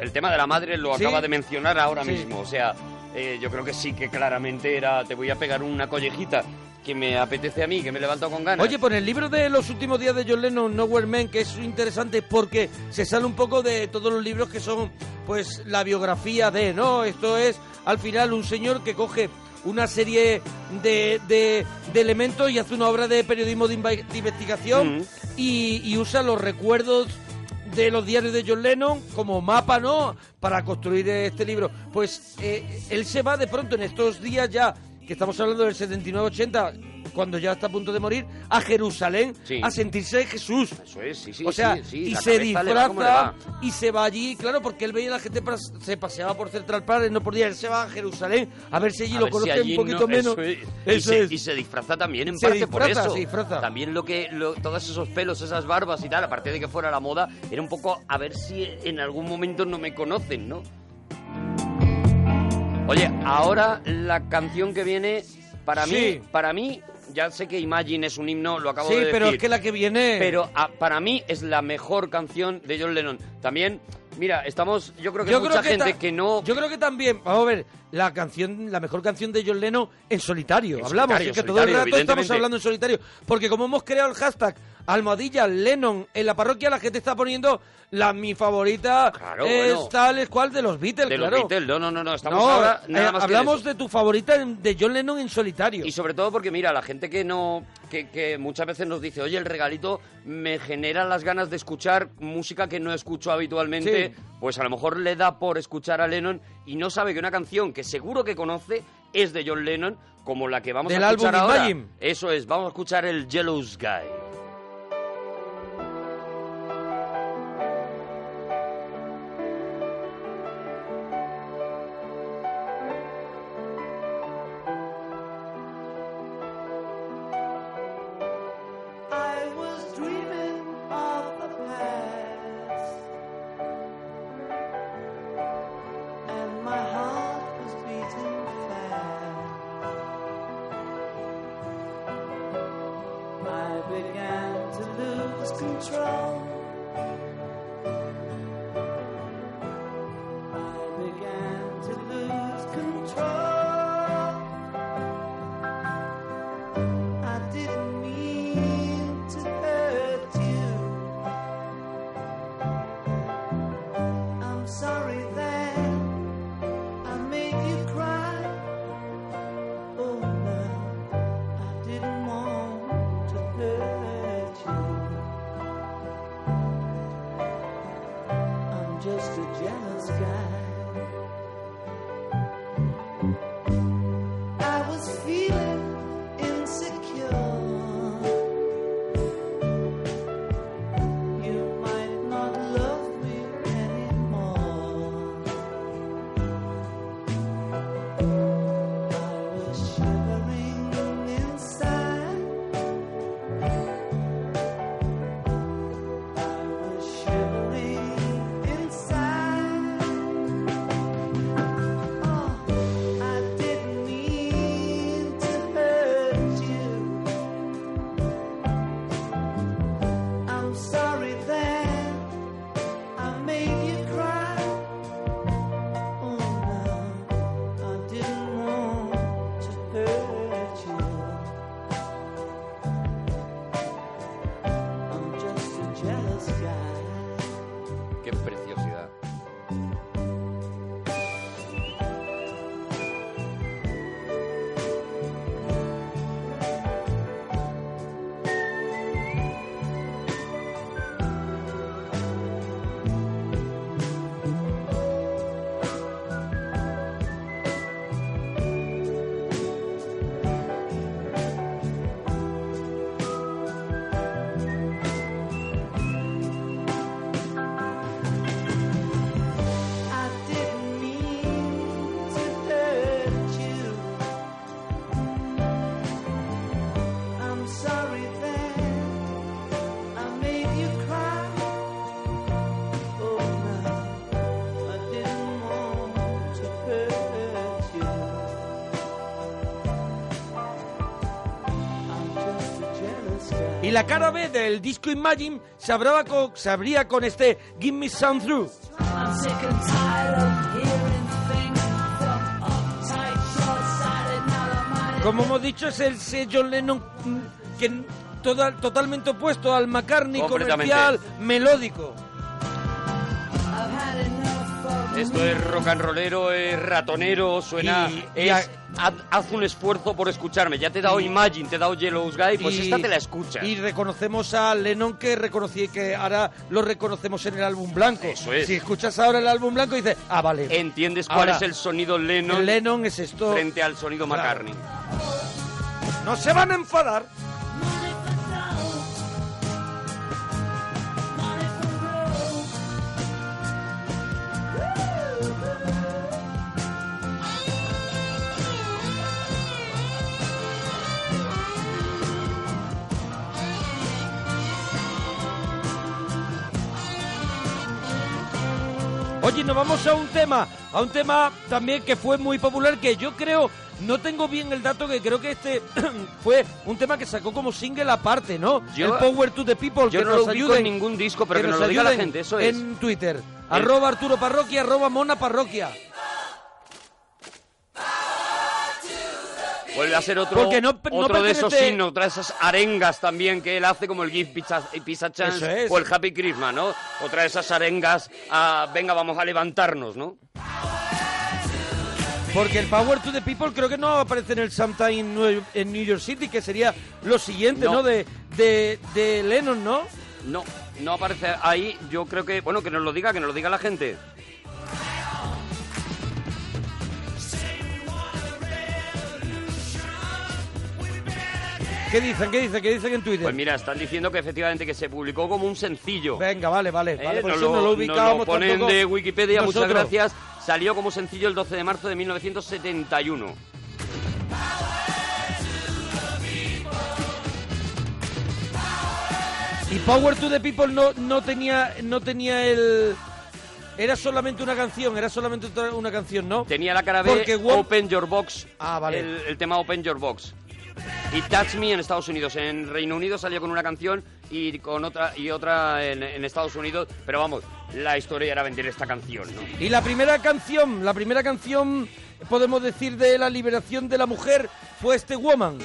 Speaker 2: el tema de la madre lo
Speaker 1: ¿Sí?
Speaker 2: acaba de mencionar ahora
Speaker 1: Sí.
Speaker 2: mismo, o sea, eh, yo creo que sí que claramente era te voy a pegar una collejita que me apetece a mí, que me levanto con ganas.
Speaker 1: Oye, por el libro de los últimos días de John Lennon, Nowhere Man, que es interesante porque se sale un poco de todos los libros que son, pues, la biografía de, ¿no? Esto es, al final, un señor que coge una serie de, de- de elementos y hace una obra de periodismo de, investigación
Speaker 2: Mm.
Speaker 1: y, y usa los recuerdos de los diarios de John Lennon como mapa, ¿no? Para construir este libro. Pues eh, él se va de pronto en estos días ya, que estamos hablando del 79-80, cuando ya está a punto de morir, a Jerusalén
Speaker 2: Sí.
Speaker 1: a sentirse Jesús.
Speaker 2: Eso es, sí, sí,
Speaker 1: o sea,
Speaker 2: sí, sí,
Speaker 1: y se disfraza y se va allí, claro, porque él veía a la gente se paseaba por Central Park, no podía, él se va a Jerusalén a ver si allí
Speaker 2: A
Speaker 1: lo
Speaker 2: si
Speaker 1: conoce
Speaker 2: allí
Speaker 1: un poquito
Speaker 2: no-
Speaker 1: menos.
Speaker 2: eso es.
Speaker 1: Eso
Speaker 2: y, se,
Speaker 1: es.
Speaker 2: y se disfraza también en
Speaker 1: Se
Speaker 2: parte por eso.
Speaker 1: se disfraza.
Speaker 2: También lo que lo- todos esos pelos, esas barbas y tal, aparte de que fuera la moda, era un poco a ver si en algún momento no me conocen, ¿no? Oye, ahora la canción que viene para
Speaker 1: Sí.
Speaker 2: mí, para mí ya sé que Imagine es un himno, lo acabo
Speaker 1: Sí,
Speaker 2: de decir.
Speaker 1: pero es que la que viene...
Speaker 2: Pero ah, para mí es la mejor canción de John Lennon. También, mira, estamos, yo creo que
Speaker 1: Yo
Speaker 2: mucha
Speaker 1: creo que
Speaker 2: gente que no
Speaker 1: Yo creo que también, vamos a ver, la canción, la mejor canción de John Lennon en solitario.
Speaker 2: En
Speaker 1: Hablamos,
Speaker 2: solitario,
Speaker 1: es que todo el rato estamos hablando en solitario. Porque como hemos creado el hashtag Almohadilla Lennon en la parroquia, la gente está poniendo la mi favorita
Speaker 2: Claro,
Speaker 1: es
Speaker 2: bueno.
Speaker 1: tal es cual de los Beatles,
Speaker 2: de los. Beatles. No, no, no, no, estamos
Speaker 1: No,
Speaker 2: ahora
Speaker 1: eh,
Speaker 2: nada más que de
Speaker 1: hablamos de tu favorita de John Lennon en solitario.
Speaker 2: Y sobre todo porque, mira, la gente que no. Que, que muchas veces nos dice, oye, el regalito me genera las ganas de escuchar música que no escucho habitualmente.
Speaker 1: Sí.
Speaker 2: Pues a lo mejor le da por escuchar a Lennon y no sabe que una canción que seguro que conoce es de John Lennon, como la que vamos
Speaker 1: Del
Speaker 2: a escuchar
Speaker 1: álbum
Speaker 2: ahora.
Speaker 1: Imagine.
Speaker 2: Eso es, vamos a escuchar el Jealous Guy.
Speaker 1: La cara B del disco Imagine se, abraba con- se abría con este Give Me Some Through. Como hemos dicho, es el sello Lennon mm, que toda- totalmente opuesto al McCartney comercial melódico.
Speaker 2: Esto es rock and rollero, es ratonero, suena...
Speaker 1: Y-
Speaker 2: es-
Speaker 1: y a-
Speaker 2: haz, un esfuerzo por escucharme. Ya te he dado Imagine, te he dado Yellow Guy, pues esta te la escuchas.
Speaker 1: Y reconocemos a Lennon que reconocí que ahora lo reconocemos en el álbum blanco.
Speaker 2: Eso es.
Speaker 1: Si escuchas ahora el álbum blanco dices, ah, vale.
Speaker 2: ¿Entiendes cuál
Speaker 1: Ahora,
Speaker 2: es el sonido Lennon,
Speaker 1: el Lennon es esto.
Speaker 2: frente al sonido
Speaker 1: Claro.
Speaker 2: McCartney?
Speaker 1: No se van a enfadar. Oye, nos vamos a un tema, a un tema también que fue muy popular, que yo creo, no tengo bien el dato, que creo que este fue un tema que sacó como single aparte, ¿no?
Speaker 2: Yo-
Speaker 1: el Power to the People,
Speaker 2: yo
Speaker 1: que
Speaker 2: no
Speaker 1: nos
Speaker 2: lo
Speaker 1: ayuden.
Speaker 2: en ningún disco, pero que nos
Speaker 1: nos
Speaker 2: lo diga la gente, eso es.
Speaker 1: En Twitter, arroba Arturo Parroquia, arroba Mona Parroquia.
Speaker 2: Vuelve a ser otro,
Speaker 1: Porque no- no
Speaker 2: otro de esos himnos, otra de esas arengas también que él hace, como el Give Pizza, Pizza Chance
Speaker 1: es.
Speaker 2: o el Happy Christmas, ¿no? Otra de esas arengas a, venga, vamos a levantarnos, ¿no?
Speaker 1: Porque el Power to the People creo que no aparece en el Sometime en New York City, que sería lo siguiente, ¿no?
Speaker 2: No.
Speaker 1: De, de, de Lennon, ¿no?
Speaker 2: No, no aparece ahí. Yo creo que, bueno, que nos lo diga, que nos lo diga la gente.
Speaker 1: ¿Qué dicen? ¿Qué dicen? ¿Qué dicen en Twitter?
Speaker 2: Pues mira, están diciendo que efectivamente que se publicó como un sencillo.
Speaker 1: Venga, vale, vale. vale
Speaker 2: Eh,
Speaker 1: por
Speaker 2: nos,
Speaker 1: eso
Speaker 2: lo,
Speaker 1: no lo ubicábamos
Speaker 2: ponen
Speaker 1: tampoco
Speaker 2: de Wikipedia, muchas gracias. Salió como sencillo el 12 de marzo de 1971.
Speaker 1: Y Power to the People no, no tenía no tenía el era solamente una canción, era solamente una canción, ¿no?
Speaker 2: Tenía la cara
Speaker 1: Porque Wo-
Speaker 2: Open Your Box.
Speaker 1: Ah, vale.
Speaker 2: El, el tema Open Your Box. Y Touch Me en Estados Unidos. En Reino Unido salió con una canción y con otra y otra en, en Estados Unidos. Pero vamos, la historia era vender esta canción, ¿no?
Speaker 1: Y la primera canción, la primera canción podemos decir de la liberación de la mujer fue este Woman.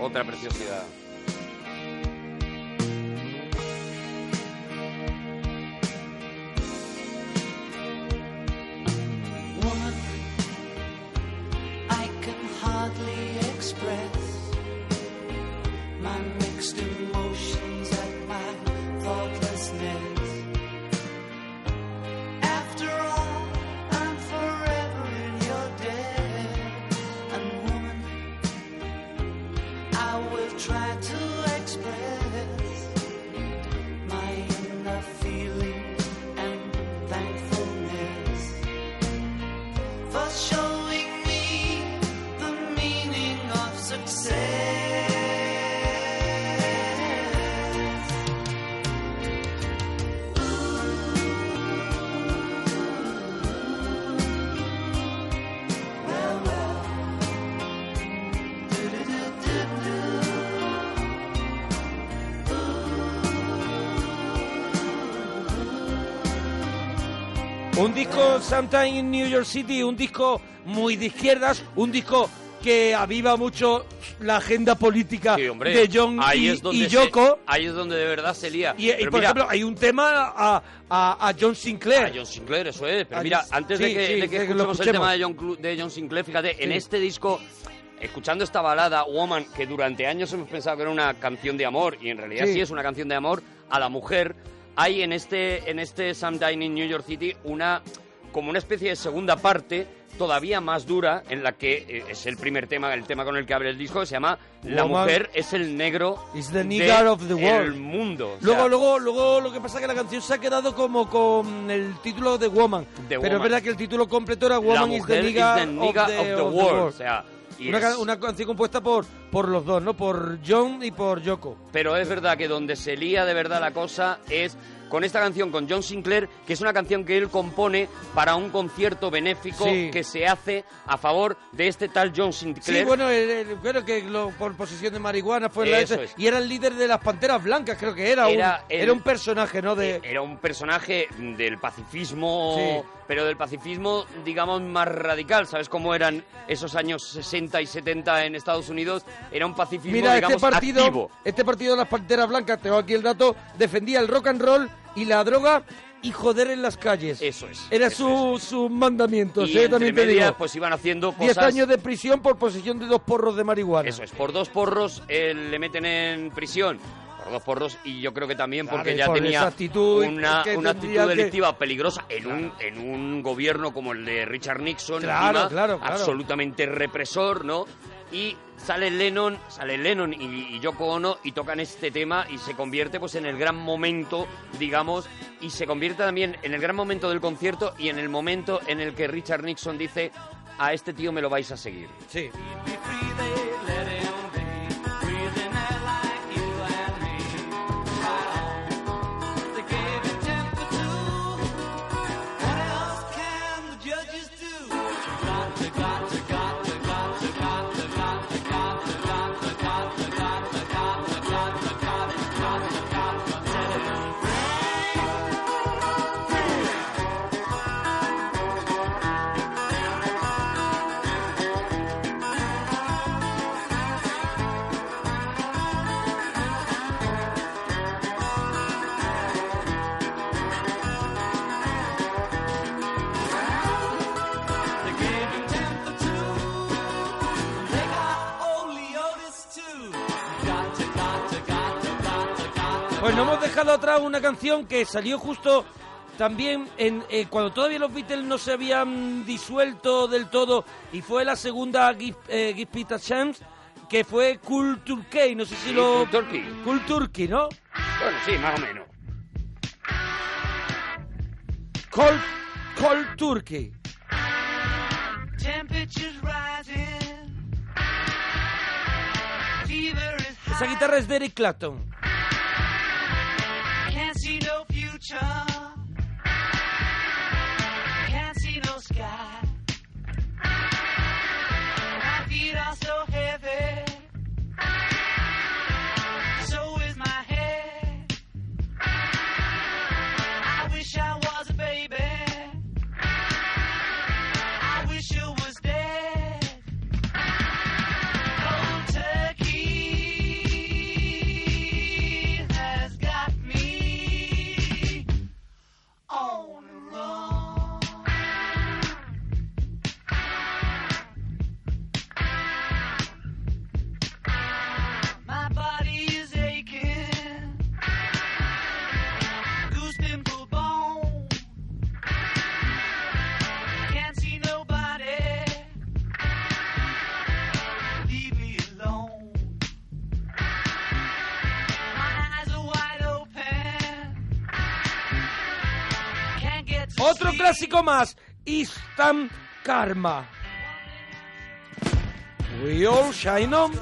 Speaker 2: Otra preciosidad.
Speaker 14: Hardly express. My mixed emotions
Speaker 1: Un disco Sometime in New York City, un disco muy de izquierdas, un disco que aviva mucho la agenda política
Speaker 2: Sí, hombre,
Speaker 1: de John
Speaker 2: ahí
Speaker 1: y,
Speaker 2: es donde
Speaker 1: y
Speaker 2: se-
Speaker 1: Yoko.
Speaker 2: ahí es donde de verdad se lía.
Speaker 1: Y, y, por
Speaker 2: mira,
Speaker 1: ejemplo, hay un tema a, a, a John Sinclair.
Speaker 2: A John Sinclair, eso es. Pero
Speaker 1: Ah,
Speaker 2: mira, antes
Speaker 1: sí,
Speaker 2: de que,
Speaker 1: sí,
Speaker 2: de que
Speaker 1: que lo
Speaker 2: escuchemos el tema de John, de John Sinclair, fíjate, en este disco, escuchando esta balada, Woman, que durante años hemos pensado que era una canción de amor, y en realidad
Speaker 1: Sí.
Speaker 2: sí, es una canción de amor a la mujer, hay en este, en este Sometime in New York City una como una especie de segunda parte todavía más dura en la que eh, es el primer tema, el tema con el que abre el disco, que se llama La
Speaker 1: Woman
Speaker 2: mujer es el negro
Speaker 1: is the
Speaker 2: de
Speaker 1: of the world.
Speaker 2: el mundo. O
Speaker 1: Luego,
Speaker 2: sea,
Speaker 1: luego, luego, lo que pasa es que la canción se ha quedado como con el título de Woman.
Speaker 2: The
Speaker 1: pero
Speaker 2: Woman.
Speaker 1: es verdad que el título completo era Woman is the
Speaker 2: is the nigger
Speaker 1: of, the,
Speaker 2: of the
Speaker 1: of the
Speaker 2: world.
Speaker 1: world.
Speaker 2: O sea,
Speaker 1: una,
Speaker 2: es-
Speaker 1: ca- una canción compuesta por, por los dos, ¿no? Por John y por Yoko.
Speaker 2: Pero es verdad que donde se lía de verdad la cosa es con esta canción, con John Sinclair, que es una canción que él compone para un concierto benéfico
Speaker 1: Sí.
Speaker 2: que se hace a favor de este tal John Sinclair.
Speaker 1: Sí, bueno, el- el- creo que lo- por posesión de marihuana fue la
Speaker 2: es.
Speaker 1: y era el líder de las Panteras Blancas, creo que era.
Speaker 2: Era
Speaker 1: un,
Speaker 2: el-
Speaker 1: era un personaje, ¿no? De,
Speaker 2: Era un personaje del pacifismo,
Speaker 1: Sí.
Speaker 2: Pero del pacifismo, digamos, más radical. ¿Sabes cómo eran esos años 60 y 70 en Estados Unidos? Era un pacifismo,
Speaker 1: Mira,
Speaker 2: digamos,
Speaker 1: este partido,
Speaker 2: activo.
Speaker 1: este partido de las Panteras Blancas, tengo aquí el dato, defendía el rock and roll y la droga y joder en las calles.
Speaker 2: Eso es.
Speaker 1: Era su, mandamientos,
Speaker 2: Y
Speaker 1: eh,
Speaker 2: entre
Speaker 1: también te
Speaker 2: medias,
Speaker 1: digo.
Speaker 2: pues iban haciendo
Speaker 1: Diez
Speaker 2: cosas...
Speaker 1: años de prisión por posesión de dos porros de marihuana.
Speaker 2: Eso es, por dos porros eh, le meten en prisión. Por dos porros y yo creo que también porque
Speaker 1: Claro,
Speaker 2: ya
Speaker 1: por
Speaker 2: tenía
Speaker 1: actitud
Speaker 2: una,
Speaker 1: que
Speaker 2: una actitud
Speaker 1: que-
Speaker 2: delictiva peligrosa en un, en un gobierno como el de Richard Nixon,
Speaker 1: Claro,
Speaker 2: encima,
Speaker 1: claro, claro.
Speaker 2: absolutamente represor, ¿no? Y sale Lennon, sale Lennon y, y Yoko Ono y tocan este tema y se convierte pues en el gran momento, digamos, y se convierte también en el gran momento del concierto y en el momento en el que Richard Nixon dice a este tío me lo vais a seguir.
Speaker 1: Sí. Pues no hemos dejado atrás una canción que salió justo también en, eh, cuando todavía los Beatles no se habían disuelto del todo y fue la segunda Give, eh, Give Peter Chance que fue Cool Turkey, no sé si
Speaker 2: Sí,
Speaker 1: lo...
Speaker 2: Cool Turkey.
Speaker 1: Cool Turkey, ¿no?
Speaker 2: Bueno, sí, más o menos.
Speaker 1: Cold, Cold Turkey.
Speaker 14: Temperatures rising. Fever is high.
Speaker 1: Esa guitarra es de Eric Clapton.
Speaker 14: See no future.
Speaker 1: Clásico más, Karma. We all shine on.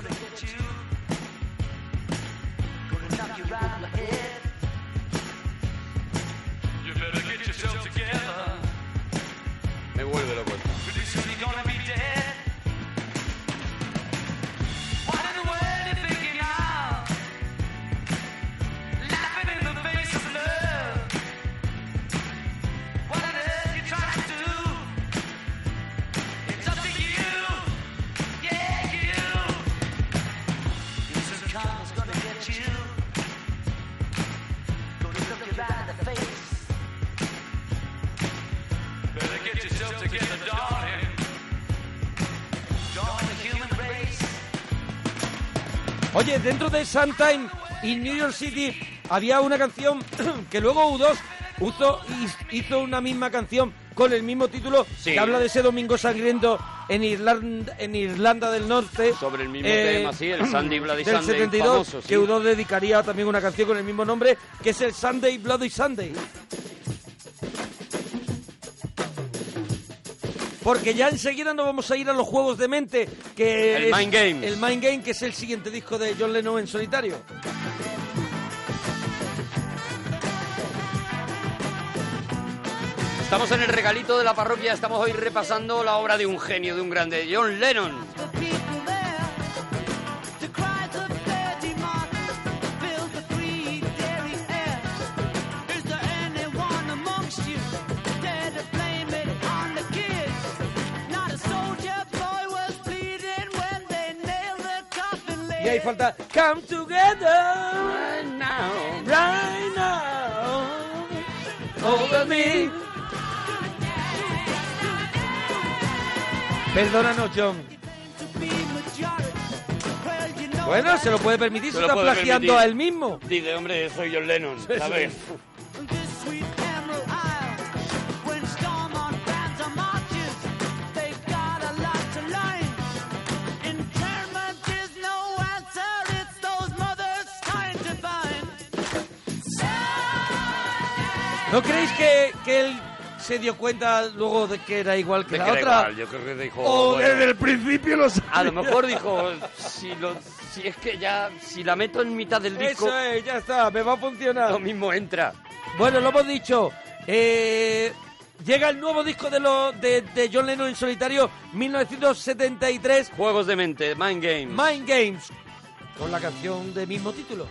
Speaker 1: Dentro de Sometime in New York City había una canción que luego U2 hizo, hizo una misma canción con el mismo título
Speaker 2: Sí.
Speaker 1: que habla de ese domingo sangriento en Irlanda, en Irlanda del Norte.
Speaker 2: Sobre el mismo
Speaker 1: eh,
Speaker 2: tema, sí, el Sunday Bloody
Speaker 1: del
Speaker 2: Sunday
Speaker 1: 72,
Speaker 2: famoso, sí.
Speaker 1: que U2 dedicaría también una canción con el mismo nombre, que es el Sunday Bloody Sunday. porque ya enseguida nos vamos a ir a los juegos de mente, que
Speaker 2: el
Speaker 1: es,
Speaker 2: Mind Game.
Speaker 1: El Mind Game, que es el siguiente disco de John Lennon en solitario.
Speaker 2: Estamos en el regalito de la parroquia, estamos hoy repasando la obra de un genio, de un grande, John Lennon.
Speaker 1: Y ahí falta Come Together right now, right now, over me. Perdónanos, John. Bueno, se lo puede permitir, se,
Speaker 2: Se lo
Speaker 1: está plagiando
Speaker 2: permitir.
Speaker 1: a él mismo.
Speaker 2: Dice, hombre, soy John Lennon, ¿sabes?
Speaker 1: ¿No creéis que, que él se dio cuenta luego de que era igual que
Speaker 2: De
Speaker 1: la
Speaker 2: que era
Speaker 1: otra?
Speaker 2: igual, yo creo que dijo,
Speaker 1: O
Speaker 2: bueno.
Speaker 1: desde el principio lo sabía.
Speaker 2: A lo mejor dijo, si, lo, si es que ya, si la meto en mitad del disco,
Speaker 1: Eso es, ya está, me va a funcionar.
Speaker 2: lo mismo entra.
Speaker 1: Bueno, lo hemos dicho. eh, llega el nuevo disco de, lo, de, de John Lennon en solitario, 1973.
Speaker 2: Juegos de mente, Mind Games.
Speaker 1: Mind Games. Con la canción de mismo título.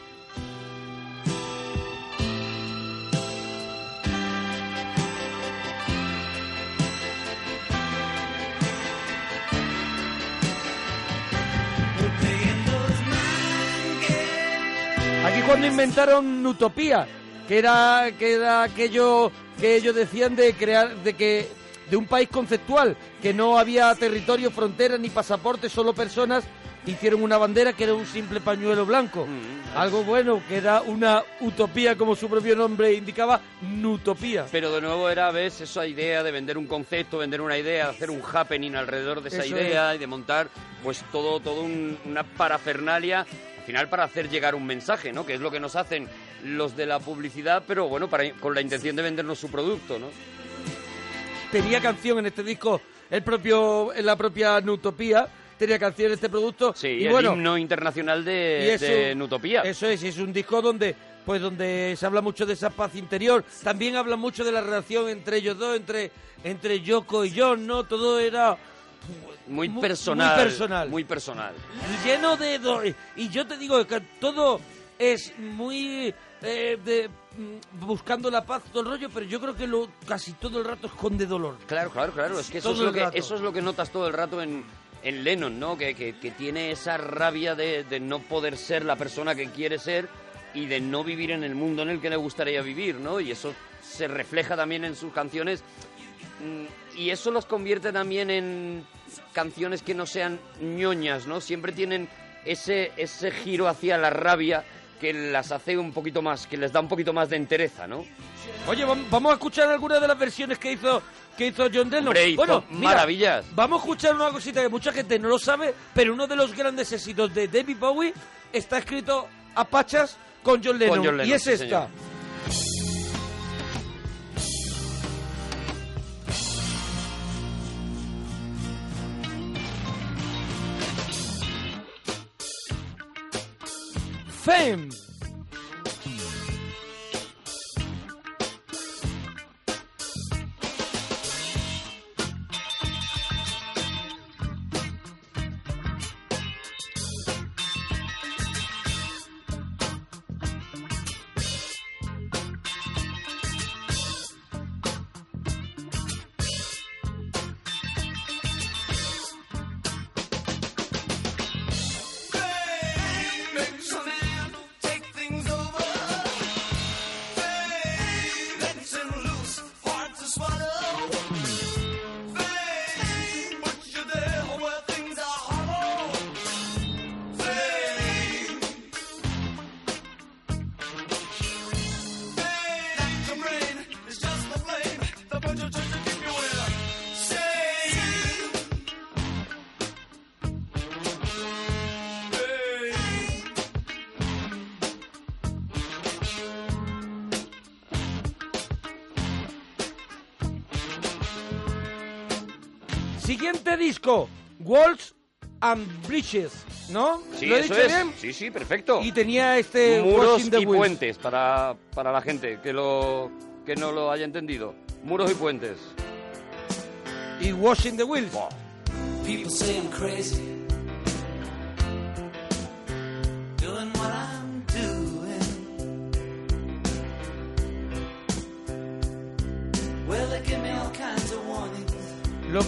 Speaker 1: Cuando inventaron Utopía, que era que era aquello que ellos decían de crear de que de un país conceptual, que no había territorio, fronteras ni pasaportes, solo personas, hicieron una bandera que era un simple pañuelo blanco. Algo bueno, que era una utopía, como su propio nombre indicaba, Nutopía.
Speaker 2: Pero de nuevo era, ves, esa idea de vender un concepto, vender una idea, hacer un happening alrededor de esa
Speaker 1: Eso
Speaker 2: idea y de montar, pues todo, todo un- una parafernalia, al final para hacer llegar un mensaje, ¿no? Que es lo que nos hacen los de la publicidad, pero bueno, para, con la intención de vendernos su producto, ¿no?
Speaker 1: tenía canción en este disco, el propio, en la propia Nutopía, tenía canción en este producto.
Speaker 2: Sí,
Speaker 1: y
Speaker 2: el
Speaker 1: bueno,
Speaker 2: himno internacional de,
Speaker 1: es
Speaker 2: de Nutopía.
Speaker 1: Eso es, es un disco donde pues donde se habla mucho de esa paz interior, también habla mucho de la relación entre ellos dos, entre entre Yoko y John, ¿no? Todo era
Speaker 2: Muy personal.
Speaker 1: muy personal.
Speaker 2: Muy personal.
Speaker 1: lleno de do- y yo te digo que todo es muy eh, de, mm, buscando la paz todo el rollo, pero yo creo que lo casi todo el rato esconde dolor.
Speaker 2: Claro, claro, claro. Es que eso, es lo, que, eso es lo que notas todo el rato en, en Lennon, ¿no? Que, que- que tiene esa rabia de, de no poder ser la persona que quiere ser y de no vivir en el mundo en el que le gustaría vivir, ¿no? Y eso se refleja también en sus canciones. Y eso los convierte también en canciones que no sean ñoñas, ¿no? Siempre tienen ese, ese giro hacia la rabia que las hace un poquito más, que les da un poquito más de entereza, ¿no?
Speaker 1: Oye, vam- vamos a escuchar algunas de las versiones que hizo que hizo John Lennon.
Speaker 2: Hombre, hizo
Speaker 1: bueno, mira,
Speaker 2: maravillas.
Speaker 1: Vamos a escuchar una cosita que mucha gente no lo sabe, pero uno de los grandes éxitos de David Bowie está escrito a pachas con John Lennon,
Speaker 2: John Lennon,
Speaker 1: y es
Speaker 2: sí,
Speaker 1: esta.
Speaker 2: señor.
Speaker 1: Fame. Siguiente disco, Walls and Bridges, ¿no?
Speaker 2: Sí,
Speaker 1: ¿Lo he
Speaker 2: eso
Speaker 1: dicho
Speaker 2: es.
Speaker 1: bien?
Speaker 2: Sí, sí, perfecto.
Speaker 1: Y tenía este
Speaker 2: muros
Speaker 1: the
Speaker 2: y
Speaker 1: Wheels.
Speaker 2: puentes para, para la gente que lo que no lo haya entendido. Muros y puentes.
Speaker 1: Y Washing the Wheels.
Speaker 14: People say I'm crazy.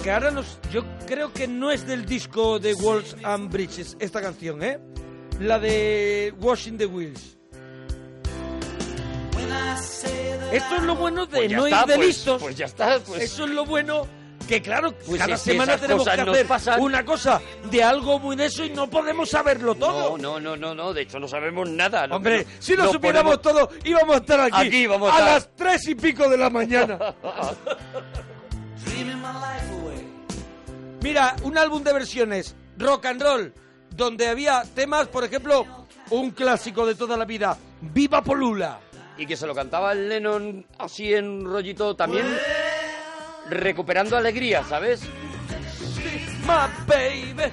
Speaker 1: Que ahora nos... Yo creo que no es del disco de Walls and Bridges, esta canción, ¿eh? La de Washing the Wheels. Esto es lo bueno de
Speaker 2: Pues
Speaker 1: no
Speaker 2: está,
Speaker 1: ir de
Speaker 2: pues-
Speaker 1: listos.
Speaker 2: pues ya está, pues.
Speaker 1: Eso es lo bueno que claro,
Speaker 2: Pues
Speaker 1: cada semana tenemos que hacer
Speaker 2: pasan.
Speaker 1: una cosa de algo muy de eso y no podemos saberlo todo.
Speaker 2: No, no, no, no, no, de hecho no sabemos nada. Lo
Speaker 1: Hombre,
Speaker 2: no-
Speaker 1: si lo supiéramos
Speaker 2: ponemos-
Speaker 1: todo, íbamos a estar aquí,
Speaker 2: Aquí vamos a
Speaker 1: a
Speaker 2: estar.
Speaker 1: las tres y pico de la mañana. Mira, un álbum de versiones, rock and roll, donde había temas, por ejemplo, un clásico de toda la vida, Viva Polula.
Speaker 2: Y que se lo cantaba el Lennon así en rollito también recuperando alegría, ¿sabes?
Speaker 1: My baby.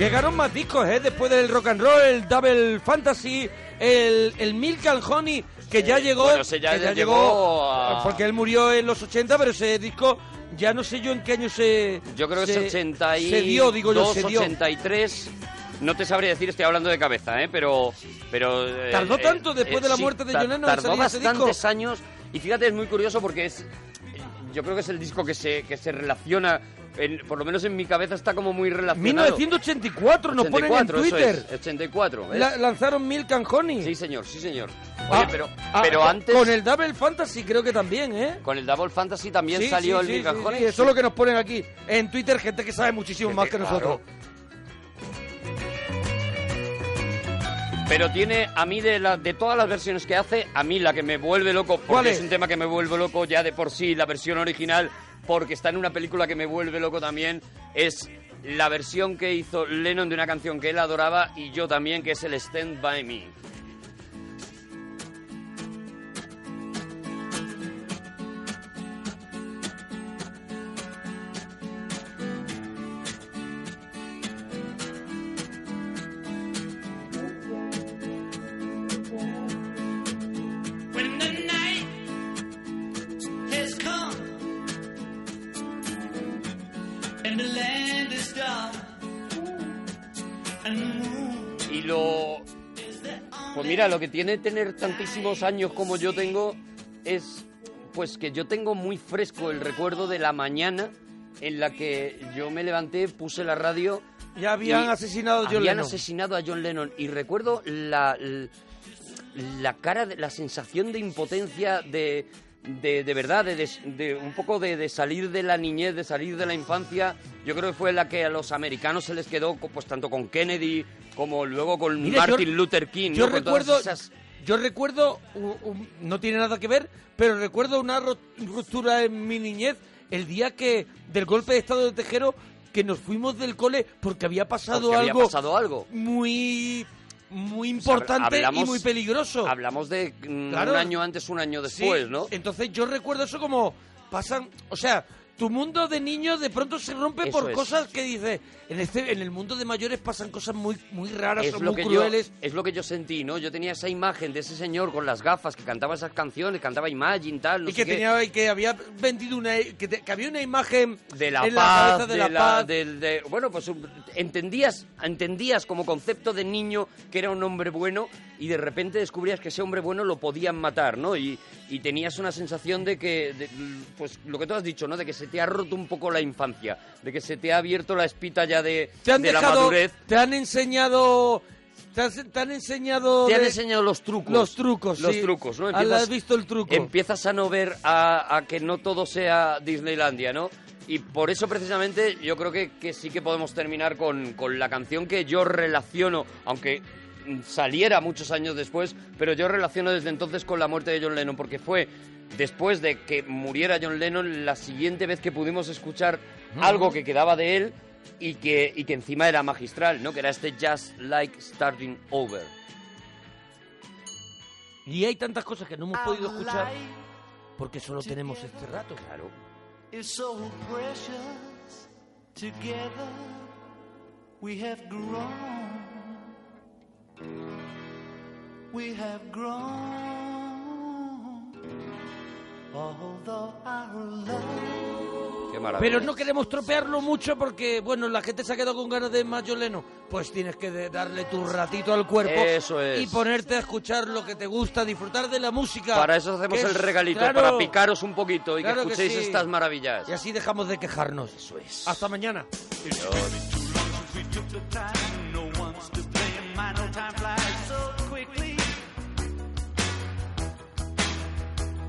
Speaker 1: Llegaron más discos, ¿eh? Después del rock and roll, el Double Fantasy, el, el Milk and Honey, que ya llegó.
Speaker 2: bueno, ese ya-
Speaker 1: que
Speaker 2: ya llegó a-
Speaker 1: Porque él murió en los 80, pero ese disco, ya no sé yo en qué año se.
Speaker 2: Yo creo que es 82,
Speaker 1: Se dio, digo yo, se dio.
Speaker 2: 83. No te sabría decir, estoy hablando de cabeza, ¿eh? Pero... pero eh,
Speaker 1: ¿Tardó
Speaker 2: eh,
Speaker 1: tanto después de la
Speaker 2: sí,
Speaker 1: muerte de John Lennon en
Speaker 2: Tardó
Speaker 1: salir ese disco?
Speaker 2: bastantes años. Y fíjate, es muy curioso porque es... Yo creo que es el disco que se, que se relaciona, en- por lo menos en mi cabeza está como muy relacionado.
Speaker 1: 1984 nos ponen en
Speaker 2: 84,
Speaker 1: Twitter.
Speaker 2: es, 84, ¿ves?
Speaker 1: La- lanzaron Milk and Honey.
Speaker 2: Sí, señor, sí, señor. Oye,
Speaker 1: Ah,
Speaker 2: pero,
Speaker 1: ah,
Speaker 2: pero antes...
Speaker 1: Con el Double Fantasy creo que también, ¿eh?
Speaker 2: Con el Double Fantasy también
Speaker 1: Sí,
Speaker 2: salió
Speaker 1: sí,
Speaker 2: el
Speaker 1: sí,
Speaker 2: Milk and Honey.
Speaker 1: Eso es lo que nos ponen aquí. En Twitter, gente que sabe muchísimo más que
Speaker 2: claro. Pero tiene, a mí, de, la, de todas las versiones que hace, a mí la que me vuelve loco,
Speaker 1: ¿Cuál
Speaker 2: porque
Speaker 1: es?
Speaker 2: es un tema que me vuelve loco ya de por sí, la versión original, porque está en una película que me vuelve loco también, es la versión que hizo Lennon de una canción que él adoraba y yo también, que es el Stand By Me. Que tiene tener tantísimos años como yo tengo es pues que yo tengo muy fresco el recuerdo de la mañana en la que yo me levanté, puse la radio...
Speaker 1: Ya habían
Speaker 2: y
Speaker 1: asesinado a John
Speaker 2: habían
Speaker 1: Lennon.
Speaker 2: asesinado a John Lennon y recuerdo la, la cara, de, la sensación de impotencia de... De, de verdad, de, des- de un poco de, de salir de la niñez, de salir de la infancia, yo creo que fue la que a los americanos se les quedó, pues tanto con Kennedy como luego con
Speaker 1: Mira, yo-
Speaker 2: Martin Luther King.
Speaker 1: Yo recuerdo,
Speaker 2: esas-
Speaker 1: yo recuerdo, no tiene nada que ver, pero recuerdo una ruptura en mi niñez el día que del golpe de estado de Tejero que nos fuimos del cole porque había pasado
Speaker 2: Porque había
Speaker 1: algo
Speaker 2: pasado algo.
Speaker 1: muy muy
Speaker 2: O sea,
Speaker 1: importante y muy peligroso.
Speaker 2: Hablamos de mm,
Speaker 1: Claro.
Speaker 2: un año antes, un año después,
Speaker 1: Sí,
Speaker 2: ¿no?
Speaker 1: Entonces yo recuerdo eso como pasan, o sea, tu mundo de niño de pronto se rompe
Speaker 2: Eso
Speaker 1: por
Speaker 2: es.
Speaker 1: cosas que dices, en este en el mundo de mayores pasan cosas muy muy raras
Speaker 2: es
Speaker 1: o
Speaker 2: lo
Speaker 1: muy
Speaker 2: que
Speaker 1: crueles.
Speaker 2: yo es lo que yo sentí no yo tenía esa imagen de ese señor con las gafas que cantaba esas canciones cantaba Imagine tal no
Speaker 1: y
Speaker 2: sé
Speaker 1: que
Speaker 2: qué.
Speaker 1: tenía y que había vendido una que, te- que había una imagen
Speaker 2: de la
Speaker 1: en la
Speaker 2: paz,
Speaker 1: cabeza de, la,
Speaker 2: la-
Speaker 1: paz
Speaker 2: del- de- bueno, pues entendías, entendías como concepto de niño que era un hombre bueno y de repente descubrías que ese hombre bueno lo podían matar, ¿no? Y, y tenías una sensación de que, de- pues lo que tú has dicho, ¿no? De que se te ha roto un poco la infancia, de que se te ha abierto la espita ya de,
Speaker 1: te han
Speaker 2: de la madurez.
Speaker 1: te han enseñado te, has- te han enseñado
Speaker 2: Te han enseñado los trucos.
Speaker 1: los trucos
Speaker 2: Los
Speaker 1: sí.
Speaker 2: trucos, ¿no?
Speaker 1: Ah, has visto el truco
Speaker 2: Empiezas a no ver a, a que no todo sea Disneylandia, ¿no? Y por eso precisamente yo creo que, que sí que podemos terminar con, con la canción que yo relaciono, aunque saliera muchos años después, pero yo relaciono desde entonces con la muerte de John Lennon, porque fue después de que muriera John Lennon la siguiente vez que pudimos escuchar algo que quedaba de él y que, y que encima era magistral, ¿no? Que era este Just Like Starting Over.
Speaker 1: y hay tantas cosas que no hemos podido escuchar porque solo tenemos este rato.
Speaker 2: Claro.
Speaker 14: is so precious. Together we have grown. We have grown. Although our love
Speaker 2: Qué maravilla.
Speaker 1: Pero no queremos tropearlo mucho porque, bueno, la gente se ha quedado con ganas de más. Pues tienes que de- darle tu ratito al cuerpo
Speaker 2: Eso es.
Speaker 1: y ponerte a escuchar lo que te gusta, disfrutar de la música.
Speaker 2: Para eso hacemos
Speaker 1: que
Speaker 2: el
Speaker 1: es-
Speaker 2: regalito,
Speaker 1: claro,
Speaker 2: para picaros un poquito y
Speaker 1: claro
Speaker 2: que escuchéis
Speaker 1: sí.
Speaker 2: estas maravillas.
Speaker 1: Y así dejamos de quejarnos.
Speaker 2: Eso es.
Speaker 1: Hasta mañana.